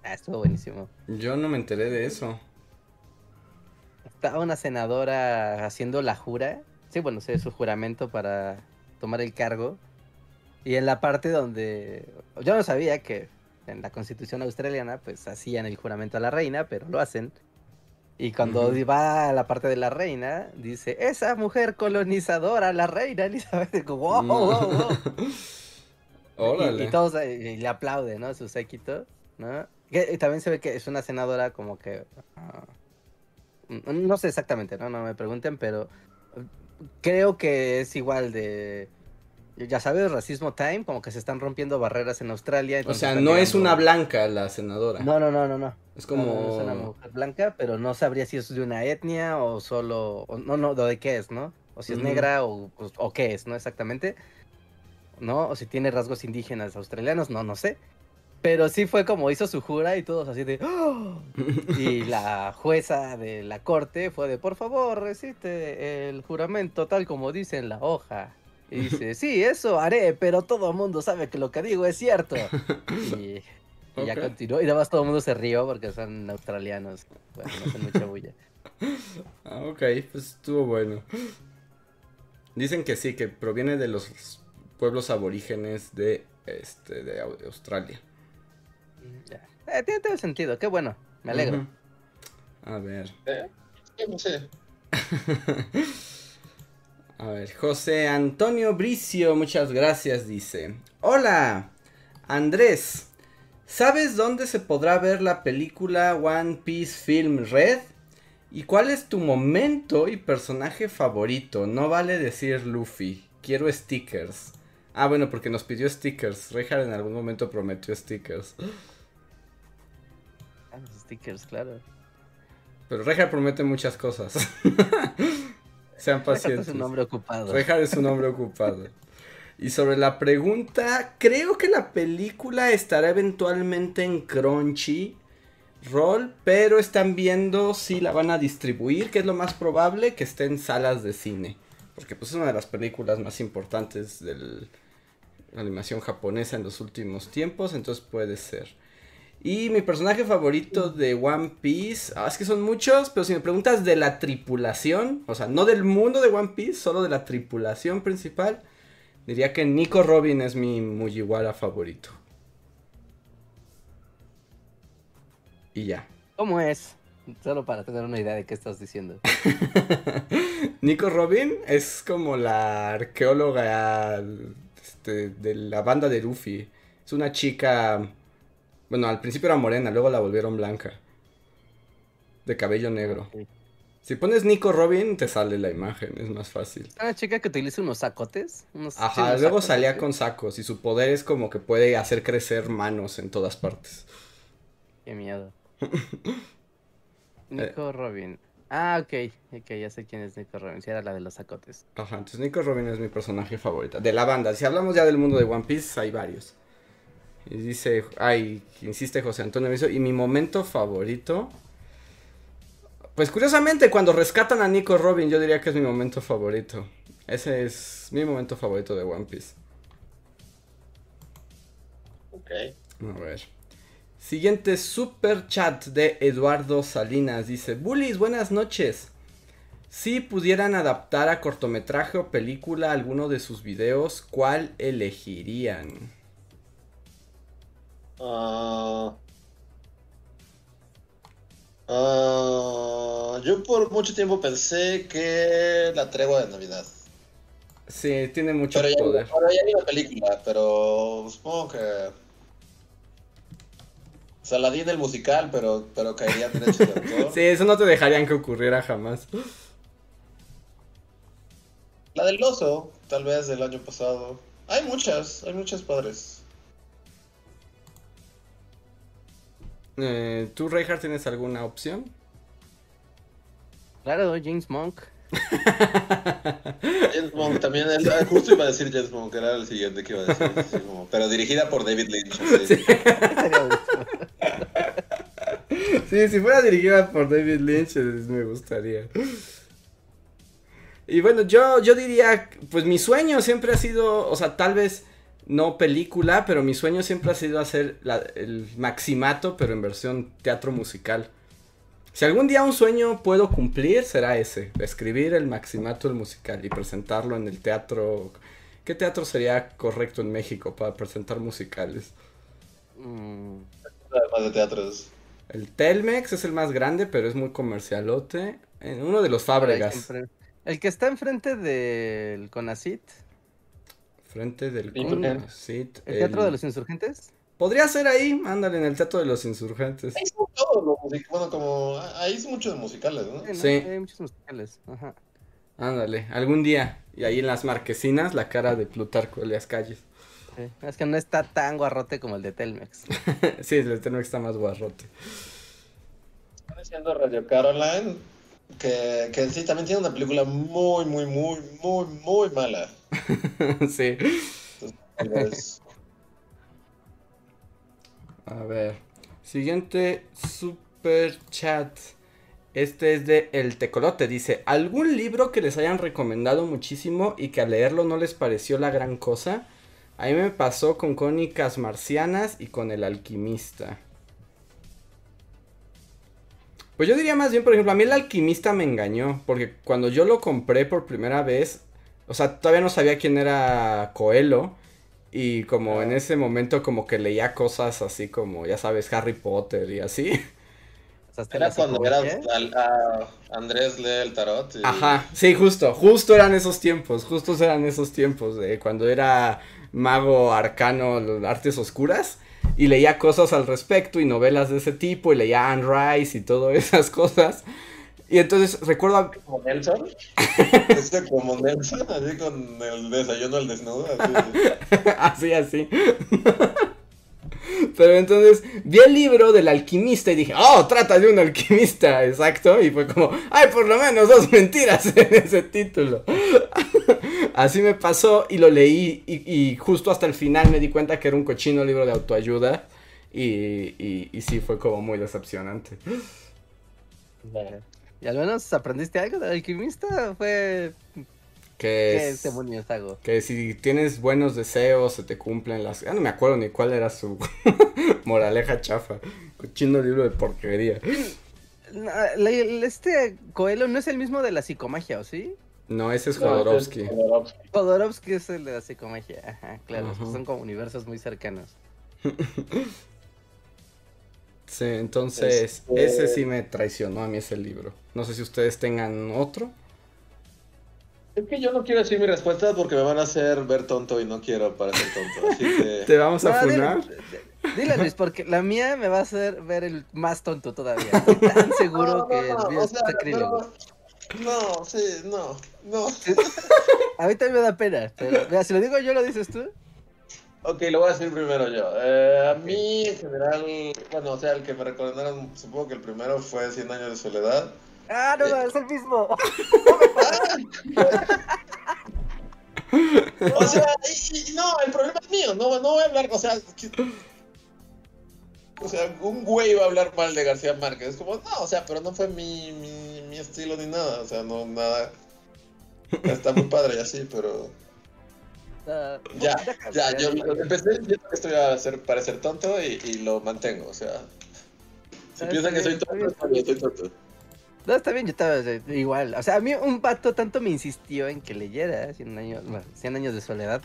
Ah, estuvo buenísimo. Yo no me enteré de eso. Estaba una senadora haciendo la jura. Sí, bueno, sí, su juramento para tomar el cargo. Y en la parte donde. Yo no sabía que en la constitución australiana, pues hacían el juramento a la reina, pero lo hacen. Y cuando Ujú. va a la parte de la reina, dice: Esa mujer colonizadora, la reina Elizabeth. Wow, wow, wow. Y- Órale. Y, todos eh, y le aplauden, ¿no? Su séquito, ¿no? Que, y también se ve que es una senadora como que... ah, no sé exactamente, ¿no? No me pregunten, pero eh, creo que es igual de... Ya sabes, racismo time, como que se están rompiendo barreras en Australia. o sea, no es una blanca la senadora. No, no, no, no, no. es como. no, no es una mujer blanca, pero no sabría si es de una etnia o solo... o- no, no, de qué es, ¿no? O si es negra o, o, o qué es, ¿no? Exactamente. ¿No? O si tiene rasgos indígenas australianos, no, no sé. Pero sí fue como hizo su jura y todos así de... "¡Oh!". Y la jueza de la corte fue de, por favor, recite el juramento tal como dice en la hoja. Y dice, sí, eso haré, pero todo el mundo sabe que lo que digo es cierto. Y, y ya continuó. Y además todo el mundo se rió porque son australianos. Bueno, no hacen mucha bulla. Ah, ok, pues estuvo bueno. Dicen que sí, que proviene de los pueblos aborígenes de, este, de Australia. Ya. Eh, tiene todo el sentido, qué bueno, me alegro. Ujú. A ver. ¿Eh? No sé. A ver, José Antonio Bricio, muchas gracias, dice. Hola, Andrés, ¿sabes dónde se podrá ver la película One Piece Film Red? ¿Y cuál es tu momento y personaje favorito? No vale decir Luffy, quiero stickers. Ah, bueno, porque nos pidió stickers. Reinhardt en algún momento prometió stickers. Ah, los stickers, claro. Pero Reinhardt promete muchas cosas. Sean pacientes. es un hombre ocupado. Reinhardt es un hombre ocupado. Y sobre la pregunta, creo que la película estará eventualmente en Crunchy Roll, pero están viendo si la van a distribuir, que es lo más probable que esté en salas de cine. Porque pues es una de las películas más importantes de la animación japonesa en los últimos tiempos, entonces puede ser. Y mi personaje favorito de One Piece, ah, es que son muchos, pero si me preguntas de la tripulación, o sea, no del mundo de One Piece, solo de la tripulación principal, diría que Nico Robin es mi Mugiwara favorito. Y ya. ¿Cómo es? Solo para tener una idea de qué estás diciendo. Nico Robin es como la arqueóloga este, de la banda de Luffy. Es una chica, bueno, al principio era morena, luego la volvieron blanca. De cabello negro. Si pones Nico Robin, te sale la imagen, es más fácil. Una chica que utiliza unos sacotes. Unos, Ajá, unos luego sacotes, salía sí. con sacos y su poder es como que puede hacer crecer manos en todas partes. Qué miedo. Eh. Nico Robin. Ah, ok. Ok, ya sé quién es Nico Robin. Sí, era la de los sacotes. Ajá, entonces Nico Robin es mi personaje favorito. De la banda, si hablamos ya del mundo de One Piece, hay varios. Y dice, ay, insiste José Antonio Brizo, y mi momento favorito. Pues curiosamente, cuando rescatan a Nico Robin, yo diría que es mi momento favorito. Ese es mi momento favorito de One Piece. Ok. A ver. Siguiente super chat de Eduardo Salinas. Dice, Bullies, buenas noches. Si pudieran adaptar a cortometraje o película alguno de sus videos, ¿cuál elegirían? Ah, yo por mucho tiempo pensé que la tregua de Navidad. Sí, tiene mucho Pero ya, poder. pero ya vi la película, pero supongo que. Saladín el musical, pero, pero caería en derechos de autor. Sí, eso no te dejarían que ocurriera jamás. La del oso, tal vez del año pasado. Hay muchas, hay muchas padres. Eh, ¿Tú, Reinhardt, tienes alguna opción? Claro, James Monk. James Monk también, es- ah, justo iba a decir James Monk, era el siguiente que iba a decir. así como- pero dirigida por David Lynch. buenísimo. Sí, si fuera dirigida por David Lynch, es- me gustaría. Y bueno, yo, yo diría, pues mi sueño siempre ha sido, o sea, tal vez no película, pero mi sueño siempre ha sido hacer la- el Maximato, pero en versión teatro musical. Si algún día un sueño puedo cumplir, será ese, escribir el Maximato, el musical, y presentarlo en el teatro. ¿Qué teatro sería correcto en México para presentar musicales? Mm, Además de teatros. El Telmex es el más grande, pero es muy comercialote. En uno de los Fábregas. El que está enfrente del Conacit, Frente del. Conacit, el Teatro de los Insurgentes. Podría ser ahí, ándale, en el Teatro de los Insurgentes. Ahí son todos los musicales. Bueno, como. Ahí es mucho de musicales, ¿no? Sí, ¿no? Sí. Hay muchos musicales. Ajá. Ándale, algún día. Y ahí en las marquesinas, la cara de Plutarco de las calles. Sí. Es que no está tan guarrote como el de Telmex. sí, el Telmex está más guarrote. Están haciendo Radio Caroline. Que, que sí, también tiene una película muy, muy, muy, muy, muy mala. sí. Entonces, A ver. Siguiente super chat. Este es de El Tecolote. Dice: ¿Algún libro que les hayan recomendado muchísimo y que al leerlo no les pareció la gran cosa? A mí me pasó con Cónicas Marcianas y con El Alquimista. Pues yo diría más bien, por ejemplo, a mí El Alquimista me engañó. Porque cuando yo lo compré por primera vez, O sea, todavía no sabía quién era Coelho. Y como en ese momento como que leía cosas así como, ya sabes, Harry Potter y así. Era cuando era a Andrés lee el tarot. y- Ajá, sí, justo, justo eran esos tiempos, justos eran esos tiempos de cuando era mago arcano, artes oscuras, y leía cosas al respecto y novelas de ese tipo, y leía Anne Rice y todas esas cosas. Y entonces recuerdo, Como Nelson. Este como Nelson, así con el desayuno al desnudo. Así. así, así. Pero entonces vi el libro del alquimista y dije, oh, trata de un alquimista, exacto. Y fue como, ay, por lo menos dos mentiras en ese título. Así me pasó y lo leí y, justo hasta el final me di cuenta que era un cochino libro de autoayuda. Y, y sí, fue como muy decepcionante. ¿Y al menos aprendiste algo del alquimista? Fue. Que, ¿Qué es- demonios hago? que si tienes buenos deseos, se te cumplen las... Ya no me acuerdo ni cuál era su moraleja chafa. Cochino libro de porquería. No, la- Este Coelho no es el mismo de la psicomagia, ¿o sí? No, ese es No, Jodorowsky. Jodorowsky es el de la psicomagia. Ajá, claro, son como universos muy cercanos. Sí, entonces Este- ese sí me traicionó a mí ese libro. No sé si ustedes tengan otro. Es que yo no quiero decir mi respuesta porque me van a hacer ver tonto y no quiero parecer tonto. Así que. Te vamos a No, dile, funar. dile, Luis, porque la mía me va a hacer ver el más tonto todavía. Estoy tan seguro No, que no, el mío o es sea, sacrílego. no, no, sí, no, no. A mí también me da pena, pero mira, si lo digo yo, lo dices tú. Ok, lo voy a decir primero yo. Eh, a mí, en general, bueno, o sea, el que me recomendaron, supongo que el primero fue 100 años de soledad. Ah, no, no, es el mismo. O sea, y- y no, el problema es mío, no, no voy a hablar, o sea, que- o sea, un güey va a hablar mal de García Márquez, es como, no, o sea, pero no fue mi, mi, mi estilo ni nada, o sea, no, nada, está muy padre y así, pero Ah, ya, ya, yo empecé diciendo que esto iba a hacer, parecer tonto y, y lo mantengo, o sea, si Ah, piensan que soy tonto, soy tonto. No, está bien, yo estaba igual. O sea, a mí un vato tanto me insistió en que leyera 100 años, bueno, 100 años de soledad,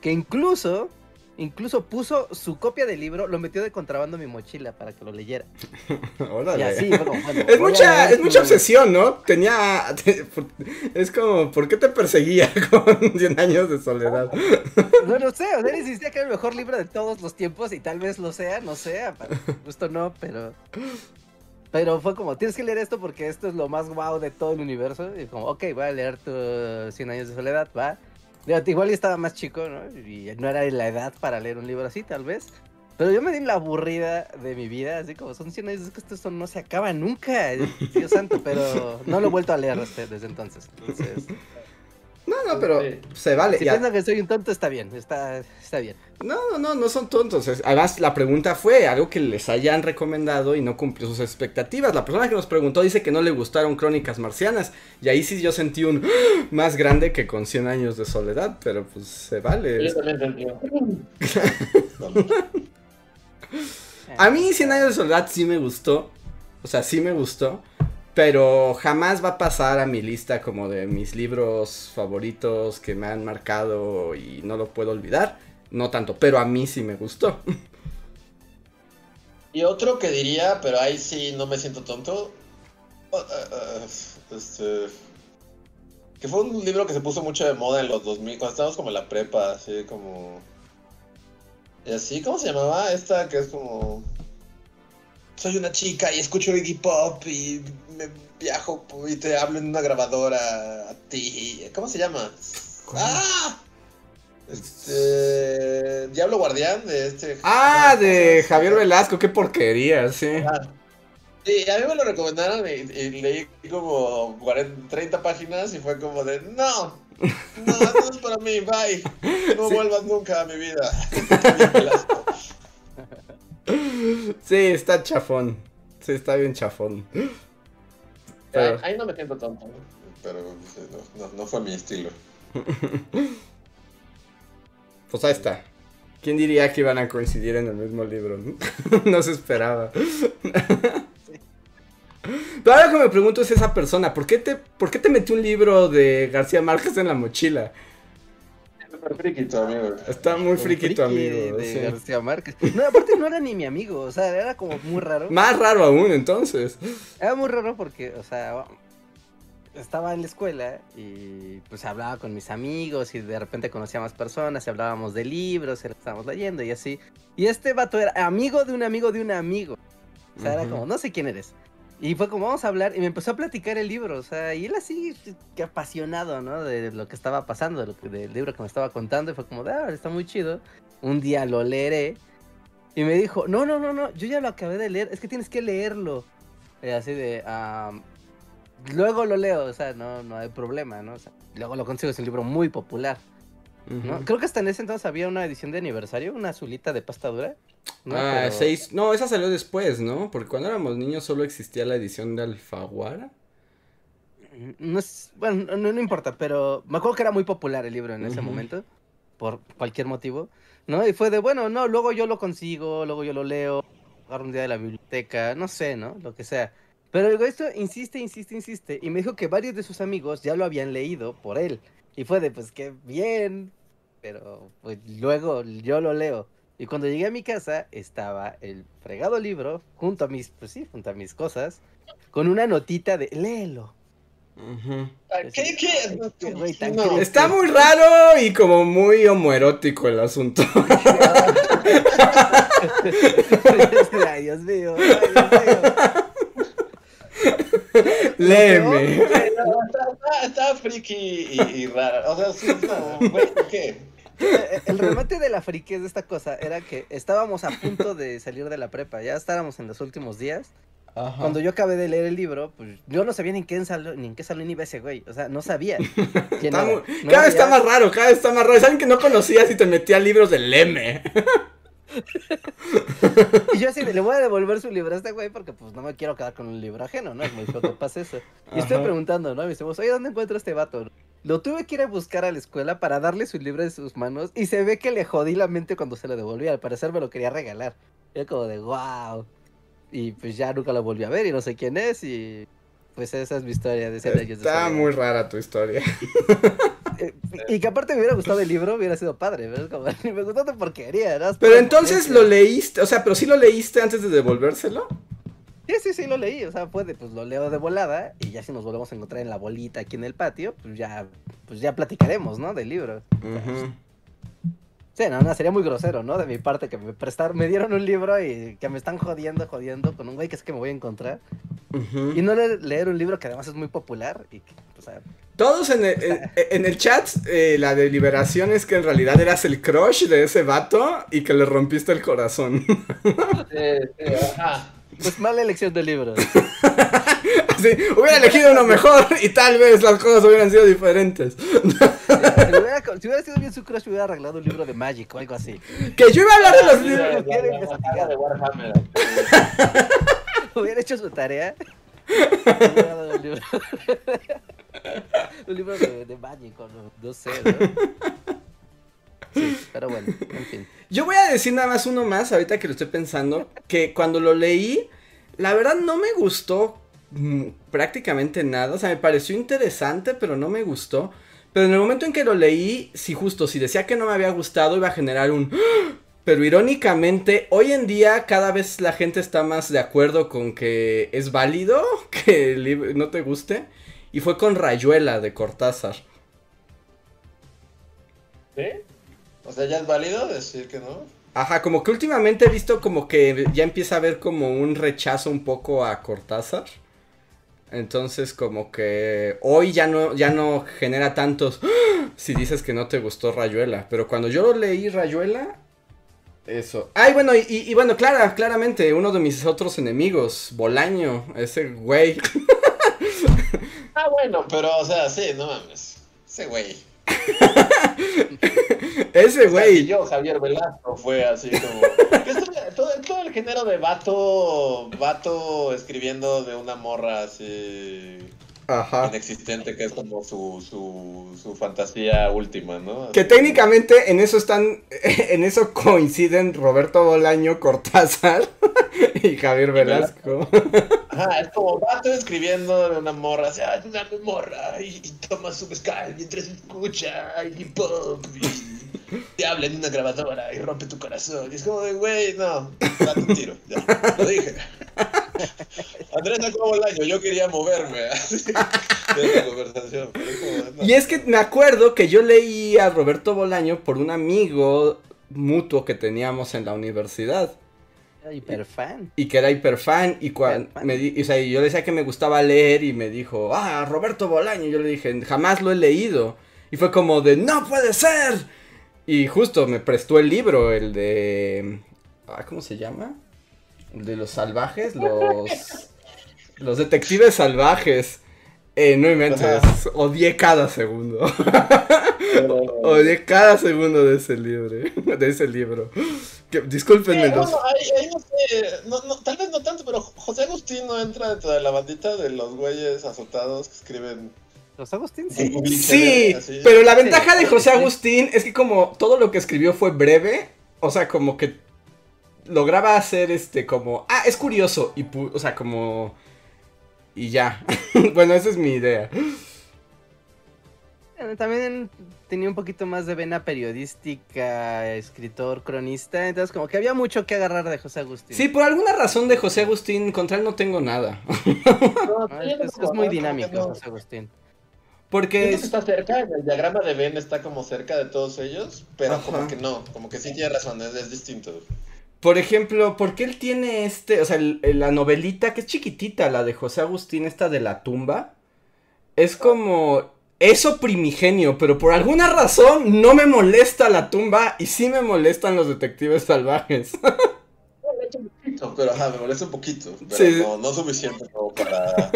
que incluso, incluso puso su copia del libro, lo metió de contrabando en mi mochila para que lo leyera. Órale. Y así, bueno, Es a mucha, es mucha obsesión, ¿no? Tenía. Es como, ¿por qué te perseguía con 100 años de soledad? No, no sé, o sea, él insistía que era el mejor libro de todos los tiempos y tal vez lo sea, no sé, para gusto no, pero... Pero fue como, tienes que leer esto porque esto es lo más guau de todo el universo. Y como, ok, voy a leer tu 100 años de soledad, va. Digo, igual estaba más chico, ¿no? Y no era la edad para leer un libro así, tal vez. Pero yo me di la aburrida de mi vida, así como son 100 años, que esto no se acaba nunca, Dios santo, pero no lo he vuelto a leer desde, desde entonces. Entonces, No, no, pero Sí. se vale. si ya- piensan que soy un tonto, está bien, está, está bien. No, no, no, no son tontos. Además, la pregunta fue algo que les hayan recomendado y no cumplió sus expectativas. La persona que nos preguntó dice que no le gustaron Crónicas Marcianas. Y ahí sí yo sentí un más grande que con 100 años de soledad, pero pues se vale. Yo también sentí. A mí 100 años de soledad sí me gustó. O sea, sí me gustó. Pero jamás va a pasar a mi lista como de mis libros favoritos que me han marcado y no lo puedo olvidar. No tanto, pero a mí sí me gustó. Y otro que diría, pero ahí sí no me siento tonto. uh, uh, uh, este. Que fue un libro que se puso mucho de moda en los 2000, cuando estábamos como en la prepa, así como. Y así, ¿cómo se llamaba? Esta que es como. Soy una chica y escucho Iggy Pop y me viajo y te hablo en una grabadora a ti. ¿Cómo se llama? ¡Ah! Este. Diablo Guardián de este. Ah, de Javier Velasco, qué porquería, sí. Ah. Sí, a mí me lo recomendaron y, y leí como 40, 30 páginas y fue como de, no, no, no es para mí, bye, no Sí. vuelvas nunca a mi vida. Javier Velasco. Sí, está chafón. Sí, está bien chafón. Pero- Ahí, ahí no me siento tonto, pero no, no, no fue mi estilo. Pues ahí está. ¿Quién diría que iban a coincidir en el mismo libro? no? No se esperaba. Pero ahora que me pregunto es esa persona, ¿por qué te, por qué te metió un libro de García Márquez en la mochila? Tu amigo. Está muy tu amigo. de sí. García Márquez. No, aparte no era ni mi amigo, o sea, era como muy raro. Más raro aún, entonces. Era muy raro porque, o sea, estaba en la escuela y pues hablaba con mis amigos y de repente conocía a más personas y hablábamos de libros, y estábamos leyendo y así. Y este vato era amigo de un amigo de un amigo. O sea, era como, no sé quién eres. Y fue como, vamos a hablar, y me empezó a platicar el libro, o sea, y él así, que apasionado, ¿no? De lo que estaba pasando, de lo que, del libro que me estaba contando, y fue como, ah, está muy chido. Un día lo leeré. Y me dijo, no, no, no, no, yo ya lo acabé de leer, es que tienes que leerlo. Y así de, ah, luego lo leo, o sea, no, no hay problema, ¿no? O sea, luego lo consigo, es un libro muy popular, ¿no? Creo que hasta en ese entonces había una edición de aniversario, una azulita de pasta dura. ¿No? ah, Pero- seis. No, esa salió después, ¿no? Porque cuando éramos niños solo existía la edición de Alfaguara. No es, bueno, no, no importa, pero me acuerdo que era muy popular el libro en ese momento, por cualquier motivo, ¿no? Y fue de, bueno, no, luego yo lo consigo, luego yo lo leo, agarro un día de la biblioteca, no sé, ¿no? Lo que sea. Pero el esto insiste, insiste, insiste, y me dijo que varios de sus amigos ya lo habían leído por él. Y fue de, pues qué bien, pero pues luego yo lo leo. Y cuando llegué a mi casa estaba el fregado libro junto a mis, pues sí, junto a mis cosas, con una notita de, léelo. ¿Qué? ¿Qué? Qué güey tan No. creepy. Está muy raro y como muy homoerótico el asunto. ay, Dios mío, ay, Dios mío. Léeme. Está friki y, y rara. O sea, sí, no, güey, ¿qué? Eh, El remate de la friquez de esta cosa era que estábamos a punto de salir de la prepa, ya estábamos en los últimos días. Ajá. Cuando yo acabé de leer el libro, pues yo no sabía ni en qué salón, ni en qué salón iba ese güey. O sea, no sabía. quién Está era. muy- No cada vez está más raro, cada vez está más raro. ¿Saben que no conocías y te metía libros del M? Y yo así, le voy a devolver su libro a este güey porque pues no me quiero quedar con un libro ajeno, ¿no? Es muy feo que pase eso. Y estoy preguntando, ¿no? Mis amigos, oye, ¿dónde encuentro a este vato? Lo tuve que ir a buscar a la escuela para darle su libro de sus manos y se ve que le jodí la mente cuando se lo devolví. Al parecer me lo quería regalar. Y era como de, wow. Y pues ya nunca lo volví a ver y no sé quién es y pues esa es mi historia de 100 años de Está muy rara tu historia. Eh, Y que aparte me hubiera gustado el libro, hubiera sido padre, ¿ves? Como, me gustó de porquería, ¿no? Pero entonces lo leíste, o sea, pero sí lo leíste antes de devolvérselo. Sí, sí, sí, lo leí. O sea, puede, pues lo leo de volada. Y ya si nos volvemos a encontrar en la bolita aquí en el patio, pues ya, pues ya platicaremos, ¿no? Del libro. Sí, no, no, sería muy grosero, ¿no? De mi parte que me prestaron, me dieron un libro y que me están jodiendo, jodiendo con un güey que es que me voy a encontrar. Y no le- leer un libro que además es muy popular y que, pues, a- Todos en el, en, en el chat, eh, la deliberación es que en realidad eras el crush de ese vato y que le rompiste el corazón. Sí, sí, ajá. Pues mala elección de libros. Así, hubiera elegido uno mejor y tal vez las cosas hubieran sido diferentes. si, hubiera, si hubiera sido bien su crush, hubiera arreglado un libro de Magic o algo así. Que yo iba a hablar de los Sí, libros. hubiera hecho su tarea. hubiera dado un libro, un libro de, de Magic o no, no sé, ¿no? Sí, pero bueno, en fin. Yo voy a decir nada más uno más, ahorita que lo estoy pensando, que cuando lo leí, la verdad no me gustó mm, prácticamente nada, o sea, me pareció interesante, pero no me gustó. Pero en el momento en que lo leí, si justo, si decía que no me había gustado, iba a generar un... ¡Ah! Pero irónicamente, hoy en día cada vez la gente está más de acuerdo con que es válido que el libro no te guste. Y fue con Rayuela de Cortázar. ¿Sí? O sea, ¿ya es válido decir que no? Ajá, como que últimamente he visto como que ya empieza a haber como un rechazo un poco a Cortázar. Entonces como que hoy ya no, ya no genera tantos ¡Ah! si dices que no te gustó Rayuela. Pero cuando yo leí Rayuela, eso. Ay, bueno, y, y- y bueno, clara, claramente, uno de mis otros enemigos, Bolaño, ese güey. Ah, bueno, pero, o sea, sí, no mames. Ese güey. Ese güey. si yo, Javier Velasco, fue así como. todo, todo el género de vato. Vato escribiendo de una morra así. Ajá. Inexistente, que es como su, su, su fantasía última, ¿no? Que técnicamente en eso están, en eso coinciden Roberto Bolaño, Cortázar y Javier Velasco. Ajá, es como vato escribiendo de una morra, o sea, una morra y, y toma su mezcal mientras escucha hip hop y te habla en una grabadora y rompe tu corazón. Y es como de, güey, no, date un tiro, ya, lo dije. Andrés sacó Bolaño, yo quería moverme así, de esta conversación. pero es como, no. Y es que me acuerdo que yo leí a Roberto Bolaño por un amigo mutuo que teníamos en la universidad. Era hiperfan. Y que era hiperfan y cuando me di- o sea, y yo le decía que me gustaba leer y me dijo, ah, Roberto Bolaño. Yo le dije, jamás lo he leído. Y fue como de, no puede ser. Y justo me prestó el libro, el de... ah, ¿Cómo se llama? El de los salvajes, los... los detectives salvajes. Eh, no inventes, odié cada segundo. Odié cada segundo de ese libro. De ese libro. Que, discúlpenme los... bueno, ahí, ahí no sé, no, no, tal vez no tanto, pero José Agustín no entra dentro de la bandita de los güeyes azotados que escriben. Los Agustín Sí. sí. Pero la ventaja de José. Agustín es que como todo lo que escribió fue breve, o sea, como que lograba hacer este como, ah, es curioso y pu- o sea, como y ya. bueno, esa es mi idea. También tenía un poquito más de vena periodística, escritor, cronista, entonces como que había mucho que agarrar de José Agustín. Sí, por alguna razón de José Agustín contra él no tengo nada. No, no es, muy dinámico. José Agustín. Porque es- está cerca, en el diagrama de Venn está como cerca de todos ellos, pero Ajá. como que no, como que sí tiene razón, es, es distinto. Por ejemplo, ¿por qué él tiene este, o sea, el- la novelita que es chiquitita, la de José Agustín, esta de la tumba? Es como eso primigenio, pero por alguna razón no me molesta la tumba y sí me molestan los detectives salvajes. No, pero ajá, me molesta un poquito, pero Sí. no, no suficiente como para...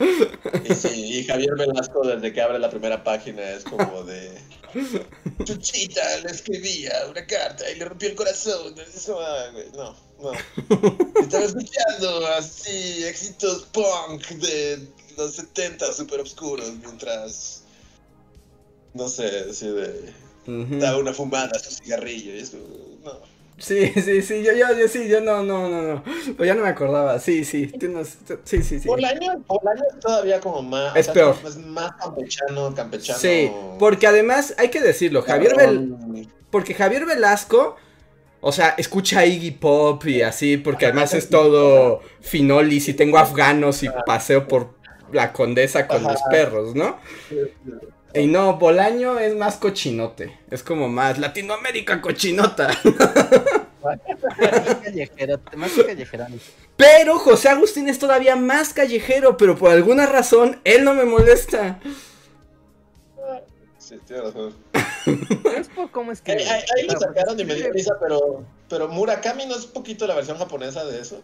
Y sí, y Javier Velasco desde que abre la primera página es como de... Chuchita le escribía una carta y le rompió el corazón. Eso, ah, no, no. Estaba escuchando así éxitos punk de los 70 super oscuros mientras... No sé, así de... Ujú. Daba una fumada a su cigarrillo y es como... No. Sí, sí, sí, yo, yo, yo, sí, yo no, no, no, no. Pero ya no me acordaba, sí, sí, tienes, sí, sí, sí. Bolaño es todavía como más. Es peor. Es más campechano, campechano. Sí, porque además hay que decirlo, Javier Vel... Porque Javier Velasco, o sea, escucha Iggy Pop y así, porque además es todo finolis y tengo afganos y paseo por la condesa con Ajá. los perros, ¿no? Y no, Bolaño es más cochinote, es como más Latinoamérica cochinota. Más callejero. Pero José Agustín es todavía más callejero, pero por alguna razón él no me molesta. Sí, tiene razón. Es por cómo es que. Ahí, ahí- ahí lo sacaron y me dio risa, pero, pero Murakami no es un poquito la versión japonesa de eso.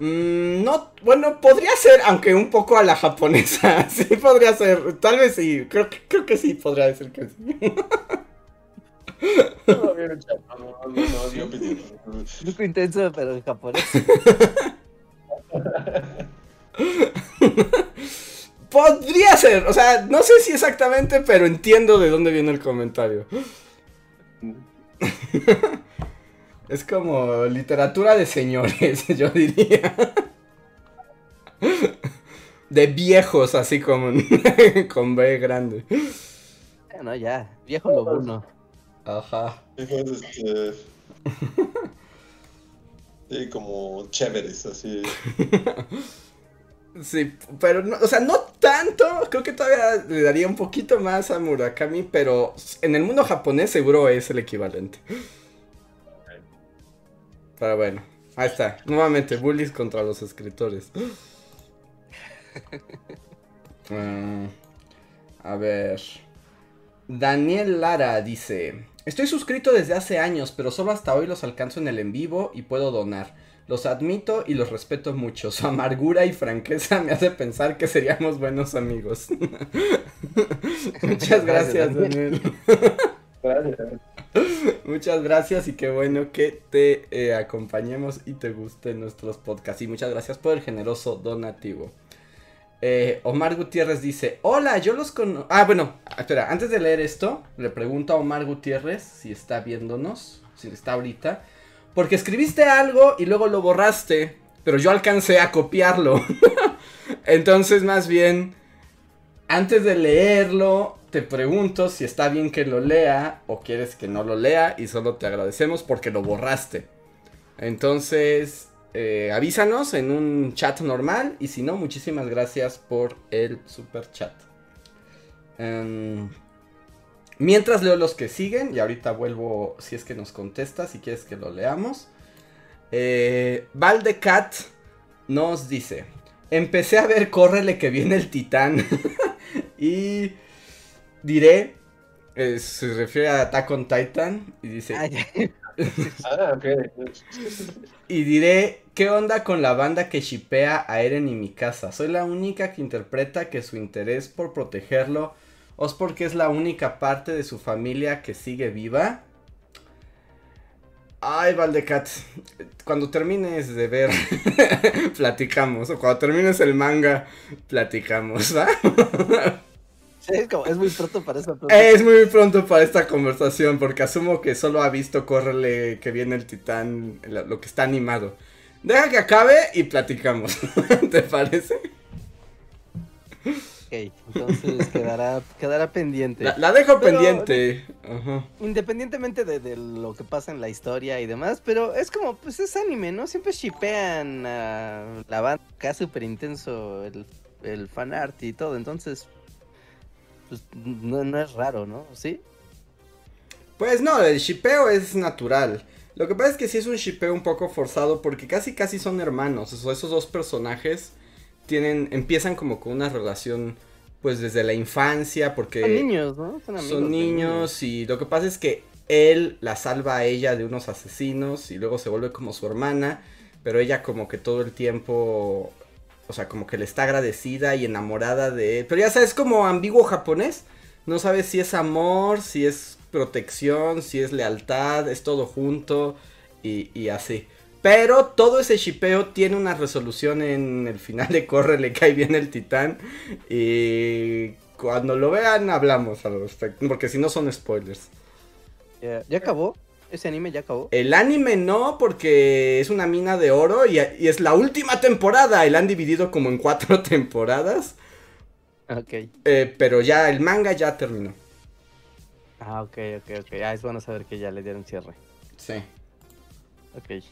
Mm, no, bueno, podría ser, aunque un poco a la japonesa. Sí, podría ser. Tal vez sí. Creo que, creo que sí, podría decir que sí. No, no, no, poco intenso, pero en japonés. Podría ser. O sea, no sé si exactamente, pero entiendo de dónde viene el comentario. Es como literatura de señores, yo diría. De viejos, así como con B grande. Bueno, ya, viejo lobuno. Ajá. Y fue, este, Sí, como chéveres, así. Sí, pero no, o sea, no tanto. Creo que todavía le daría un poquito más a Murakami, pero en el mundo japonés seguro es el equivalente. Pero bueno, ahí está. Nuevamente, bullies contra los escritores. Mm, a ver. Daniel Lara dice: Estoy suscrito desde hace años, pero solo hasta hoy los alcanzo en el en vivo y puedo donar. Los admito y los respeto mucho. Su amargura y franqueza me hace pensar que seríamos buenos amigos. Muchas gracias, Gracias, Daniel. Muchas gracias y qué bueno que te eh, acompañemos y te gusten nuestros podcasts. Y muchas gracias por el generoso donativo. Eh, Omar Gutiérrez dice, hola, yo los conozco... Ah, bueno, espera, antes de leer esto, le pregunto a Omar Gutiérrez si está viéndonos, si está ahorita. porque escribiste algo y luego lo borraste, pero yo alcancé a copiarlo. Entonces, más bien, antes de leerlo, te pregunto si está bien que lo lea o quieres que no lo lea y solo te agradecemos porque lo borraste. Entonces, eh, avísanos en un chat normal y si no, muchísimas gracias por el super chat. Em, mientras leo los que siguen y ahorita vuelvo si es que nos contesta, si quieres que lo leamos. Eh, Valdecat nos dice, empecé a ver Córrele que viene el titán y diré, eh, se refiere a Attack on Titan y dice... Ah, ok. Y diré, ¿qué onda con la banda que shipea a Eren y Mikasa? Soy la única que interpreta que su interés por protegerlo o es porque es la única parte de su familia que sigue viva. Ay, Valdecat, cuando termines de ver, platicamos. O cuando termines el manga, platicamos, ¿va? Sí, es, como- es muy pronto para eso. Es muy pronto para esta conversación porque asumo que solo ha visto Córrele que viene el titán, lo que está animado. Deja que acabe y platicamos. ¿Te parece? Ok, entonces quedará, quedará pendiente. La, la dejo Pero- pendiente. Ajá. Independientemente de, de lo que pasa en la historia y demás, pero es como, pues es anime, ¿no? Siempre shipean a la banda acá súper intenso el, el fanart y todo, entonces, pues no, no es raro, ¿no? ¿Sí? Pues no, el shipeo es natural. Lo que pasa es que sí es un shipeo un poco forzado porque casi casi son hermanos. Esos dos personajes tienen empiezan como con una relación pues desde la infancia porque Son niños, ¿no? Son, amigos son niños y lo que pasa es que él la salva a ella de unos asesinos y luego se vuelve como su hermana, pero ella como que todo el tiempo, o sea, como que le está agradecida y enamorada de él. Pero ya sabes, como ambiguo japonés, no sabes si es amor, si es protección, si es lealtad, es todo junto y, así. Pero todo ese shipeo tiene una resolución en el final de Corre, le cae bien el titán. Y cuando lo vean hablamos al respecto, porque si no son spoilers. ¿Ya acabó? ¿Ese anime ya acabó? El anime no, porque es una mina de oro y, y es la última temporada. Y la han dividido como en cuatro temporadas. Ok. eh, pero ya el manga ya terminó. Ah, ok, ok, ok. Ah, es bueno saber que ya le dieron cierre. Sí. Ok.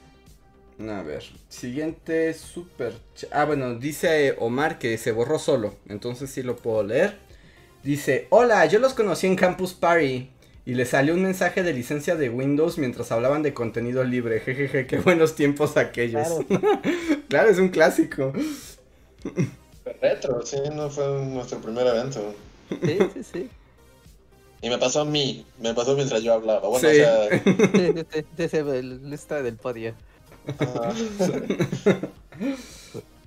A ver, siguiente super... Ah, bueno, dice Omar que se borró solo, entonces sí lo puedo leer. Dice, hola, yo los conocí en Campus Party y les salió un mensaje de licencia de Windows mientras hablaban de contenido libre. Jejeje, qué buenos tiempos aquellos. Claro. Claro, es un clásico. Retro, sí, no fue nuestro primer evento. Sí, sí, sí. Y me pasó a mí, me pasó mientras yo hablaba. Bueno, Sí. o sea, sí, sí, el lista del podio. ajá.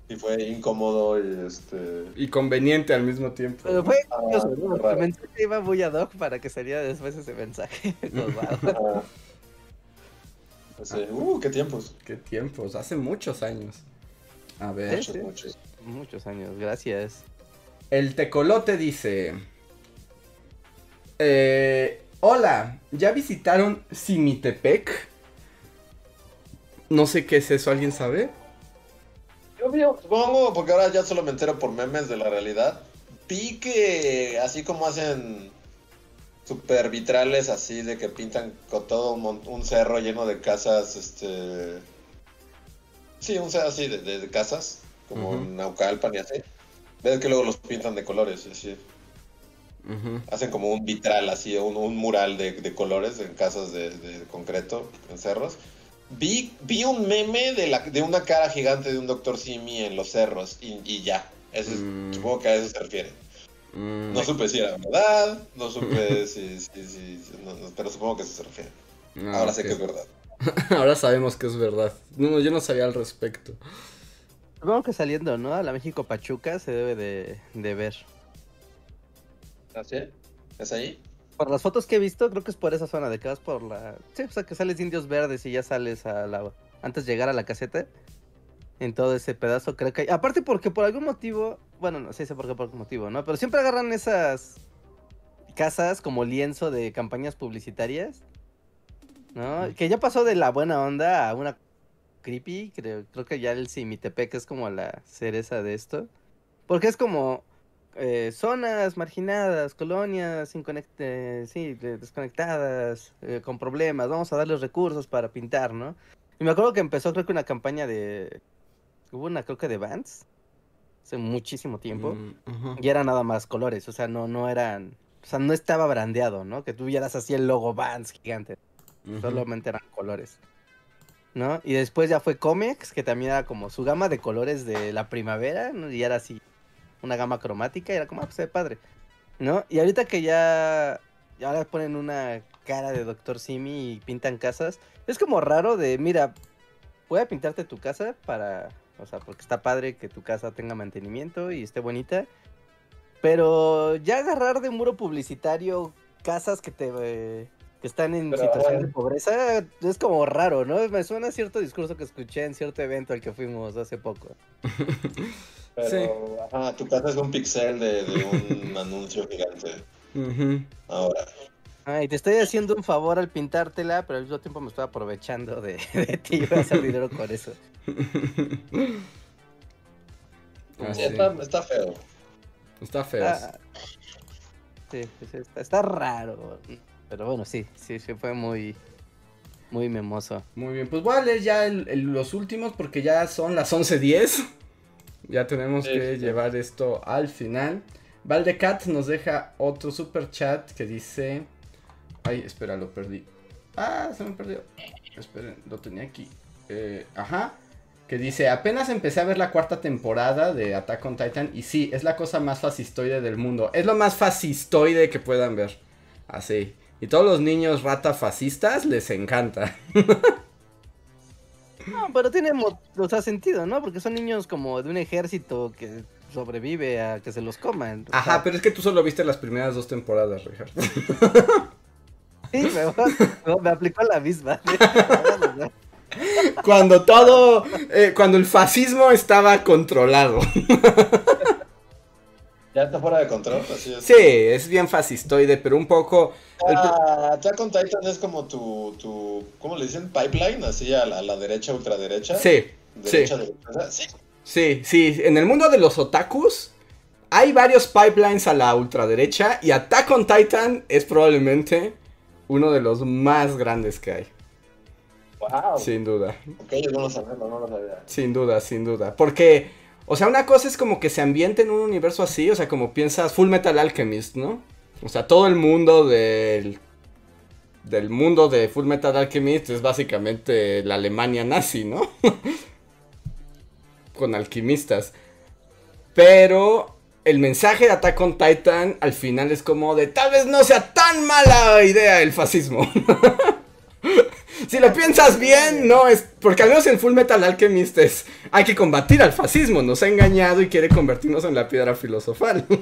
y fue incómodo y este. Y conveniente al mismo tiempo. Pero fue Ah, iba muy ad hoc para que saliera después ese mensaje. Pues, ah, pues, sí, uh, qué tiempos. Qué tiempos, hace muchos años. A ver. Muchos, sí. muchos. Muchos años, gracias. El tecolote dice... Eh, hola, ¿ya visitaron Simitepec? No sé qué es eso, ¿alguien sabe? Yo vi, supongo, porque ahora ya solo me entero por memes de la realidad. Vi que así como hacen super vitrales así de que pintan con todo un, un cerro lleno de casas, este... Sí, un cerro así de, de- de casas, como en Naucalpan y así. Ves que luego los pintan de colores, así. Hacen como un vitral así, un, un mural de, de colores en casas de concreto, en cerros. Vi, vi un meme de, la, de una cara gigante de un Dr. Simi en los cerros y, y ya. Ese es- Mm. Supongo que a eso se refiere. Mm, No supe si era verdad, no supe si... si- si- si- no, no, pero supongo que a eso se refiere. ah, Ahora sé que es verdad. Ahora sabemos que es verdad. No, no, yo no sabía al respecto. Supongo que saliendo, ¿no? A la México Pachuca se debe de, de ver. ¿Así? ¿Es ahí? Por las fotos que he visto, creo que es por esa zona de que vas por la. Sí, o sea, que sales de Indios Verdes y ya sales a la. Antes de llegar a la caseta. En todo ese pedazo, creo que hay. Aparte, porque por algún motivo. Bueno, no sé sé por qué, por qué motivo, ¿no? Pero siempre agarran esas casas como lienzo de campañas publicitarias. ¿no? Que ya pasó de la buena onda a una creepy, creo, creo que ya el Simitepec es como la cereza de esto. Porque es como eh, zonas marginadas, colonias sin conecte, sí, de- desconectadas, eh, con problemas, vamos a darles recursos para pintar, ¿no? Y me acuerdo que empezó creo que una campaña de... Hubo una creo que de Vans, hace muchísimo tiempo. Mm. Y era nada más colores, o sea, no, no eran, o sea, no estaba brandeado, ¿no? Que tuvieras así el logo Vans gigante, solamente eran colores, ¿no? Y después ya fue Comex, que también era como su gama de colores de la primavera, ¿no? Y era así, una gama cromática, y era como, ah, pues se ve padre, ¿no? Y ahorita que ya, ahora ponen una cara de Doctor Simi y pintan casas, es como raro de, mira, voy a pintarte tu casa para, o sea, porque está padre que tu casa tenga mantenimiento y esté bonita. Pero ya agarrar de muro publicitario casas que te eh, que están en Pero, situación de pobreza es como raro, ¿no? Me suena a cierto discurso que escuché en cierto evento al que fuimos hace poco. Pero, ajá, tu casa es un pixel de, de un anuncio gigante. Ahora. Ay, te estoy haciendo un favor al pintártela, pero al mismo tiempo me estoy aprovechando de, de ti. Voy a hacer dinero con eso. Ah, Sí, sí. está, está feo. Está feo. Ah, sí, sí, sí, está, está raro. Pero bueno, sí, sí, sí fue muy, muy memoso. Muy bien, pues voy a leer ya el- el- los últimos porque ya son las 11.10. Ya tenemos Sí, que sí. llevar esto al final. Valdecat nos deja otro super chat que dice... Ay, espera, lo perdí. Ah, se me perdió. Esperen, lo tenía aquí. Eh, ajá. Que dice, apenas empecé a ver la cuarta temporada de Attack on Titan y sí, es la cosa más fascistoide del mundo. Es lo más fascistoide que puedan ver. Así. Y todos los niños rata fascistas les encanta. No, pero tiene o sea, sentido, ¿no? Porque son niños como de un ejército que sobrevive a que se los coman. O Ajá, pero es que tú solo viste las primeras dos temporadas, Richard. Sí, me, me- me aplicó la misma. Cuando todo, eh, cuando el fascismo estaba controlado. Ya está fuera de control, así es. Sí, es bien fascistoide, pero un poco... Ah, Attack on Titan es como tu, tu, ¿cómo le dicen? Pipeline, así a la, a la derecha, ultraderecha. Sí, Derecha, sí, derecha. Sí. sí, sí. En el mundo de los otakus hay varios pipelines a la ultraderecha y Attack on Titan es probablemente uno de los más grandes que hay. Wow. Sin duda. Ok, yo no lo sabía, no, no lo sabía. Sin duda, sin duda. Porque, o sea, una cosa es como que se ambiente en un universo así, o sea, como piensas Full Metal Alchemist, ¿no? O sea, todo el mundo del. Del mundo de Full Metal Alchemist es básicamente la Alemania nazi, ¿no? Con alquimistas. Pero el mensaje de Attack on Titan al final es como de tal vez no sea tan mala idea el fascismo. Si lo piensas bien, no es. Porque al menos en Full Metal Alchemist es. Hay que combatir al fascismo. Nos ha engañado y quiere convertirnos en la piedra filosofal.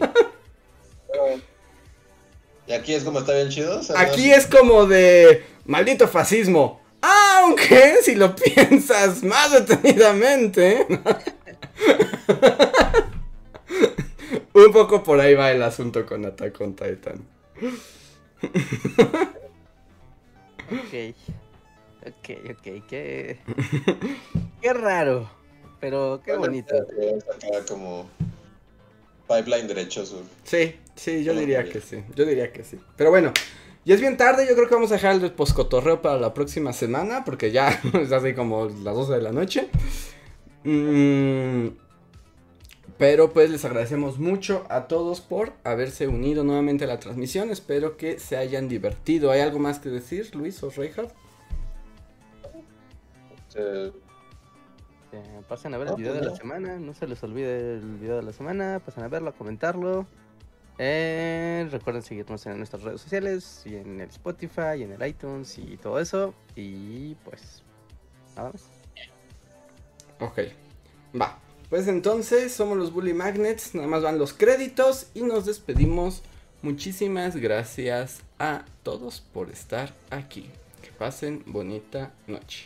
Y aquí es como está bien chido. o sea, Aquí no es como de. Maldito fascismo. Aunque, si lo piensas más detenidamente. Un poco por ahí va el asunto con Attack on Titan. ok. Ok, ok, qué. Qué raro. Pero qué bonito. Acá como pipeline derecho sur. Sí, sí, yo diría que sí. Yo diría que sí. Pero bueno, ya es bien tarde. Yo creo que vamos a dejar el poscotorreo para la próxima semana. Porque ya es así como las 12 de la noche. Mm, pero pues les agradecemos mucho a todos por haberse unido nuevamente a la transmisión. Espero que se hayan divertido. ¿Hay algo más que decir, Luis o Reinhardt? Eh, Eh, pasen a ver No, el video pues de no. la semana. No se les olvide el video de la semana. Pasen a verlo, a comentarlo. Eh, recuerden seguirnos en nuestras redes sociales. Y en el Spotify, y en el iTunes y todo eso. Y pues. Nada más. Ok, va. Pues entonces somos los Bully Magnets, nada más van los créditos y nos despedimos. Muchísimas gracias a todos por estar aquí. Que pasen bonita noche.